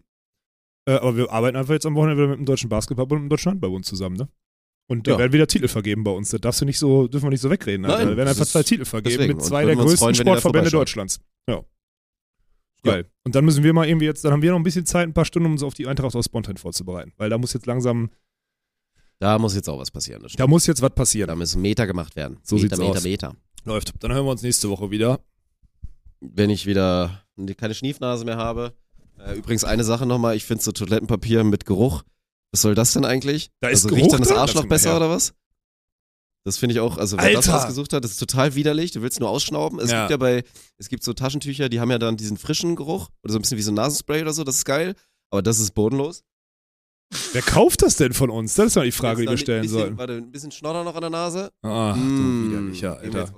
Speaker 2: Äh, aber wir arbeiten einfach jetzt am Wochenende wieder mit dem Deutschen Basketballbund und dem Deutschen Handballbund zusammen, ne? Und da
Speaker 1: Ja.
Speaker 2: werden wieder Titel vergeben bei uns. Das darfst du nicht so, dürfen wir nicht so wegreden. Alter.
Speaker 1: Nein,
Speaker 2: da werden einfach zwei Titel vergeben
Speaker 1: deswegen.
Speaker 2: mit zwei der größten
Speaker 1: freuen, da
Speaker 2: Sportverbände. Deutschlands. Ja. Geil. Und dann müssen wir mal irgendwie jetzt, dann haben wir noch ein bisschen Zeit, ein paar Stunden, um uns auf die Eintracht aus Spontan vorzubereiten. Weil da muss jetzt langsam,
Speaker 1: Da muss jetzt auch was passieren.
Speaker 2: Da muss jetzt was passieren.
Speaker 1: Da müssen Meter gemacht werden.
Speaker 2: So
Speaker 1: Meter,
Speaker 2: sieht's
Speaker 1: Meter,
Speaker 2: aus.
Speaker 1: Meter.
Speaker 2: Läuft. Dann hören wir uns nächste Woche wieder.
Speaker 1: Wenn ich wieder keine Schniefnase mehr habe. Äh, übrigens eine Sache nochmal, ich finde so Toilettenpapier mit Geruch. Was soll das denn eigentlich?
Speaker 2: Da ist
Speaker 1: also
Speaker 2: Geruch
Speaker 1: riecht dann das? Arschloch besser
Speaker 2: her.
Speaker 1: oder was? Das finde ich auch, also wer das
Speaker 2: Alter!
Speaker 1: ausgesucht hat, das ist total widerlich. Du willst nur ausschnauben. Es
Speaker 2: Ja.
Speaker 1: gibt ja bei, es gibt so Taschentücher, die haben ja dann diesen frischen Geruch oder so ein bisschen wie so ein Nasenspray oder so, das ist geil. Aber das ist bodenlos.
Speaker 2: Wer kauft das denn von uns? Das ist mal die Frage, die wir stellen
Speaker 1: bisschen,
Speaker 2: sollen.
Speaker 1: Warte, ein bisschen Schnodder noch an der Nase.
Speaker 2: Ach,
Speaker 1: Mm.
Speaker 2: du widerlicher,
Speaker 1: Gehen wir
Speaker 2: Alter.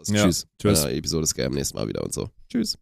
Speaker 1: Aus raus.
Speaker 2: Ja,
Speaker 1: Tschüss.
Speaker 2: tschüss.
Speaker 1: Der Episode ist geil am nächsten Mal wieder und so. Tschüss.